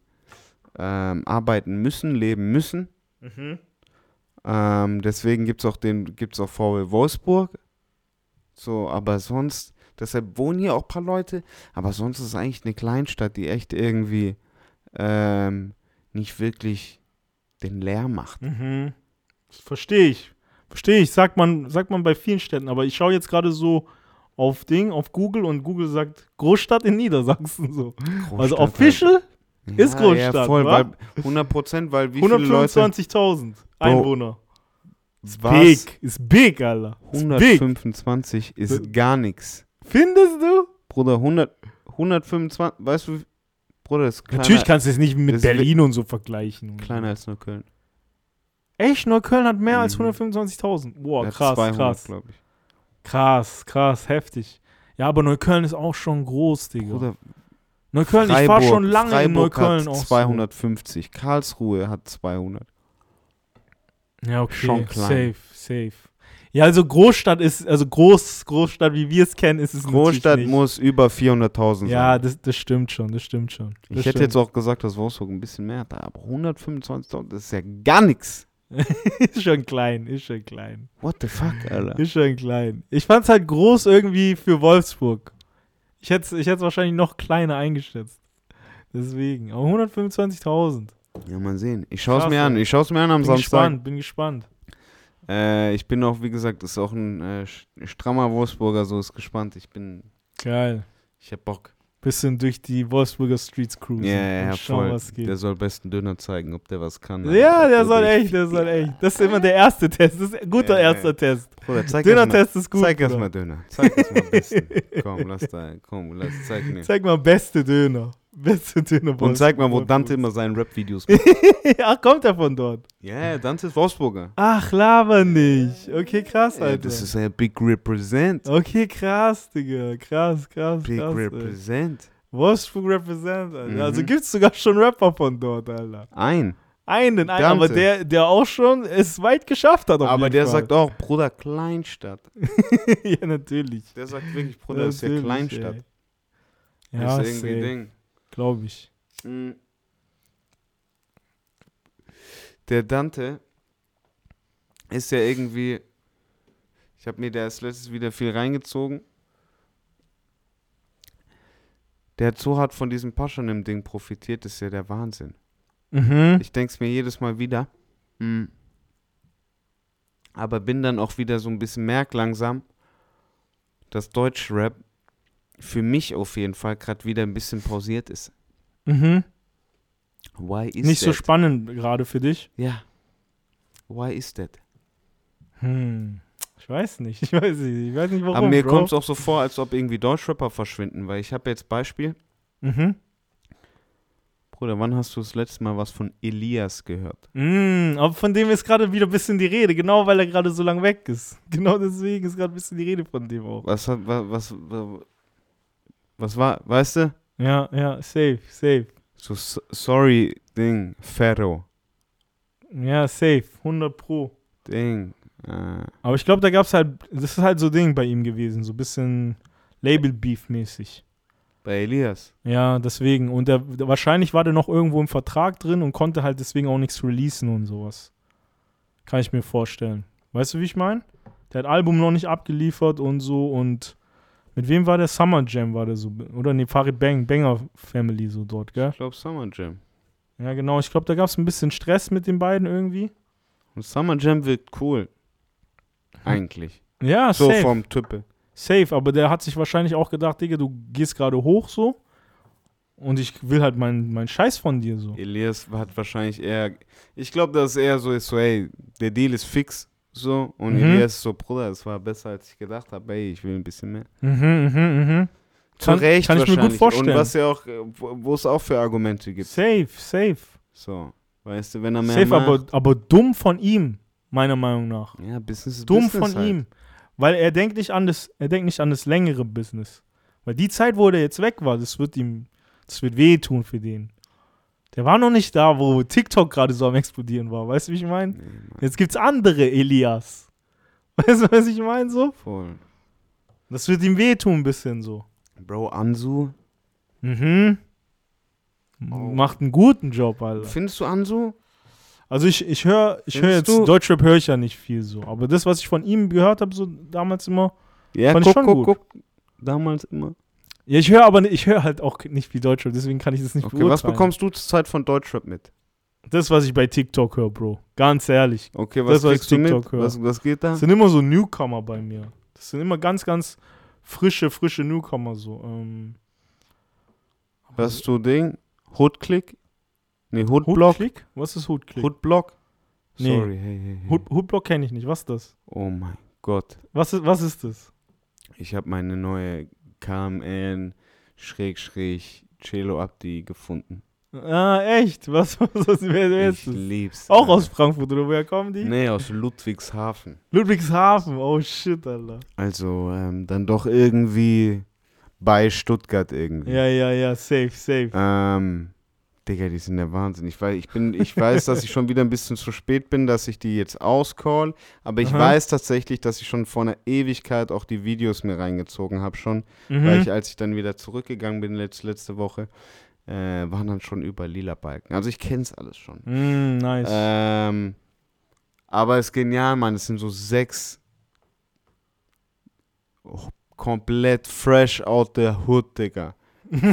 ähm, arbeiten müssen, leben müssen. Mhm. Ähm, deswegen gibt es auch den, gibt's auch VW Wolfsburg. So, aber sonst, deshalb wohnen hier auch ein paar Leute, aber sonst ist es eigentlich eine Kleinstadt, die echt irgendwie ähm, nicht wirklich den Lärm macht. Mhm. Verstehe ich. Verstehe ich. Sagt man, sagt man bei vielen Städten. Aber ich schaue jetzt gerade so auf Ding, auf Google und Google sagt Großstadt in Niedersachsen so. Also Großstadt official halt. ist Ja, Großstadt, Ja, voll, wa? weil 100 Prozent, weil wie viele Leute. 125.000 Einwohner. Ist Was? big. Ist big, Alter. Ist big. 125 ist gar nichts. Findest du? Bruder, 100, 125, weißt du, Bruder, das ist kleiner, Natürlich kannst du es nicht mit Berlin und so vergleichen. kleiner als Neukölln. Echt? Neukölln hat mehr als Mhm. 125.000. Boah, krass, 200, krass. glaube ich. Krass, krass, heftig. Ja, aber Neukölln ist auch schon groß, Digga. Bruder, Neukölln, ich war schon lange in Freiburg Neukölln hat auch. 250, Karlsruhe hat 200. So. Ja, okay. schon klein. Safe, safe. Ja, also Großstadt ist, also Groß, Großstadt, wie wir es kennen, ist es Großstadt nicht. muss über 400.000 Ja, sein. das, das stimmt schon, das stimmt schon. Ich Das hätte stimmt. jetzt auch gesagt, dass Wolfsburg ein bisschen mehr hat, aber 125.000, das ist ja gar nichts. ist schon klein, ist schon klein. What the fuck, Alter? Ist schon klein. Ich fand's halt groß irgendwie für Wolfsburg. Ich hätte es ich wahrscheinlich noch kleiner eingeschätzt. Deswegen. Aber 125.000. Ja, mal sehen. Ich schaue es mir an. Ich schaue es mir an am Bin Samstag. gespannt, bin gespannt. Äh, ich bin auch, wie gesagt, ist auch ein äh, strammer Wolfsburger, so ist gespannt. Ich bin, Geil. ich hab Bock. Bisschen durch die Wolfsburger Streets cruisen. Ja, ja, und ja, schauen, voll. was geht. Der soll besten Döner zeigen, ob der was kann. ja, der soll echt, der soll echt. Das ist immer der erste Test. Das ist ein guter Ja, erster Test. Döner-Test ist gut. zeig erst Bruder. mal Döner. Zeig erst mal besten. komm, lass da, komm, lass, zeig mir. Zeig mal beste Döner. Beste Döner. Und zeig mal, wo. Dante immer seine Rap-Videos macht. Ach, kommt er von dort? Ja, yeah, Dante ist Wolfsburger. Ach, laber nicht. Okay, krass, Alter. das ist ein Big Represent. okay, krass, Digga. Krass, krass, Big krass. ey. Represent. Wolfsburg represent, Alter. Mhm. Also gibt's sogar schon Rapper von dort, Alter. Ein. Einen, einen Dante. aber der, der auch schon es weit geschafft hat. Aber der Fall. sagt auch, Bruder, Kleinstadt. ja, natürlich. Der sagt wirklich, Bruder, das ist ja Kleinstadt. Ey. Ja, das ist irgendwie Ding. Glaube ich. Mm. Der Dante ist ja irgendwie. Ich habe mir da als letztes wieder viel reingezogen. Der hat so hart von diesem Paschanim-Ding profitiert, das ist ja der Wahnsinn. Mhm. Ich denke es mir jedes Mal wieder. Mm. Aber bin dann auch wieder so ein bisschen merk langsam, dass Deutschrap für mich auf jeden Fall gerade wieder ein bisschen pausiert ist. Mhm. Why is Nicht so that? spannend gerade für dich. Ja. Why is that? Hm. Ich weiß nicht. Ich weiß nicht. Ich weiß nicht warum. Aber mir kommt es auch so vor, als ob irgendwie Deutschrapper verschwinden, weil ich habe jetzt Beispiel. Mhm. Bruder, wann hast du das letzte Mal was von Elias gehört? Mm, aber von dem ist gerade wieder ein bisschen die Rede, genau weil er gerade so lang weg ist. Genau deswegen ist gerade ein bisschen die Rede von dem auch. Was hat, was, was, was, was war, weißt du? Ja, ja, safe, safe. So, so- sorry, Ding, Ferro, Ja, safe, 100 pro. Ding. Äh, Aber ich glaube, da gab es halt, das ist halt so Ding bei ihm gewesen, so ein bisschen Label-Beef-mäßig. bei Elias. Ja, deswegen. Und der, wahrscheinlich war der noch irgendwo im Vertrag drin und konnte halt deswegen auch nichts releasen und sowas. Kann ich mir vorstellen. Weißt du, wie ich meine? Der hat Album noch nicht abgeliefert und so und mit wem war der? Summer Jam war der so. Oder nee, Farid Bang, Banger Family so dort, gell? Ich glaube Summer Jam. Ja, genau. Ich glaube, da gab es ein bisschen Stress mit den beiden irgendwie. Und Summer Jam wird cool. Eigentlich. Ja, So safe. vom Type. Safe, aber der hat sich wahrscheinlich auch gedacht, Digga, du gehst gerade hoch so. Und ich will halt meinen mein Scheiß von dir so. Elias hat wahrscheinlich eher. Ich glaube, dass es eher so ist, so, ey, der Deal ist fix. So. Und Mhm. Elias so, Bruder, es war besser, als ich gedacht habe. Ey, ich will ein bisschen mehr. Mhm, mhm, mhm. Zu Kann- Recht kann ich mir gut vorstellen. Und was ja auch, äh, wo wo es auch für Argumente gibt. Safe, safe. So. Weißt du, wenn er mehr Safe, macht. aber, aber dumm von ihm, meiner Meinung nach. ja, Business ist Dumm Business von halt. ihm. Weil er denkt nicht an das, er denkt nicht an das längere Business. Weil die Zeit, wo der jetzt weg war, das wird ihm, das wird wehtun für den. Der war noch nicht da, wo TikTok gerade so am explodieren war. Weißt du, wie ich meine? Nee, Jetzt gibt's andere Elias. Weißt du, was ich meine so? voll. Das wird ihm wehtun ein bisschen so. Bro, Ansu. Mhm. Oh. Macht einen guten Job, Alter. Findest du Ansu? Also ich, ich höre ich hör jetzt, du- Deutschrap höre ich ja nicht viel so. Aber das, was ich von ihm gehört habe, so damals immer. Ja, Fand ich guck, schon guck, gut. guck. Damals immer. Ja, ich höre aber ich höre halt auch nicht viel Deutschrap, deswegen kann ich das nicht Okay, beurteilen. was bekommst du zur Zeit von Deutschrap mit? Das, was ich bei TikTok höre, Bro. Ganz ehrlich. Okay, was Das, was kriegst du mit? TikTok höre. Was, was geht da? Das sind immer so Newcomer bei mir. Das sind immer ganz, ganz frische, frische Newcomer so. Ähm, Hast du Ding? Hoodclick? Nee, Hoodblock? Hoodclick? Was ist Hoodclick? Hoodblock? Nee. Sorry, hey, hey, hey. Hood, Hoodblock kenne ich nicht. Was ist das? Oh mein Gott. Was ist, was ist das? Ich habe meine neue KMN Schrägstrich Cello Abdi gefunden. Ah, echt? Was, was, was wer, wer ich ist das? lieb's. Auch Alter. aus Frankfurt, oder woher kommen die? Nee, aus Ludwigshafen. Ludwigshafen. Oh shit, Alter. Also ähm, dann doch irgendwie bei Stuttgart irgendwie. Ja, ja, ja, safe, safe. Ähm, Digga, die sind der Wahnsinn. Ich weiß, ich, bin, ich weiß, dass ich schon wieder ein bisschen zu spät bin, dass ich die jetzt auscall. Aber ich Aha. weiß tatsächlich, dass ich schon vor einer Ewigkeit auch die Videos mir reingezogen habe schon. Mhm. Weil ich, als ich dann wieder zurückgegangen bin letzte, letzte Woche, äh, waren dann schon über lila Balken. Also ich kenn's alles schon. Mm, nice. Ähm, aber es ist genial, Mann. Es sind so sechs oh, komplett fresh out the hood, Digga.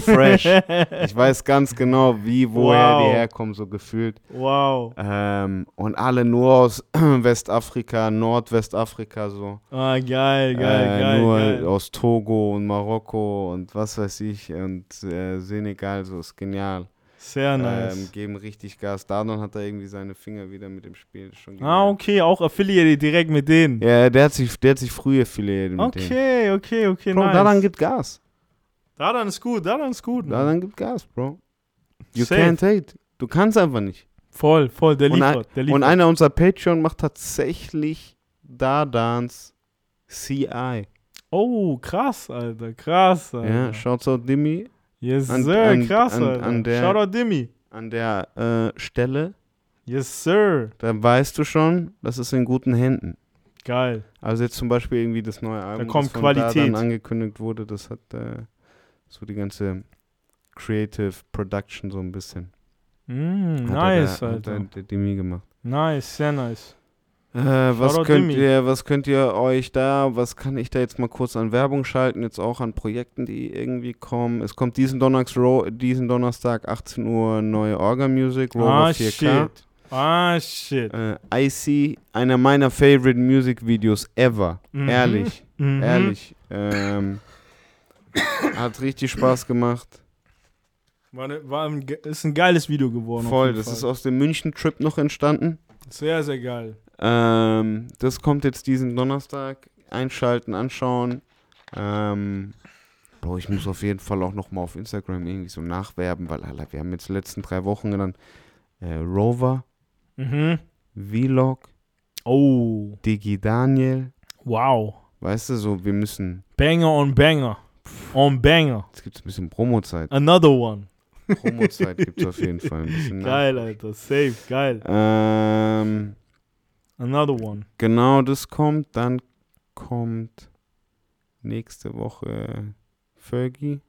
Fresh. ich weiß ganz genau, wie, woher Wow. die herkommen, so gefühlt. wow. Ähm, und alle nur aus Westafrika, Nordwestafrika, so. Ah, geil, geil, äh, geil. nur geil. aus Togo und Marokko und was weiß ich und äh, Senegal, so ist genial. Sehr nice. Ähm, geben richtig Gas. Dadon hat er irgendwie seine Finger wieder mit dem Spiel. Schon ah, genial. okay, auch affiliated direkt mit denen. Ja, der hat sich, der hat sich früh affiliated mit dem. Okay, okay, okay, Bro, nice. Dadan gibt Gas. Dadan ist gut, Dadan ist gut. Mann. Dadan gibt Gas, Bro. You Safe. can't hate. Du kannst einfach nicht. Voll, voll, der Und ein- liefert, der liefert. Und einer unserer Patreon macht tatsächlich Dadans CI. oh, krass, Alter, krass, Alter. Ja, shouts out Dimi. yes, an- sir, an- krass, an- Alter. an der- Shoutout Dimmy. An der äh, Stelle, Yes, sir. da weißt du schon, das ist in guten Händen. Geil. Also jetzt zum Beispiel irgendwie das neue Album, kommt das von Qualität. Dadan angekündigt wurde, das hat äh, so die ganze Creative Production so ein bisschen. Mm, Hat nice, er, der, hat Alter. der, Demi gemacht. Nice, sehr nice. Äh, was könnt Demi. ihr, was könnt ihr euch da, was kann ich da jetzt mal kurz an Werbung schalten, jetzt auch an Projekten, die irgendwie kommen. Es kommt diesen, Donnerstags, Ro diesen Donnerstag 18 Uhr neue Orga Music, Rover Ah, 4K. shit. Ah, shit. Äh, IC, einer meiner favorite Music Videos ever. Mhm. Ehrlich, Mhm. ehrlich. Ähm, hat richtig Spaß gemacht. War, ne, war ein, ist ein geiles Video geworden. Voll, das Fall. ist aus dem München-Trip noch entstanden. Sehr, sehr geil. Ähm, das kommt jetzt diesen Donnerstag. Einschalten, anschauen. Ähm, Bro, ich muss auf jeden Fall auch noch mal auf Instagram irgendwie so nachwerben, weil Alter, wir haben jetzt die letzten drei Wochen dann äh, Rover, Mhm. Vlog, Oh, Digi Daniel. wow. Weißt du, so wir müssen. Banger on Banger. On Banger. Jetzt gibt es ein bisschen Promozeit. Another one. Promozeit gibt es auf jeden Fall ein bisschen. ne? Geil, Alter. Safe. Geil. Ähm, Another one. genau, das kommt. Dann kommt nächste Woche Fergie.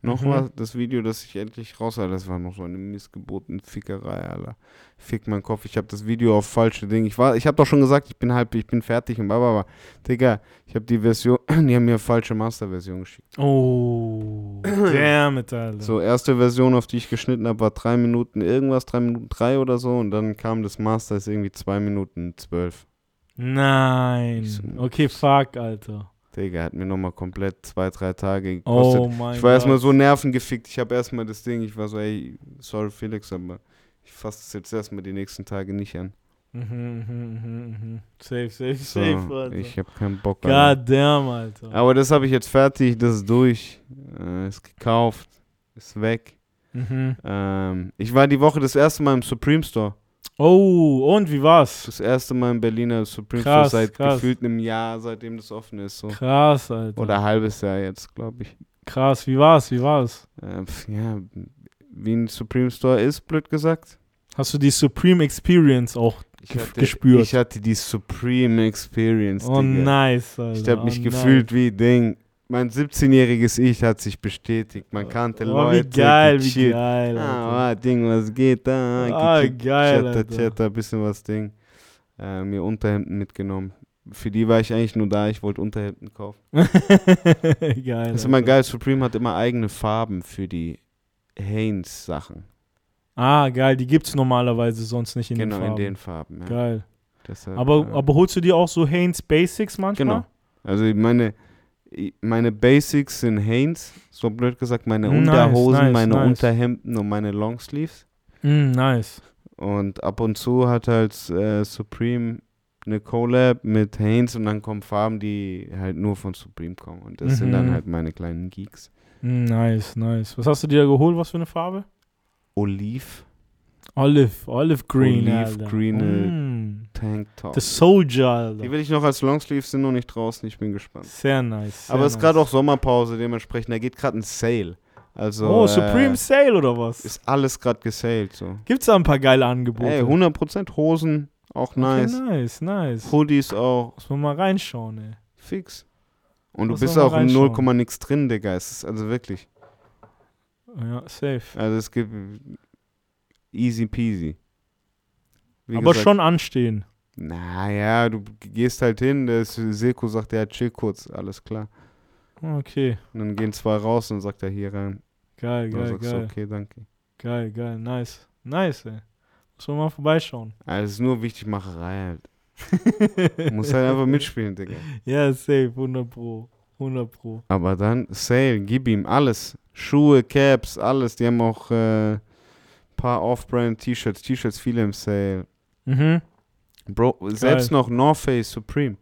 Noch Mhm. das Video, das ich endlich raus hatte, das war noch so eine missgebotene Fickerei, Alter. Fick mein Kopf, ich habe das Video auf falsche Dinge. Ich war, ich habe doch schon gesagt, ich bin halb, ich bin fertig und bla. Digga, ich habe die Version, die haben mir falsche Masterversion geschickt. Oh. Damn it, Alter. So, erste Version, auf die ich geschnitten habe, war drei Minuten irgendwas, drei Minuten drei oder so und dann kam das Master, ist irgendwie zwei Minuten zwölf. Nein. So- Okay, fuck, Alter. Digga, hat mir nochmal komplett zwei, drei Tage gekostet. Oh mein ich war erstmal Gott. so nervengefickt. Ich habe erstmal das Ding, ich war so, ey, sorry Felix, aber ich fasse es jetzt erstmal die nächsten Tage nicht an. Mhm, mhm, mhm, mhm. Safe, safe, So, safe, Alter. ich habe keinen Bock. Alter. God damn, Alter. Aber das habe ich jetzt fertig, das ist durch. Äh, ist gekauft, ist weg. Mhm. Ähm, ich war die Woche das erste Mal im Supreme Store. Oh, und wie war's? Das erste Mal im Berliner Supreme Krass, Store seit krass. gefühlt einem Jahr, seitdem das offen ist. So. Krass, Alter. Oder ein halbes Jahr jetzt, glaube ich. Krass, wie war's? Wie war's? Äh, pf, ja, wie ein Supreme Store ist, blöd gesagt. Hast du die Supreme Experience auch? Ich hatte, gespürt. Ich hatte die Supreme Experience. Oh, Digga. nice, Alter. Ich habe mich oh, gefühlt wie Ding. Mein 17-jähriges Ich hat sich bestätigt. Man kannte nice. Oh, Leute. wie geil, wie gechillt. geil. Ah, ah, Ding, was geht da? Ah, Gechillt, geil, Chatter, Alter. Chatter, bisschen was Ding. Äh, mir Unterhemden mitgenommen. Für die war ich eigentlich nur da, ich wollte Unterhemden kaufen. geil. Das ist immer Alter. geil, Supreme hat immer eigene Farben für die Hanes-Sachen. Ah, geil, die gibt's normalerweise sonst nicht in Genau, den Farben. in den Farben. Ja. Geil. Deshalb, Aber, äh, aber holst du dir auch so Hanes Basics manchmal? Genau. Also meine, meine Basics sind Hanes, so blöd gesagt, meine Nice, Unterhosen, nice, meine nice. Unterhemden und meine Longsleeves. Mm, nice. Und ab und zu hat halt äh, Supreme eine Collab mit Hanes und dann kommen Farben, die halt nur von Supreme kommen. Und das sind dann Mhm. halt meine kleinen Geeks. Mm, Nice, nice. Was hast du dir geholt? Was für eine Farbe? Olive Olive, Olive Green. Olive. Green, äh, Mm. Tank Top. The Soldier, Die Alter. will ich noch als Longsleeve, sind noch nicht draußen, ich bin gespannt. Sehr nice. Sehr Aber es ist nice. gerade auch Sommerpause, dementsprechend, da geht gerade ein Sale. Also Oh, äh, Supreme Sale oder was? ist alles gerade gesailed. So. Gibt's da ein paar geile Angebote? Ey, 100% Hosen, auch nice. Okay, nice, nice. Hoodies auch Muss man mal reinschauen, ey. fix. Und du Muss bist man mal auch in 0, reinschauen. nix drin, Digga. Es ist also wirklich. Ja, safe. Also es gibt easy peasy. Wie Aber gesagt, schon anstehen. Naja, du gehst halt hin, der Seko sagt, ja, chill kurz, alles klar. Okay. Und dann gehen zwei raus und sagt er hier rein. Geil, geil, sagst geil. du, okay, danke. Geil, geil. Nice. Nice, ey. Muss man mal vorbeischauen. Also es ist nur wichtig Macherei halt. Muss halt einfach mitspielen, Digga. ja, safe. 100 Pro. 100 Pro. Aber dann Sale, gib ihm alles. Schuhe, Caps, alles. Die haben auch äh, paar Off-Brand-T-Shirts. T-Shirts viele im Sale. Mhm. Bro, selbst noch North Face Supreme.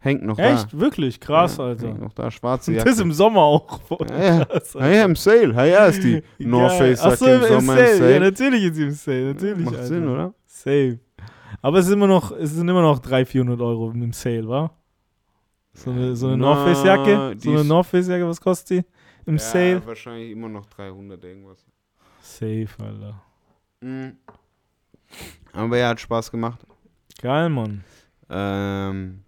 Hängt noch Echt? Wirklich? da. Krass, ja, Alter. Hängt noch da, schwarze Jacke. das im Sommer auch. Voll Ja, ja. krass, Ja, ja, im Sale. Ja, ja, ist die North Geil. Face Jacke so, im Sommer im Sale. Ja, natürlich ist sie im Sale. Natürlich, Macht Alter. Sinn, oder? Safe. Aber es ist immer noch, es sind immer noch 300, 400 Euro im Sale, wa? So eine, so eine Na, North Face Jacke? So eine North Face Jacke, was kostet die? Im Sale? wahrscheinlich immer noch 300 irgendwas. Safe, Alter. Mhm. Aber ja, hat Spaß gemacht. Geil, Mann. Ähm,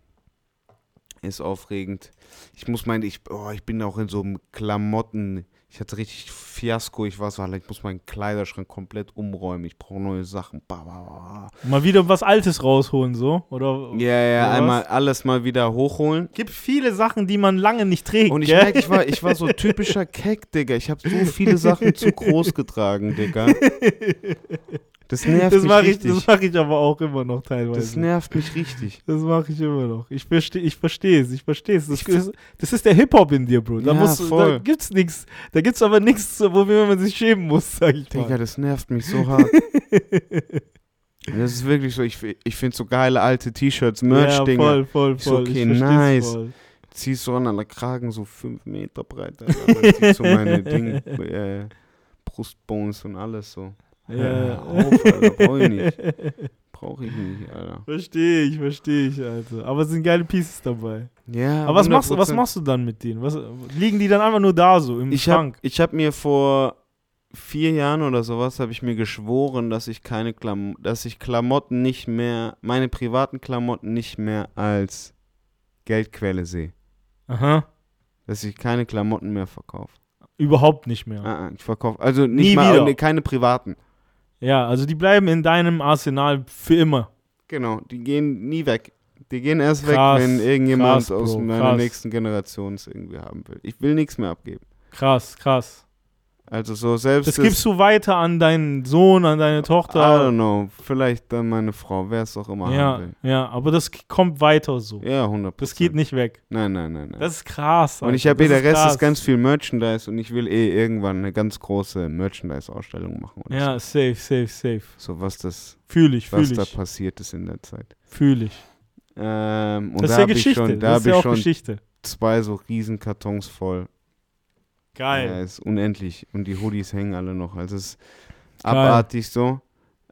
ist aufregend. Ich muss meinen, ich, oh, ich bin auch in so einem Klamotten. Ich hatte richtig Fiasko. Ich war so, ich muss meinen Kleiderschrank komplett umräumen. Ich brauche neue Sachen. Ba, ba, ba. Mal wieder was Altes rausholen, so? Oder? Ja, ja, oder einmal was? alles mal wieder hochholen. Gibt viele Sachen, die man lange nicht trägt, Und ich gell? merke, ich war, ich war so typischer Keck, Digga. Ich habe so viele Sachen zu groß getragen, Digga. Das nervt das mich mache ich, richtig. das mach ich aber auch immer noch das teilweise. nervt mich richtig. Das mache ich immer noch. Ich verstehe ich verstehe es, ich verstehe es. Das, ist- das ist der Hip-Hop in dir, Bro. Da, Ja, musst, du- da voll. gibt's nichts. Da gibt's aber nichts, wofür man sich schämen muss, sag ich Digga, mal. das nervt mich so hart. das ist wirklich so, ich, ich finde so geile alte T-Shirts, ja, Merch-Dinger. voll, voll, Ich so, voll. okay, nice. voll. Ziehst so an, der Kragen so 5 Meter breit. Sieht so meine Ding, äh, Brustbones und alles so. Ja. Auf, Alter, brauch ich nicht. Brauche ich nicht, Alter. Verstehe ich, verstehe ich, Alter. Aber es sind geile Pieces dabei. Ja, Aber was machst, du, was 100%. machst du dann mit denen? Was, liegen die dann einfach nur da so im Ich habe Schrank? ich hab mir vor vier Jahren oder sowas habe ich mir geschworen, dass ich keine Klam dass ich Klamotten nicht mehr, meine privaten Klamotten nicht mehr als Geldquelle sehe. Aha. Dass ich keine Klamotten mehr verkaufe. Überhaupt nicht mehr. Ah, ah, ich verkaufe, also nicht Nie mal, wieder. keine privaten. Ja, also die bleiben in deinem Arsenal für immer. Genau, die gehen nie weg. Die gehen erst Krass, weg, wenn irgendjemand krass, aus Bro, meiner krass. nächsten Generation es irgendwie haben will. Ich will nichts mehr abgeben. Krass, krass. Also so selbst Das gibst du weiter an deinen Sohn, an deine I Tochter. don't know, vielleicht dann meine Frau, wer es auch immer haben Ja, will. ja, aber das kommt weiter so. Ja, 100 Das geht nicht weg. Nein, nein, nein, nein. Das ist krass. und Alter. ich habe eh, der Rest krass. ist ganz viel Merchandise und ich will eh irgendwann eine ganz große Merchandise-Ausstellung machen. Oder Ja, safe, safe, safe. so. so was das, Fühle ich, was fühle da ich. passiert ist in der Zeit. Fühle ich. Ähm, und Das ist da ja ich Geschichte. schon, da das ist ja ich auch Geschichte. zwei so riesen Kartons voll. Geil. Ja, ist unendlich. Und die Hoodies hängen alle noch. Also es ist Geil. abartig so.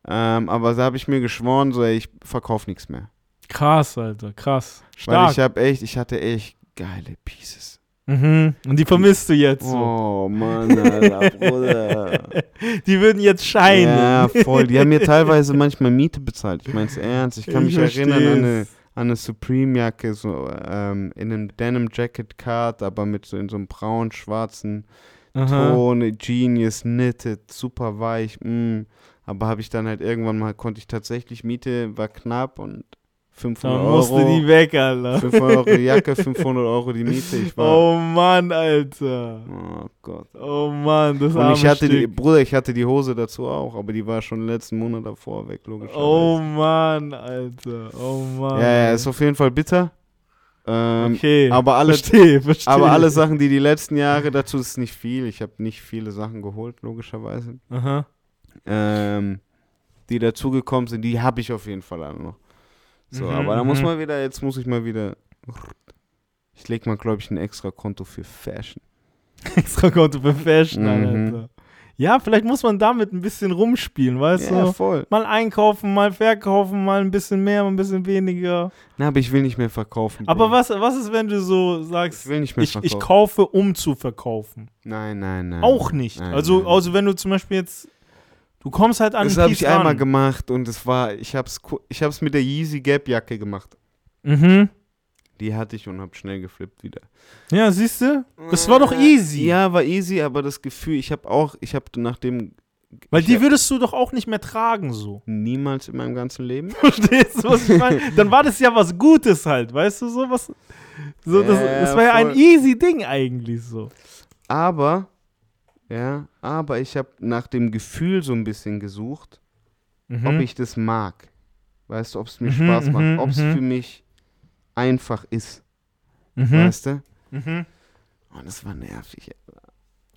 Ähm, aber da habe ich mir geschworen, so ey, ich verkaufe nichts mehr. Krass, Alter, krass. Weil Stark. ich habe echt, ich hatte echt geile Pieces. mhm. Und die vermisst du jetzt so. Oh Mann, Alter, Bruder. Die würden jetzt scheinen. Ja, voll. Die haben mir teilweise manchmal Miete bezahlt. Ich mein's ernst. Ich kann mich erinnern an eine, versteh's. An eine Supreme-Jacke, so ähm, in einem Denim-Jacket-Card, aber mit so in so einem braun-schwarzen. Ton, Genius, knitted, super weich. Mm. Aber habe ich dann halt irgendwann mal, konnte ich tatsächlich, Miete war knapp und 500 Da musste Euro. die weg, Alter. 500 Euro die Jacke, 500 Euro die Miete. Ich war, Oh Mann, Alter. oh Gott. Oh Mann, das Und ich hatte die, Stück. Bruder, ich hatte die Hose dazu auch, aber die war schon letzten Monat davor weg, logischerweise. Oh Mann, Alter. Oh Mann. ja, ja, ist auf jeden Fall bitter. Ähm, okay. aber alle, verstehe, verstehe. aber alle Sachen, die die letzten Jahre, dazu ist nicht viel. Ich habe nicht viele Sachen geholt, logischerweise. Aha. Ähm, die dazugekommen sind, die habe ich auf jeden Fall alle noch. So, Mhm, aber da muss mhm. man wieder, jetzt muss ich mal wieder. Ich leg mal, glaube ich, ein extra Konto für Fashion. Extra Konto für Fashion, Mhm. Alter. Ja, vielleicht muss man damit ein bisschen rumspielen, weißt ja, du? voll. Mal einkaufen, mal verkaufen, mal ein bisschen mehr, mal ein bisschen weniger. Na, aber ich will nicht mehr verkaufen. Aber Bro. was, was ist, wenn du so Ich sagst, will nicht mehr ich, verkaufen. ich kaufe, um zu verkaufen? nein, nein, nein. Auch nicht. Nein, also, nein. also, wenn du zum Beispiel jetzt, du kommst halt an Das habe ich Piece einmal ran. gemacht und es war, ich hab's, ich hab's mit der Yeezy Gap Jacke gemacht. Mhm. Die hatte ich und hab schnell geflippt wieder. Ja, siehst du? Das war doch easy. Ja, war easy, aber das Gefühl, ich habe auch, ich habe nachdem Weil ich die würdest du doch auch nicht mehr tragen, so. niemals in meinem ganzen Leben. Verstehst du, was ich meine? Dann war das ja was Gutes halt, weißt du, so was. So, das, Ja, das war ja ein voll. easy Ding eigentlich so. Aber, ja, aber ich habe nach dem Gefühl so ein bisschen gesucht, Mhm. ob ich das mag. Weißt du, ob es mir Mhm, Spaß mhm, macht, ob es mhm. für mich einfach ist. mhm. Weißt du? Mhm. Und das war nervig.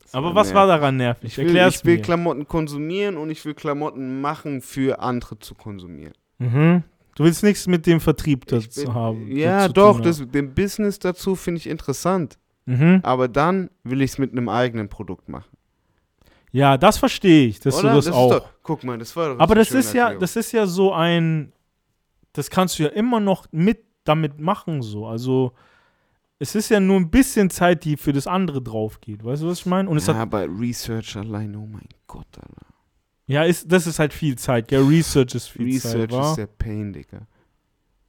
Das Aber was war daran nervig? Ich will, Erklär's ich will mir. Klamotten konsumieren und ich will Klamotten machen für andere zu konsumieren. Mhm. Du willst nichts mit dem Vertrieb dazu bin- haben. Ja, doch, das, den Business dazu finde ich interessant. Mhm. Aber dann will ich es mit einem eigenen Produkt machen. Ja, das verstehe ich, dass Oder? du das, ist auch. Doch, guck mal, das war doch Aber das ist ja, Erklärung. das ist ja so ein, das kannst du ja immer noch mit damit machen so. Also es ist ja nur ein bisschen Zeit, die für das andere drauf geht. Weißt du, was ich meine? Und es ja, hat, aber Research allein, oh mein Gott, Alter. ja, ist, das ist halt viel Zeit. Ja, Research ist viel Research Zeit, wa? ist der Pain, Digga.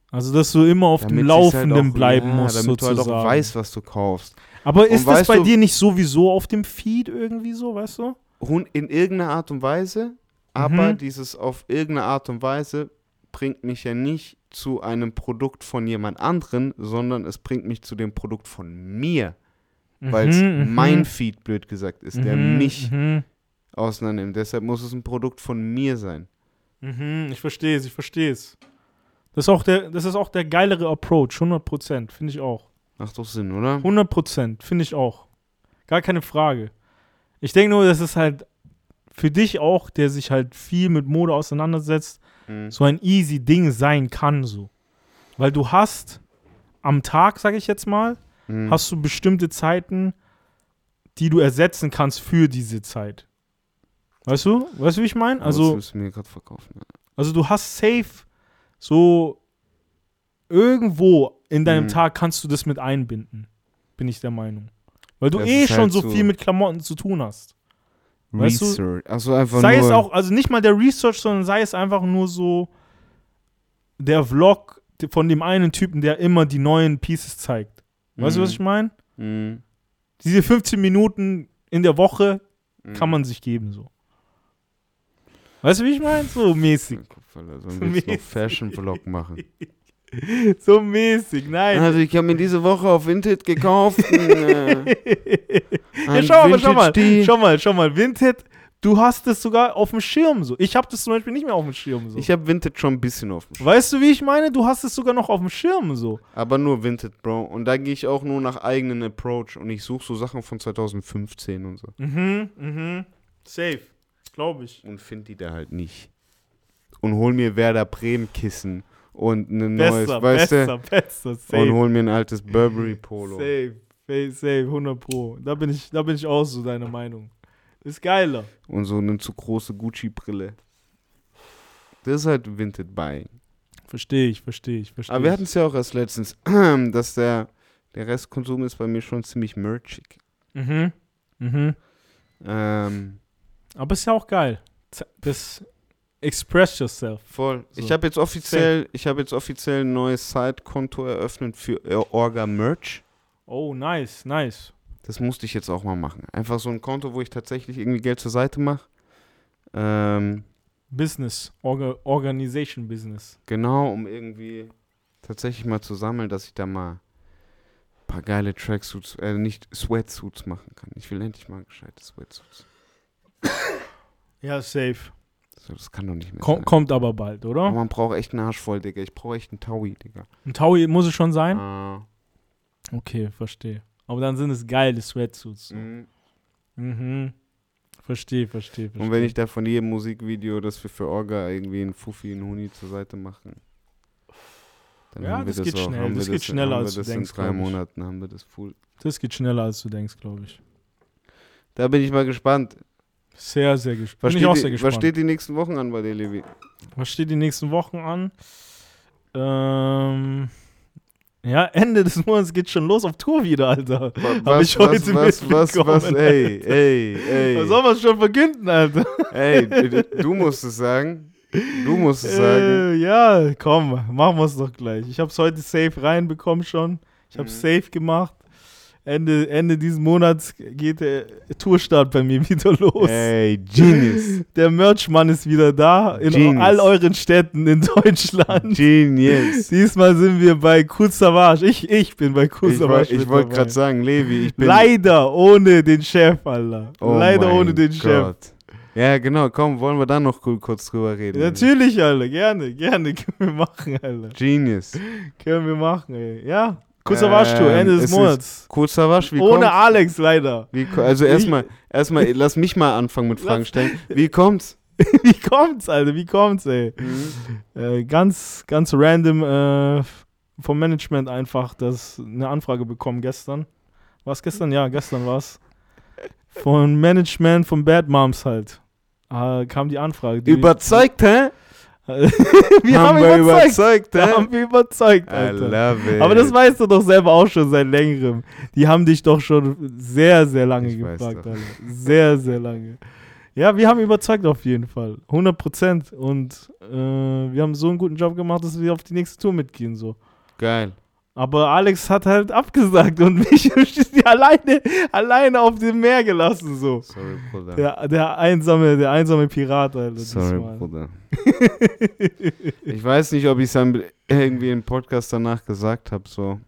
Also dass du immer auf dem Damit sich's halt Laufenden auch- bleiben ja, musst damit sozusagen. du halt auch weißt, was du kaufst. Aber ist das bei du- dir nicht sowieso auf dem Feed irgendwie so, weißt du? In irgendeiner Art und Weise, aber Mhm. dieses auf irgendeine Art und Weise bringt mich ja nicht zu einem Produkt von jemand anderen, sondern es bringt mich zu dem Produkt von mir, weil es Mhm, mhm. mein Feed, blöd gesagt, ist, der Mhm, mich Mhm. auseinandernimmt. Deshalb muss es ein Produkt von mir sein. Ich verstehe es, ich verstehe es. Das ist, auch der, das ist auch der geilere Approach, 100%, finde ich auch. Macht doch Sinn, oder? 100%, finde ich auch. Gar keine Frage. Ich denke nur, das ist halt für dich auch, der sich halt viel mit Mode auseinandersetzt, Mhm. so ein easy Ding sein kann so. Weil du hast am Tag, sage ich jetzt mal, Mhm. hast du bestimmte Zeiten, die du ersetzen kannst für diese Zeit. Weißt du? Weißt du, wie ich meine? Also, willst du mir gerade verkaufen. ja. also du hast safe so irgendwo in deinem Mhm. Tag kannst du das mit einbinden. Bin ich der Meinung. Weil du Das eh schon halt so so- viel mit Klamotten zu tun hast. Weißt du, Research. Also einfach sei es auch, also nicht mal der Research, sondern sei es einfach nur so der Vlog von dem einen Typen, der immer die neuen Pieces zeigt. Weißt du, was Mhm. ich meine? Mhm. Diese 15 Minuten in der Woche Mhm. kann man sich geben, so. Weißt du, wie ich meine? So mäßig. Sollen wir jetzt noch. Fashion-Vlog machen? So mäßig, nein. Also ich habe mir diese Woche auf Vinted gekauft. ein, äh, ja, schau mal, schau mal, schau mal, schau mal. Vinted, du hast es sogar auf dem Schirm so. Ich habe das zum Beispiel nicht mehr auf dem Schirm so. Ich habe Vinted schon ein bisschen auf dem Schirm. weißt du, wie ich meine? Du hast es sogar noch auf dem Schirm so. Aber nur Vinted, Bro. Und da gehe ich auch nur nach eigenen Approach. Und ich suche so Sachen von 2015 und so. Mhm, mhm. Safe. Glaube ich. Und finde die da halt nicht. Und hol mir Werder Bremen Kissen. Und ein neues, Besser, weißt besser, du? besser. Und Safe. hol mir ein altes Burberry Polo. Safe. Safe, safe, 100 Pro. Da bin ich, da bin ich auch so deiner Meinung. Ist geiler. Und so eine zu große Gucci-Brille. Das ist halt Vinted Buying. Verstehe ich, verstehe ich, verstehe Aber wir hatten es ja auch erst letztens, dass der, der Restkonsum ist bei mir schon ziemlich merchig. Mhm. Mhm. Ähm, Aber ist ja auch geil. Das Express yourself. voll. So. Ich habe jetzt offiziell, ich habe jetzt offiziell ein neues Side-Konto eröffnet für Orga Merch. Oh, nice, nice. Das musste ich jetzt auch mal machen. Einfach so ein Konto, wo ich tatsächlich irgendwie Geld zur Seite mache. Ähm, Business, Orga Organization Business. genau, um irgendwie tatsächlich mal zu sammeln, dass ich da mal ein paar geile Tracksuits, äh, nicht Sweatsuits machen kann. Ich will endlich mal gescheite Sweatsuits. Ja, safe. So, das kann doch nicht mehr Kom sein. kommt aber bald, Aber oder? man braucht echt einen Arsch voll, Digga. Ich brauche echt einen Taui, Digga. Ein Taui muss es schon sein? Ah. Okay, verstehe. Aber dann sind es geile Sweatsuits. so. Mhm. Mhm. Verstehe, verstehe, verstehe. Und wenn ich da von jedem Musikvideo, das wir für Orga irgendwie einen Fuffi, einen Huni zur Seite machen, dann Ja, wir das geht schnell. haben wir Das geht schneller, als du das denkst, in drei. Monaten haben wir das full. Das geht schneller, als du denkst, glaube ich. Da bin ich mal gespannt. Sehr, sehr gespannt. Was, Bin ich steht die, sehr was gespannt. steht die nächsten Wochen an bei dir, Levi? Was steht die nächsten Wochen an? Ähm, ja, Ende des Monats geht schon los auf Tour wieder, Alter. Hab ich heute was, was, was, ey, ey, ey. Was soll man schon verkünden, Alter? Ey, du, musst es sagen. Du musst es sagen. Äh, ja, komm, machen wir es doch gleich. Ich habe es heute safe reinbekommen schon. Ich habe Mhm. safe gemacht. Ende, Ende diesen Monats geht der Tourstart bei mir wieder los. Ey, Genius. Der Merchmann ist wieder da in Genius. all euren Städten in Deutschland. Genius. Diesmal sind wir bei Cool Savage. Ich, ich bin bei Cool Ich, ich wollte gerade sagen, Levi, ich bin. Leider ohne den Chef, Alter. Oh Leider mein ohne den Chef. Gott. Ja, genau, komm, wollen wir da noch kurz drüber reden? Natürlich, Alter. Gerne, gerne. Können wir machen, Alter. Genius. Können wir machen, ey. Ja. Ähm, Savage Tour, Ende es des Monats. Kurzer Wasch, wie Ohne kommt's? Alex, leider. Wie, also erstmal, erstmal, lass mich mal anfangen mit Fragen stellen. Wie kommt's? Wie kommt's, Alter? Wie kommt's, ey? Äh, ganz, ganz random äh, vom Management einfach das eine Anfrage bekommen gestern. Was gestern? Ja, gestern war's. Von Management von Bad Moms halt. Äh, kam die Anfrage. Die, Überzeugt, hä? wir haben, wir überzeugt. überzeugt, hä? haben wir überzeugt, Alter. Aber das weißt du doch selber auch schon seit längerem. Die haben dich doch schon sehr, sehr lange Ich gefragt. Alter. Sehr, sehr lange. Ja, wir haben überzeugt auf jeden Fall. 100 Prozent. Und äh, wir haben so einen guten Job gemacht, dass wir auf die nächste Tour mitgehen. So. Geil. Aber Alex hat halt abgesagt und mich alleine, alleine auf dem Meer gelassen. So. Sorry, Bruder. Der, der, einsame, der einsame Pirat, Alter. Sorry, diesmal. Bruder. ich weiß nicht, ob ich es dann irgendwie im Podcast danach gesagt habe, so.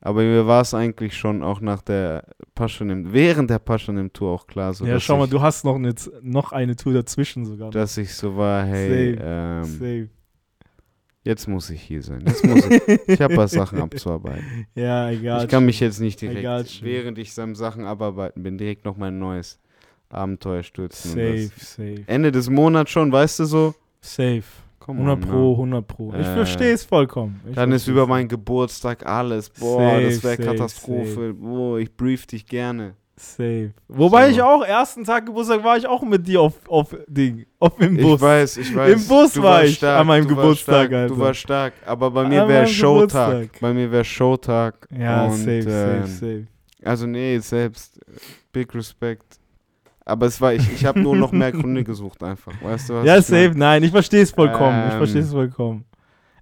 Aber mir war es eigentlich schon auch nach der Paschanim, während der Paschanim Tour auch klar, so ja, schau mal, ich, du hast noch eine, noch eine Tour dazwischen sogar. dass ich so war, hey, Safe, ähm, Safe. Jetzt muss ich hier sein. Jetzt muss ich, ich habe was Sachen abzuarbeiten. Ja, egal. Ich kann mich jetzt nicht direkt, während ich seine Sachen abarbeiten bin, direkt noch mein neues Abenteuer stürzen. Safe, safe. Ende des Monats schon, weißt du so? Safe. Komm 100 Pro, 100 Pro. Ich Äh, verstehe es vollkommen. Ich Dann ist über meinen Geburtstag alles. Boah, Safe, das wäre safe, Katastrophe. Boah, ich brief dich gerne. Safe. Wobei So. ich auch, ersten Tag Geburtstag war ich auch mit dir auf, auf Ding, auf Ich Bus. weiß, ich weiß. Im Bus du war ich stark, an meinem du warst Geburtstag, stark, Alter. Du warst stark, aber bei mir wäre Showtag. Geburtstag. Bei mir wäre Showtag. Ja, und, safe, safe, ähm, safe. Also nee, selbst Big Respect. Aber es war, ich, ich habe nur noch mehr Gründe gesucht einfach. Weißt du was? Ja, ich safe, nein, ich verstehe es vollkommen. ich Ähm. verstehe es vollkommen.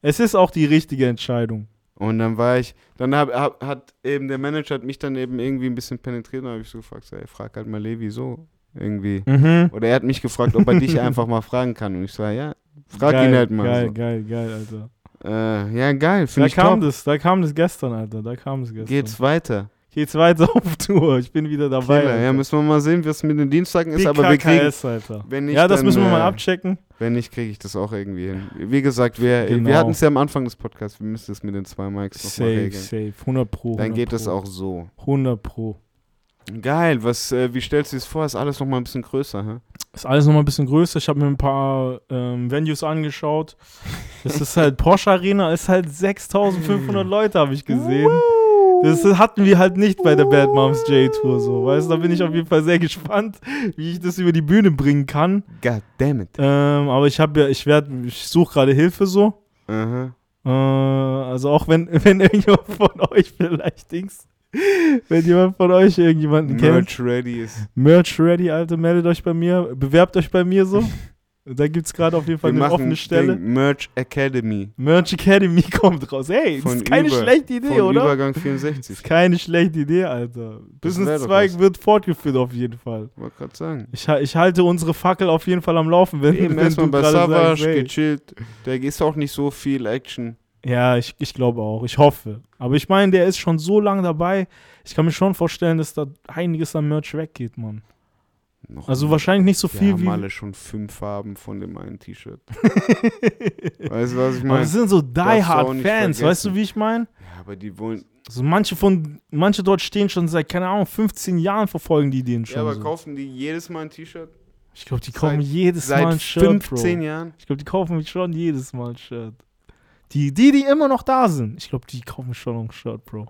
Es ist auch die richtige Entscheidung. Und dann war ich, dann hab, hab, hat eben der Manager hat mich dann eben irgendwie ein bisschen penetriert und habe ich so gefragt, so, ey, frag halt mal Levi so irgendwie. Mhm. Oder er hat mich gefragt, ob er dich einfach mal fragen kann. Und ich so, ja, frag geil, ihn halt mal. Geil, so. geil, geil, Alter. Äh, ja, geil, Da finde ich kam top. das, da kam das gestern, Alter. Da kam es gestern. Geht's weiter. Geht's weiter auf Tour. Ich bin wieder dabei. Killer. Ja, müssen wir mal sehen, was mit den Dienstagen ist, aber wir kriegen, Alter. wenn nicht, ja, das dann, müssen wir mal äh, abchecken. wenn nicht, kriege ich das auch irgendwie hin. Wie gesagt, wir, Genau. wir hatten es ja am Anfang des Podcasts, wir müssen es mit den zwei Mics noch mal Safe, regeln. safe. 100 Pro. Dann 100 geht Pro. es auch so. 100 Pro. Geil, was, äh, wie stellst du es vor? Ist alles noch mal ein bisschen größer, hä? Ist alles nochmal ein bisschen größer. Ich habe mir ein paar ähm, Venues angeschaut. Das ist halt, Porsche Arena ist halt 6500 Leute, habe ich gesehen. Das hatten wir halt nicht bei der Bad Moms J-Tour so. Weißt du, da bin ich auf jeden Fall sehr gespannt, wie ich das über die Bühne bringen kann. God damn it. Ähm, aber ich habe ja, ich werde, ich suche gerade Hilfe so. Aha. Äh, also auch wenn, wenn irgendjemand von euch vielleicht Dings, wenn jemand von euch irgendjemanden kennt. Merch ready ist. Merch ready, Alter, meldet euch bei mir, bewerbt euch bei mir so. Da gibt es gerade auf jeden Fall Wir eine offene Stelle. Ding, Merch Academy. Merch Academy kommt raus. Hey, das Von ist keine über- schlechte Idee, Von oder? Übergang Das 64. ist keine schlechte Idee, Alter. Business-Zweig wird fortgeführt auf jeden Fall. Wollte gerade sagen. Ich, ich halte unsere Fackel auf jeden Fall am Laufen, wenn, Eben wenn erstmal bei Savage hey. gechillt. Da ist auch nicht so viel Action. Ja, ich, ich glaube auch. Ich hoffe. Aber ich meine, der ist schon so lange dabei. Ich kann mir schon vorstellen, dass da einiges an Merch weggeht, Mann. Noch Also wahrscheinlich nicht so Wir viel haben wie. alle schon fünf Farben von dem einen T-Shirt. weißt du, was ich Aber meine? es sind so Darfst du auch die-hard nicht Fans, weißt du, wie ich meine? Ja, aber die wollen. Also manche von, manche dort stehen schon seit, keine Ahnung, 15 Jahren verfolgen die den schon. Ja, aber so. kaufen die jedes Mal ein T-Shirt? Ich glaube, die seit- kaufen jedes Mal Seit ein Shirt, 15 Bro. Jahren? Ich glaube, die kaufen schon jedes Mal ein Shirt. Die, die, die immer noch da sind, ich glaube, die kaufen schon noch ein Shirt, Bro.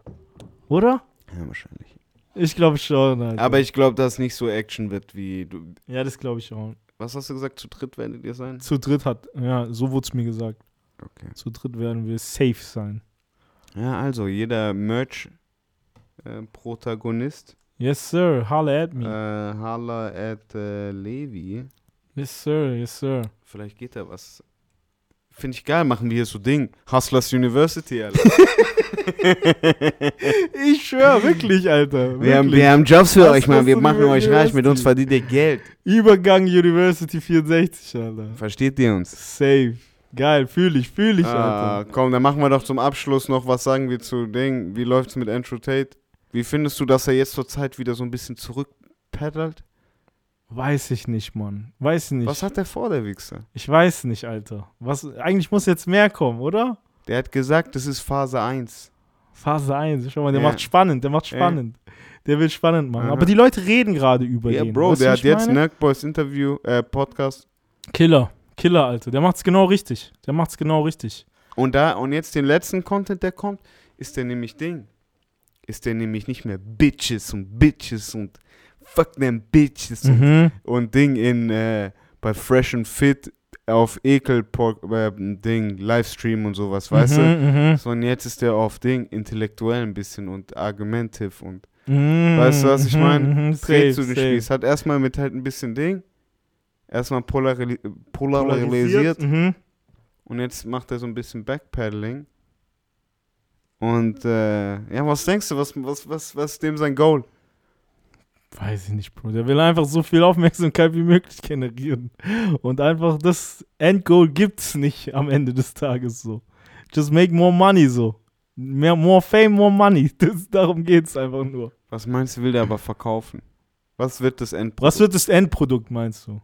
Oder? Ja, wahrscheinlich. Ich glaube schon, Alter. Aber ich glaube, dass es nicht so Action wird wie du. ja, das glaube ich auch. Was hast du gesagt? Zu dritt werdet ihr sein? Zu dritt hat, ja, so wurde es mir gesagt. Okay. Zu dritt werden wir safe sein. Ja, also jeder Merch-Protagonist. Yes, sir. Holla at äh, me. Hala at äh, Levi. yes, sir. Yes, sir. Vielleicht geht da was. Finde ich geil, machen wir hier so Ding. Hustlers University, Alter. Ich schwöre, wirklich, Alter. wir, haben, wirklich. wir haben Jobs für Hustlers euch, Mann. Wir machen euch reich. Mit uns University. verdient ihr Geld. Übergang University 64, Alter. Versteht ihr uns? Safe. Geil, fühle ich, fühle ich, Ah, Alter. komm, dann machen wir doch zum Abschluss noch, was sagen wir zu Ding. Wie läuft's mit Andrew Tate? Wie findest du, dass er jetzt zur Zeit wieder so ein bisschen zurückpeddelt? Weiß ich nicht, Mann. Weiß nicht. Was hat der vor, der Wichser? Ich weiß nicht, Alter. Was, eigentlich muss jetzt mehr kommen, oder? Der hat gesagt, das ist Phase 1. Phase 1. Schau mal, der Ja. macht spannend, der macht Ja. spannend. Der will spannend machen. Aha. Aber die Leute reden gerade über Ja, den. Bro, Weißt der hat ich jetzt? Nerdboys Interview, äh, Podcast. Killer. Killer, Alter. Der macht's genau richtig. Der macht's genau richtig. Und da, und jetzt den letzten Content, der kommt, ist der nämlich Ding. Ist der nämlich nicht mehr Bitches und Bitches und fuck them Bitches und, Mhm. und Ding in, äh, bei Fresh and Fit auf Ekel äh, Ding, Livestream und sowas, weißt du? Mhm, Sondern jetzt ist der auf Ding intellektuell ein bisschen und argumentative und mhm. Weißt du, was ich Mhm, meine? mhm, dreht safe, zu den. Spieß. Hat erstmal mit halt ein bisschen Ding, erstmal polari polarisiert Mhm. und jetzt macht er so ein bisschen Backpedaling. Und äh, ja, was denkst du, was, was, was, was ist dem sein Goal? Weiß ich nicht, Bro. Der will einfach so viel Aufmerksamkeit wie möglich generieren. Und einfach das Endgoal gibt's nicht am Ende des Tages so. Just make more money so. Mehr, more fame, more money. Das, darum geht's einfach nur. Was meinst du, will der aber verkaufen? Was wird das Endprodukt? Was wird das Endprodukt, meinst du?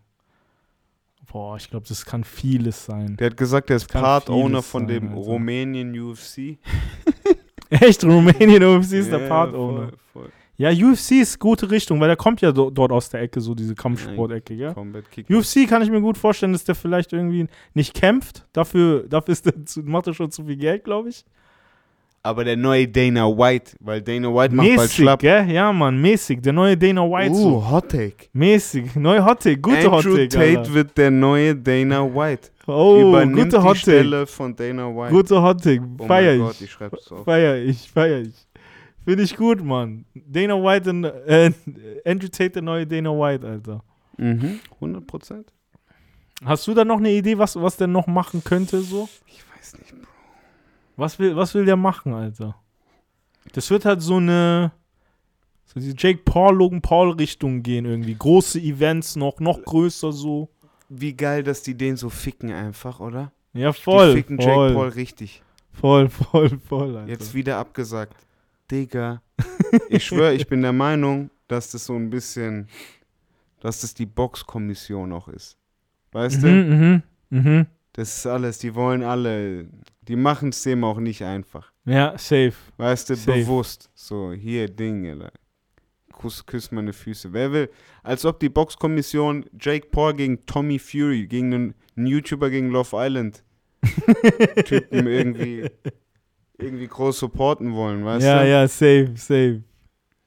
Boah, ich glaube, das kann vieles sein. Der hat gesagt, er ist Part-Owner von dem. Rumänien UFC. Echt, Rumänien UFC ist der Ja, Part-Owner. voll, voll. Ja, UFC ist gute Richtung, weil der kommt ja do dort aus der Ecke, so diese Kampfsport-Ecke, Kick. UFC kann ich mir gut vorstellen, dass der vielleicht irgendwie nicht kämpft. Dafür, dafür ist der macht er schon zu viel Geld, glaube ich. Aber der neue Dana White, weil Dana White macht bald Mäßig, schlapp. gell? Ja, Mann, mäßig. Der neue Dana White. so. Uh, Hot Take. Mäßig. Neue Hottake, gute Andrew Hottake. Tate Alter. wird der neue Dana White. Oh, Übernimmt gute die Hottake. Stelle von Dana White. Gute Hottake. oh Feier mein Gott, ich. ich schreib's auf. Feier ich, feier ich. Finde ich gut, Mann. Dana White, und, äh, Andrew Tate, der neue Dana White, Alter. Mhm, 100 Prozent. Hast du da noch eine Idee, was, was der noch machen könnte, so? Ich weiß nicht, Bro. Was will, was will der machen, Alter? Das wird halt so eine. So diese Jake Paul, Logan Paul Richtung gehen irgendwie. Große Events noch, noch größer so. Wie geil, dass die den so ficken einfach, oder? Ja, voll. die ficken Jake voll, Paul richtig. voll, voll, voll, Alter. Jetzt wieder abgesagt. Digga. ich schwöre, ich bin der Meinung, dass das so ein bisschen, dass das die Boxkommission auch ist. Weißt du? Mhm, mhm, mhm. Das ist alles, die wollen alle, die machen es dem auch nicht einfach. Ja, safe. Weißt du, Safe. bewusst. So, hier, Ding, Alter. Kuss, küss meine Füße. Wer will? Als ob die Boxkommission Jake Paul gegen Tommy Fury, gegen einen, einen YouTuber gegen Love Island Typen irgendwie, irgendwie groß supporten wollen, weißt ja, du? ja, safe, safe.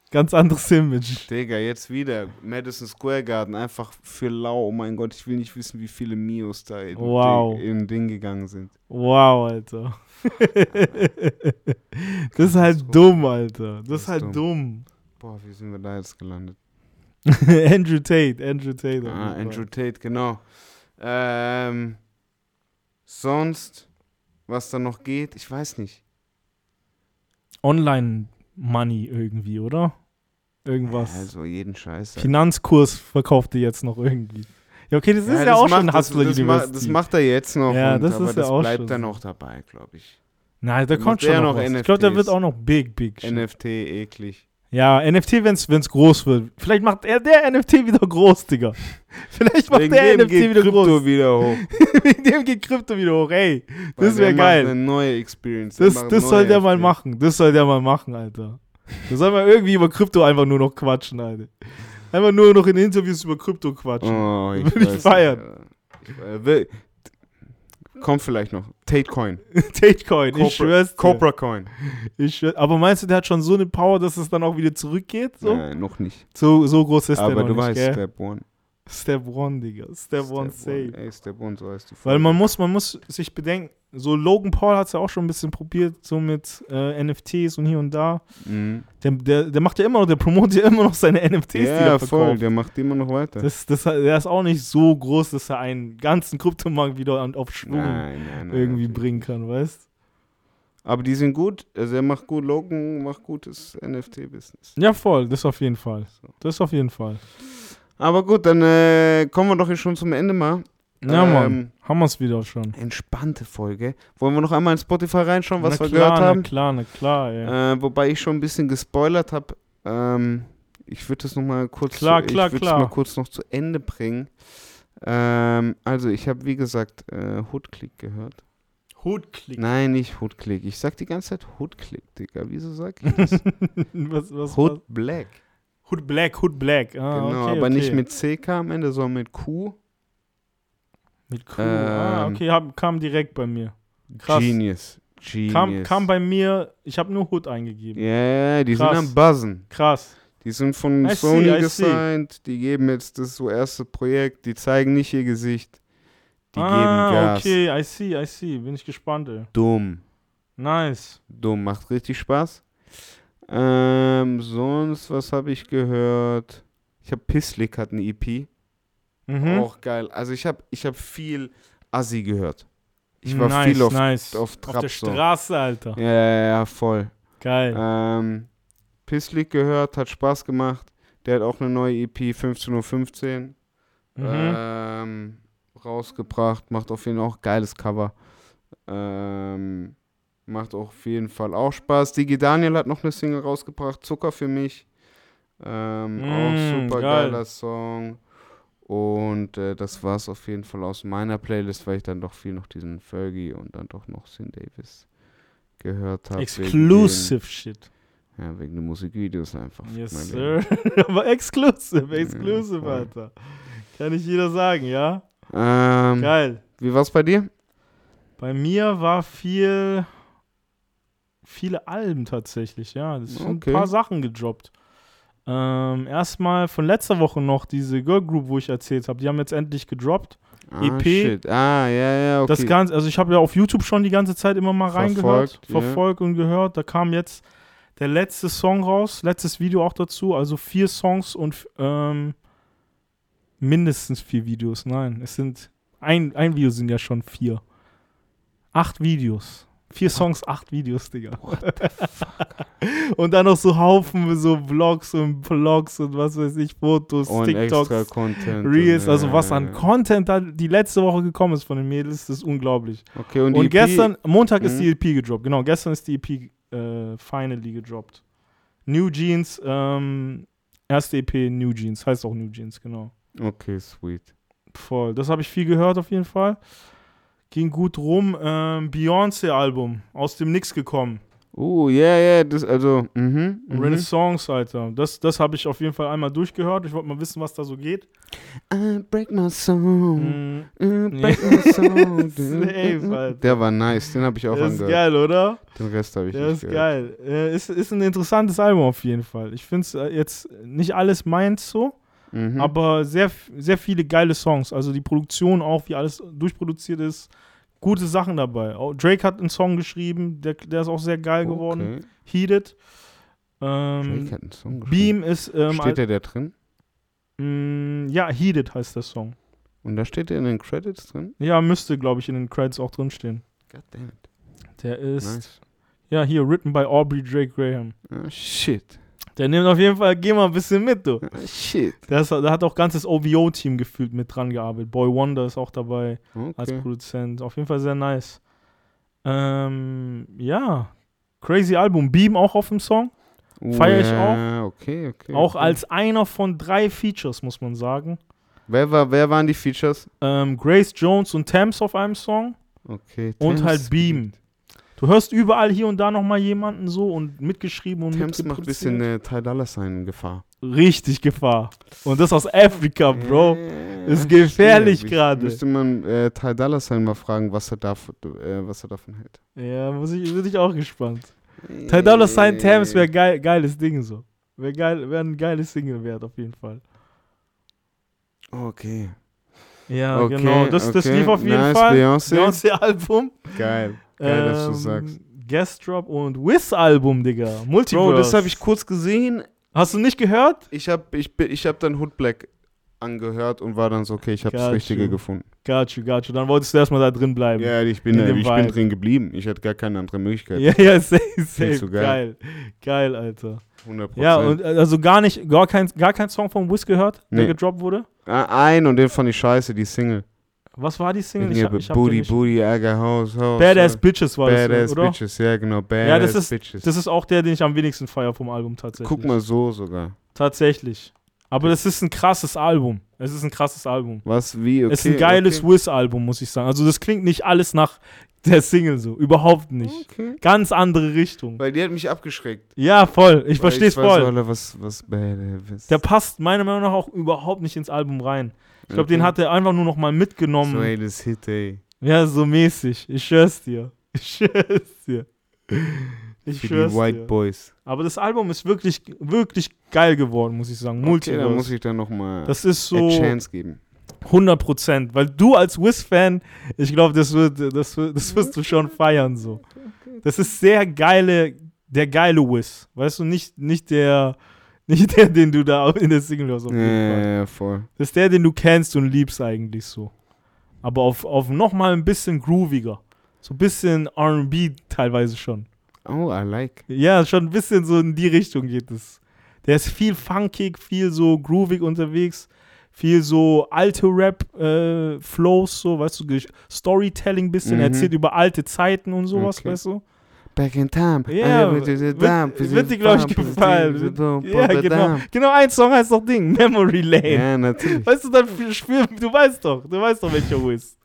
Ganz anderes Image. Digga, jetzt wieder. Madison Square Garden, einfach für lau. Oh mein Gott, ich will nicht wissen, wie viele Mios da in, Wow. Ding, in Ding gegangen sind. Wow, Alter. das ist halt dumm, Alter. Das, ist halt dumm. Boah, wie sind wir da jetzt gelandet? Andrew Tate, Andrew Tate. Ah, Andrew. Tate, genau. Ähm, sonst, was da noch geht, ich weiß nicht. Online-Money irgendwie, oder? Irgendwas. Also jeden Scheiß. halt. Finanzkurs verkauft ihr jetzt noch irgendwie. Ja, okay, das ist ja, das auch macht, schon das, Hustler das, University. das macht er jetzt noch, Ja, und, das aber ist ja das auch bleibt schon dann so. auch dabei, glaube ich. Nein, da kommt er schon noch, noch. Ich glaube, der wird auch noch big, big. shit. NFT, eklig. Ja, NFT, wenn es groß wird. Vielleicht macht er der NFT wieder groß, Digga. Vielleicht macht Wegen der dem NFT geht wieder Krypto groß. wieder hoch. Wegen dem geht Krypto wieder hoch. Ey, Weil das der wäre macht geil. Eine neue Experience. Der Das, macht das soll neue der mal machen. Das soll der mal machen, Alter. Da soll man irgendwie über Krypto einfach nur noch quatschen, Alter. Einfach nur noch in Interviews über Krypto quatschen. Oh, ich Will ich weiß feiern. nicht. Ich, äh, will, kommt vielleicht noch. Tate Coin. Tatecoin, ich Cobra- schwör's dir. Cobra Coin. Ich schwör, aber meinst du, der hat schon so eine Power, dass es dann auch wieder zurückgeht? So, Äh, noch nicht. so, so groß ist der Aber noch du nicht, weißt, gell? Step One. Step One, Digga. Step, One safe. Ey, Step One, so heißt die Weil Folge. man muss, man muss sich bedenken, so Logan Paul hat es ja auch schon ein bisschen probiert, so mit äh, NFTs und hier und da. Mhm. Der, der, der macht ja immer noch, der promotet ja immer noch seine NFTs, die Ja, er voll. verkauft. Der macht immer noch weiter. Das, das, der ist auch nicht so groß, dass er einen ganzen Kryptomarkt wieder auf Schwung nein, nein, nein. irgendwie bringen kann, weißt Aber die sind gut. Also er macht gut. Logan macht gutes NFT-Business. Ja, voll, das auf jeden Fall. Das auf jeden Fall. Aber gut, dann äh, kommen wir doch hier schon zum Ende mal. Ja, Ähm, Mann, haben wir es wieder schon. Entspannte Folge. Wollen wir noch einmal in Spotify reinschauen, was na wir klar, gehört haben? Na klar, na klar, ey. Äh, wobei ich schon ein bisschen gespoilert habe. Ähm, ich würde das noch mal kurz, Klar, klar, ich klar. mal kurz noch zu Ende bringen. Ähm, also ich habe wie gesagt äh, Hoodclick gehört. Hootklick. Nein, nicht Hoodclick. Ich sag die ganze Zeit Hoodclick, Digga. Wieso sag ich das? was, was, Hood was? Black. Hood Black, Hood Black. Ah, genau, okay, aber okay. nicht mit CK am Ende, sondern mit Q. Mit Crew. ah, Ähm, okay, hab, kam direkt bei mir. Krass. Genius. Genius. Kam, kam bei mir, ich habe nur Hood eingegeben. Ja, ja, die Krass. sind am Buzzen. Krass. Die sind von I see, Sony see. gesigned. Die geben jetzt das so erste Projekt. Die zeigen nicht ihr Gesicht. Die ah, geben Gas. okay, I see, I see. Bin ich gespannt, ey. Dumm. Nice. Dumm. Macht richtig Spaß. Ähm, sonst, was habe ich gehört? Ich habe Pisslick hat eine EP. Mhm. Auch geil. Also ich habe ich hab viel Assi gehört. Ich war nice, viel auf, nice. auf Auf Trap der so. Straße, Alter. Ja, ja, ja, voll. Geil. Ähm, Pisslick gehört, hat Spaß gemacht. Der hat auch eine neue EP, 15.15 Uhr, mhm. ähm, rausgebracht. Macht auf jeden Fall auch geiles Cover. Ähm, macht auch auf jeden Fall auch Spaß. Digi Daniel hat noch eine Single rausgebracht, Zucker für mich. Ähm, auch Mm, super geil. geiler Song. Und äh, das war es auf jeden Fall aus meiner Playlist, weil ich dann doch viel noch diesen Fergie und dann doch noch Sin Davis gehört habe. Exclusive Shit. Ja, wegen den Musikvideos einfach. Yes, sir. Aber exclusive, Ja, exclusive, voll. Alter. Kann nicht jeder sagen, ja? Ähm, Geil. wie war's bei dir? Bei mir war viel, viele Alben tatsächlich, ja. Es sind Okay. ein paar Sachen gedroppt. Ähm, erstmal von letzter Woche noch diese Girl Group, wo ich erzählt habe. Die haben jetzt endlich gedroppt. Ah, EP. Shit. Ah, ja, ja, okay. Das Ganze, also ich habe ja auf YouTube schon die ganze Zeit immer mal reingehört, Verfolgt, verfolgt und gehört. Da kam jetzt der letzte Song raus, letztes Video auch dazu. Also vier Songs und ähm, mindestens vier Videos. Nein, es sind ein, ein Video sind ja schon vier. Acht Videos. Vier Songs, acht Videos, Digga. und dann noch so Haufen so Vlogs und Vlogs und was weiß ich, Fotos, und TikToks. extra Content. Reels, und, also was an Content da die letzte Woche gekommen ist von den Mädels, das ist unglaublich. Okay, und, Und, EP gestern, Montag ist Mhm. die EP gedroppt, genau, gestern ist die EP äh, finally gedroppt. New Jeans, ähm, erste EP New Jeans, heißt auch New Jeans, genau. Okay, sweet. Voll, das habe ich viel gehört auf jeden Fall. Ging gut rum. Ähm, Beyoncé-Album, aus dem Nix gekommen. Uh, ja, ja, das, also, mhm. mhm. Renaissance, Alter. Das, das habe ich auf jeden Fall einmal durchgehört. Ich wollte mal wissen, was da so geht. I break my soul. Mm, I break my soul. Safe, Alter. Der war nice, den habe ich auch der ist angehört. geil, oder? Den Rest habe ich Der nicht ist gehört. geil. Äh, ist, ist ein interessantes Album auf jeden Fall. Ich finde es äh, jetzt nicht alles meins so, Mhm. aber sehr, sehr viele geile Songs. Also die Produktion auch, wie alles durchproduziert ist. Gute Sachen dabei. Drake hat einen Song geschrieben, der, der ist auch sehr geil geworden. Okay. Heated. Drake Ähm, hat einen Song geschrieben. Beam ist. Ähm, Steht der da drin? mh, ja, Heated heißt der Song. Und da steht der in den Credits drin? Ja, müsste, glaube ich, in den Credits auch drinstehen. God damn it. Der ist. Nice. Ja, hier, written by Aubrey Drake Graham. Ah, shit. Der nimmt auf jeden Fall, geh mal ein bisschen mit, du. Shit. Der hat auch ganzes OVO-Team gefühlt mit dran gearbeitet. Boy Wonder ist auch dabei als Okay. Produzent. Auf jeden Fall sehr nice. Ähm, ja, crazy Album. Beam auch auf dem Song. Feier ich ja, Okay, okay. Auch okay. als einer von drei Features, muss man sagen. Wer, war, wer waren die Features? Ähm, Grace Jones und Thames auf einem Song Okay. und Thames- halt Beam. Du hörst überall hier und da nochmal jemanden so und mitgeschrieben und Thames macht ein bisschen äh, Ty Dolla Sign Gefahr. Richtig Gefahr. Und das aus Afrika, Bro. Ja, Ist gefährlich gerade. Müsste man äh, Ty Dolla Sign mal fragen, was er, dav äh, was er davon hält. Ja, muss ich, bin ich auch gespannt. Ty Dolla Sign Thames wäre geil, geiles Ding so. Wäre geil, wäre ein geiles Single wert auf jeden Fall. Okay. Ja, okay, genau. Das, das okay. lief auf jeden nice, Fall. Beyoncé. Beyoncé-Album. Geil. Geil, dass du Ähm, sagst. Guest Drop und Wiz-Album, Digga. Multiverse. Bro, das habe ich kurz gesehen. Hast du nicht gehört? Ich habe ich, ich hab dann Hood Black angehört und war dann so, okay, ich habe das Got Richtige you. gefunden. Got you, got you. Dann wolltest du erstmal da drin bleiben. Ja, ich bin, äh, ich bin drin geblieben. Ich hatte gar keine andere Möglichkeit. Ja, ja, safe, safe. geil. geil. geil. Alter. 100%. Ja, und äh, also gar nicht, gar kein, gar kein Song von Wiz gehört, der Nee. gedroppt wurde? Ah, ein und den fand ich scheiße, die Single. Was war die Single? Irgendwie hab- hab die Booty, Booty, Ärger, Haus, Haus. Badass äh, Bitches war Badass das, oder? Bitches, ja genau, Badass Ja, das ist- Bitches. Das ist auch der, den ich am wenigsten feier vom Album tatsächlich. Guck mal so sogar. Tatsächlich. Aber das ist ein krasses Album. Es ist ein krasses Album. Was, wie, okay. es ist ein geiles okay. Wiz-Album, muss ich sagen. Also das klingt nicht alles nach der Single so. Überhaupt nicht. Okay. Ganz andere Richtung. Weil die hat mich abgeschreckt. Ja, voll. Ich verstehe es voll. Alter, was, was. Der passt meiner Meinung nach auch überhaupt nicht ins Album rein. Ich glaube, Okay. den hat er einfach nur noch mal mitgenommen. So, ey, das Hit, ey. Ja, so mäßig. Ich schwör's dir. Ich schwör's dir. Ich Für die White dir. Boys. Aber das Album ist wirklich, wirklich geil geworden, muss ich sagen. Okay, Multiverse. da muss ich dann nochmal das ist eine so Chance geben. 100 Prozent. Weil du als Wiz-Fan, ich glaube, das, wird, das, das wirst du schon feiern. so. Das ist sehr geile, der geile Wiz. Weißt du, nicht, nicht der, nicht der, den du da in der Single hörst. Auf Ja, jeden Fall. ja, ja, voll. Das ist der, den du kennst und liebst eigentlich so. Aber auf, auf nochmal ein bisschen grooviger. So ein bisschen RB teilweise schon. Oh, I like. Ja, schon ein bisschen so in die Richtung geht es. Der ist viel funkig, viel so groovig unterwegs, viel so alte Rap-Flows, so, weißt du, Storytelling bisschen, Mhm. erzählt über alte Zeiten und sowas, Okay. weißt du? Back in time. Ja, wird- wird- dir, glaub ich, gefallen. Ja, genau. Genau, ein Song heißt doch Ding, Memory Lane. Ja, natürlich. Weißt du, dann spür, du weißt doch, du weißt doch, welcher ist.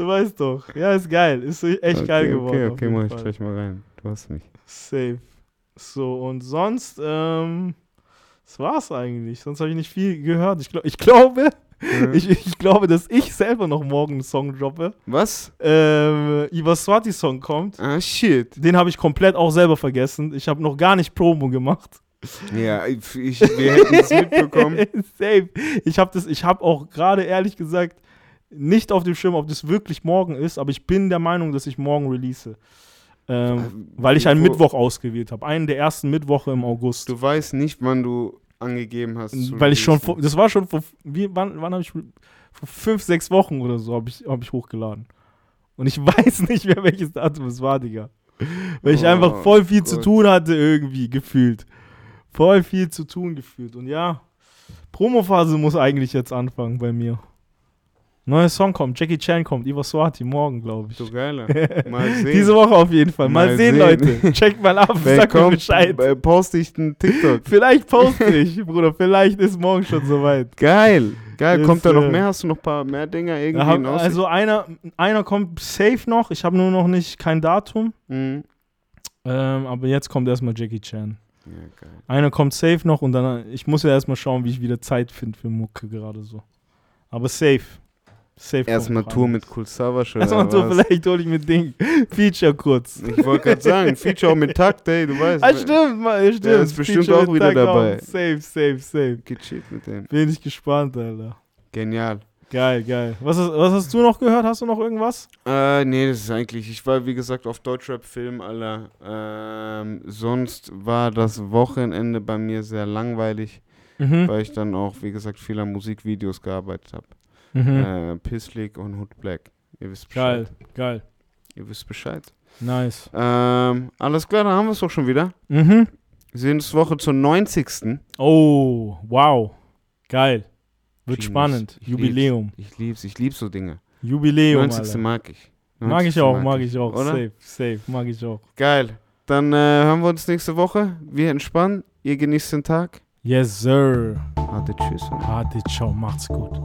Du weißt doch. Ja, ist geil. Ist echt geil okay, geworden. Okay, okay, mach ich Fall. gleich mal rein. Du hast mich. Safe. So, und sonst, ähm, das war's eigentlich. Sonst habe ich nicht viel gehört. Ich, glaub, ich glaube, Mhm. ich, ich glaube, dass ich selber noch morgen einen Song droppe. Was? Ähm, Iwaswati Song kommt. Ah, shit. Den habe ich komplett auch selber vergessen. Ich habe noch gar nicht Promo gemacht. Ja, ich, wir hätten es mitbekommen. Safe. Ich habe das, ich habe auch gerade ehrlich gesagt nicht auf dem Schirm, ob das wirklich morgen ist, aber ich bin der Meinung, dass ich morgen release. Ähm, weil ich einen Wo- Mittwoch ausgewählt habe. Einen der ersten Mittwoche im August. Du weißt nicht, wann du angegeben hast. zu Weil ich schon, vor, das war schon vor, wie, wann, wann habe ich, vor fünf, sechs Wochen oder so habe ich, hab ich hochgeladen. Und ich weiß nicht mehr, welches Datum es war, Digga. Weil ich Oh einfach voll viel zu Gott. tun hatte, irgendwie, gefühlt. Voll viel zu tun, gefühlt. Und ja, Promophase muss eigentlich jetzt anfangen bei mir. Neuer Song kommt, Jackie Chan kommt, Iva Swati, morgen, glaube ich. Du Geiler. Mal sehen. Diese Woche auf jeden Fall. Mal, Mal sehen, sehen. Leute. Checkt mal ab, sag mir kommt, Bescheid. äh, poste ich einen TikTok. Vielleicht poste ich, Bruder. Vielleicht ist morgen schon soweit. Geil. Geil. Ist, Kommt da noch äh, mehr? Hast du noch ein paar mehr Dinger irgendwie hab, also einer, einer kommt safe noch. Ich habe nur noch nicht kein Datum. Mhm. Ähm, aber jetzt kommt erstmal Jackie Chan. Ja, geil. Einer kommt safe noch und dann, ich muss ja erstmal schauen, wie ich wieder Zeit finde für Mucke gerade so. Aber safe. Safe. Erstmal Tour mit Cool Savage oder Erstmal Tour, vielleicht hole ich mit Ding. Feature kurz. Ich wollte gerade sagen, Feature auch mit Takt, ey, du weißt. Ah, stimmt, Mann, ja, stimmt. Der ist bestimmt Feature auch wieder Tag dabei. Auch. Safe, safe, safe. Gechillt mit dem. Bin ich gespannt, Alter. Genial. Geil, geil. Was, was hast du noch gehört? Hast du noch irgendwas? Äh, nee, das ist eigentlich, ich war wie gesagt auf Deutschrap-Film, Alter. Ähm, sonst war das Wochenende bei mir sehr langweilig, Mhm. weil ich dann auch, wie gesagt, viel an Musikvideos gearbeitet habe. Mhm. Äh, Pisslick und Hood Black. Ihr wisst Geil, Bescheid. geil. Ihr wisst Bescheid. Nice. Ähm, alles klar, dann haben wir es doch schon wieder. Mhm. Wir sehen uns Woche zur 90. Oh, wow. Geil. Wird Genius. spannend. Ich Jubiläum. Ich lieb's, ich lieb so Dinge. Jubiläum. 90. Alter. mag ich. Mag ich 90. auch, mag ich auch. Oder? Safe, safe. Mag ich auch. Geil. Dann äh, hören wir uns nächste Woche. Wir entspannen. Ihr genießt den Tag. Yes, sir. Ade, tschüss. Hadi, ciao, macht's gut.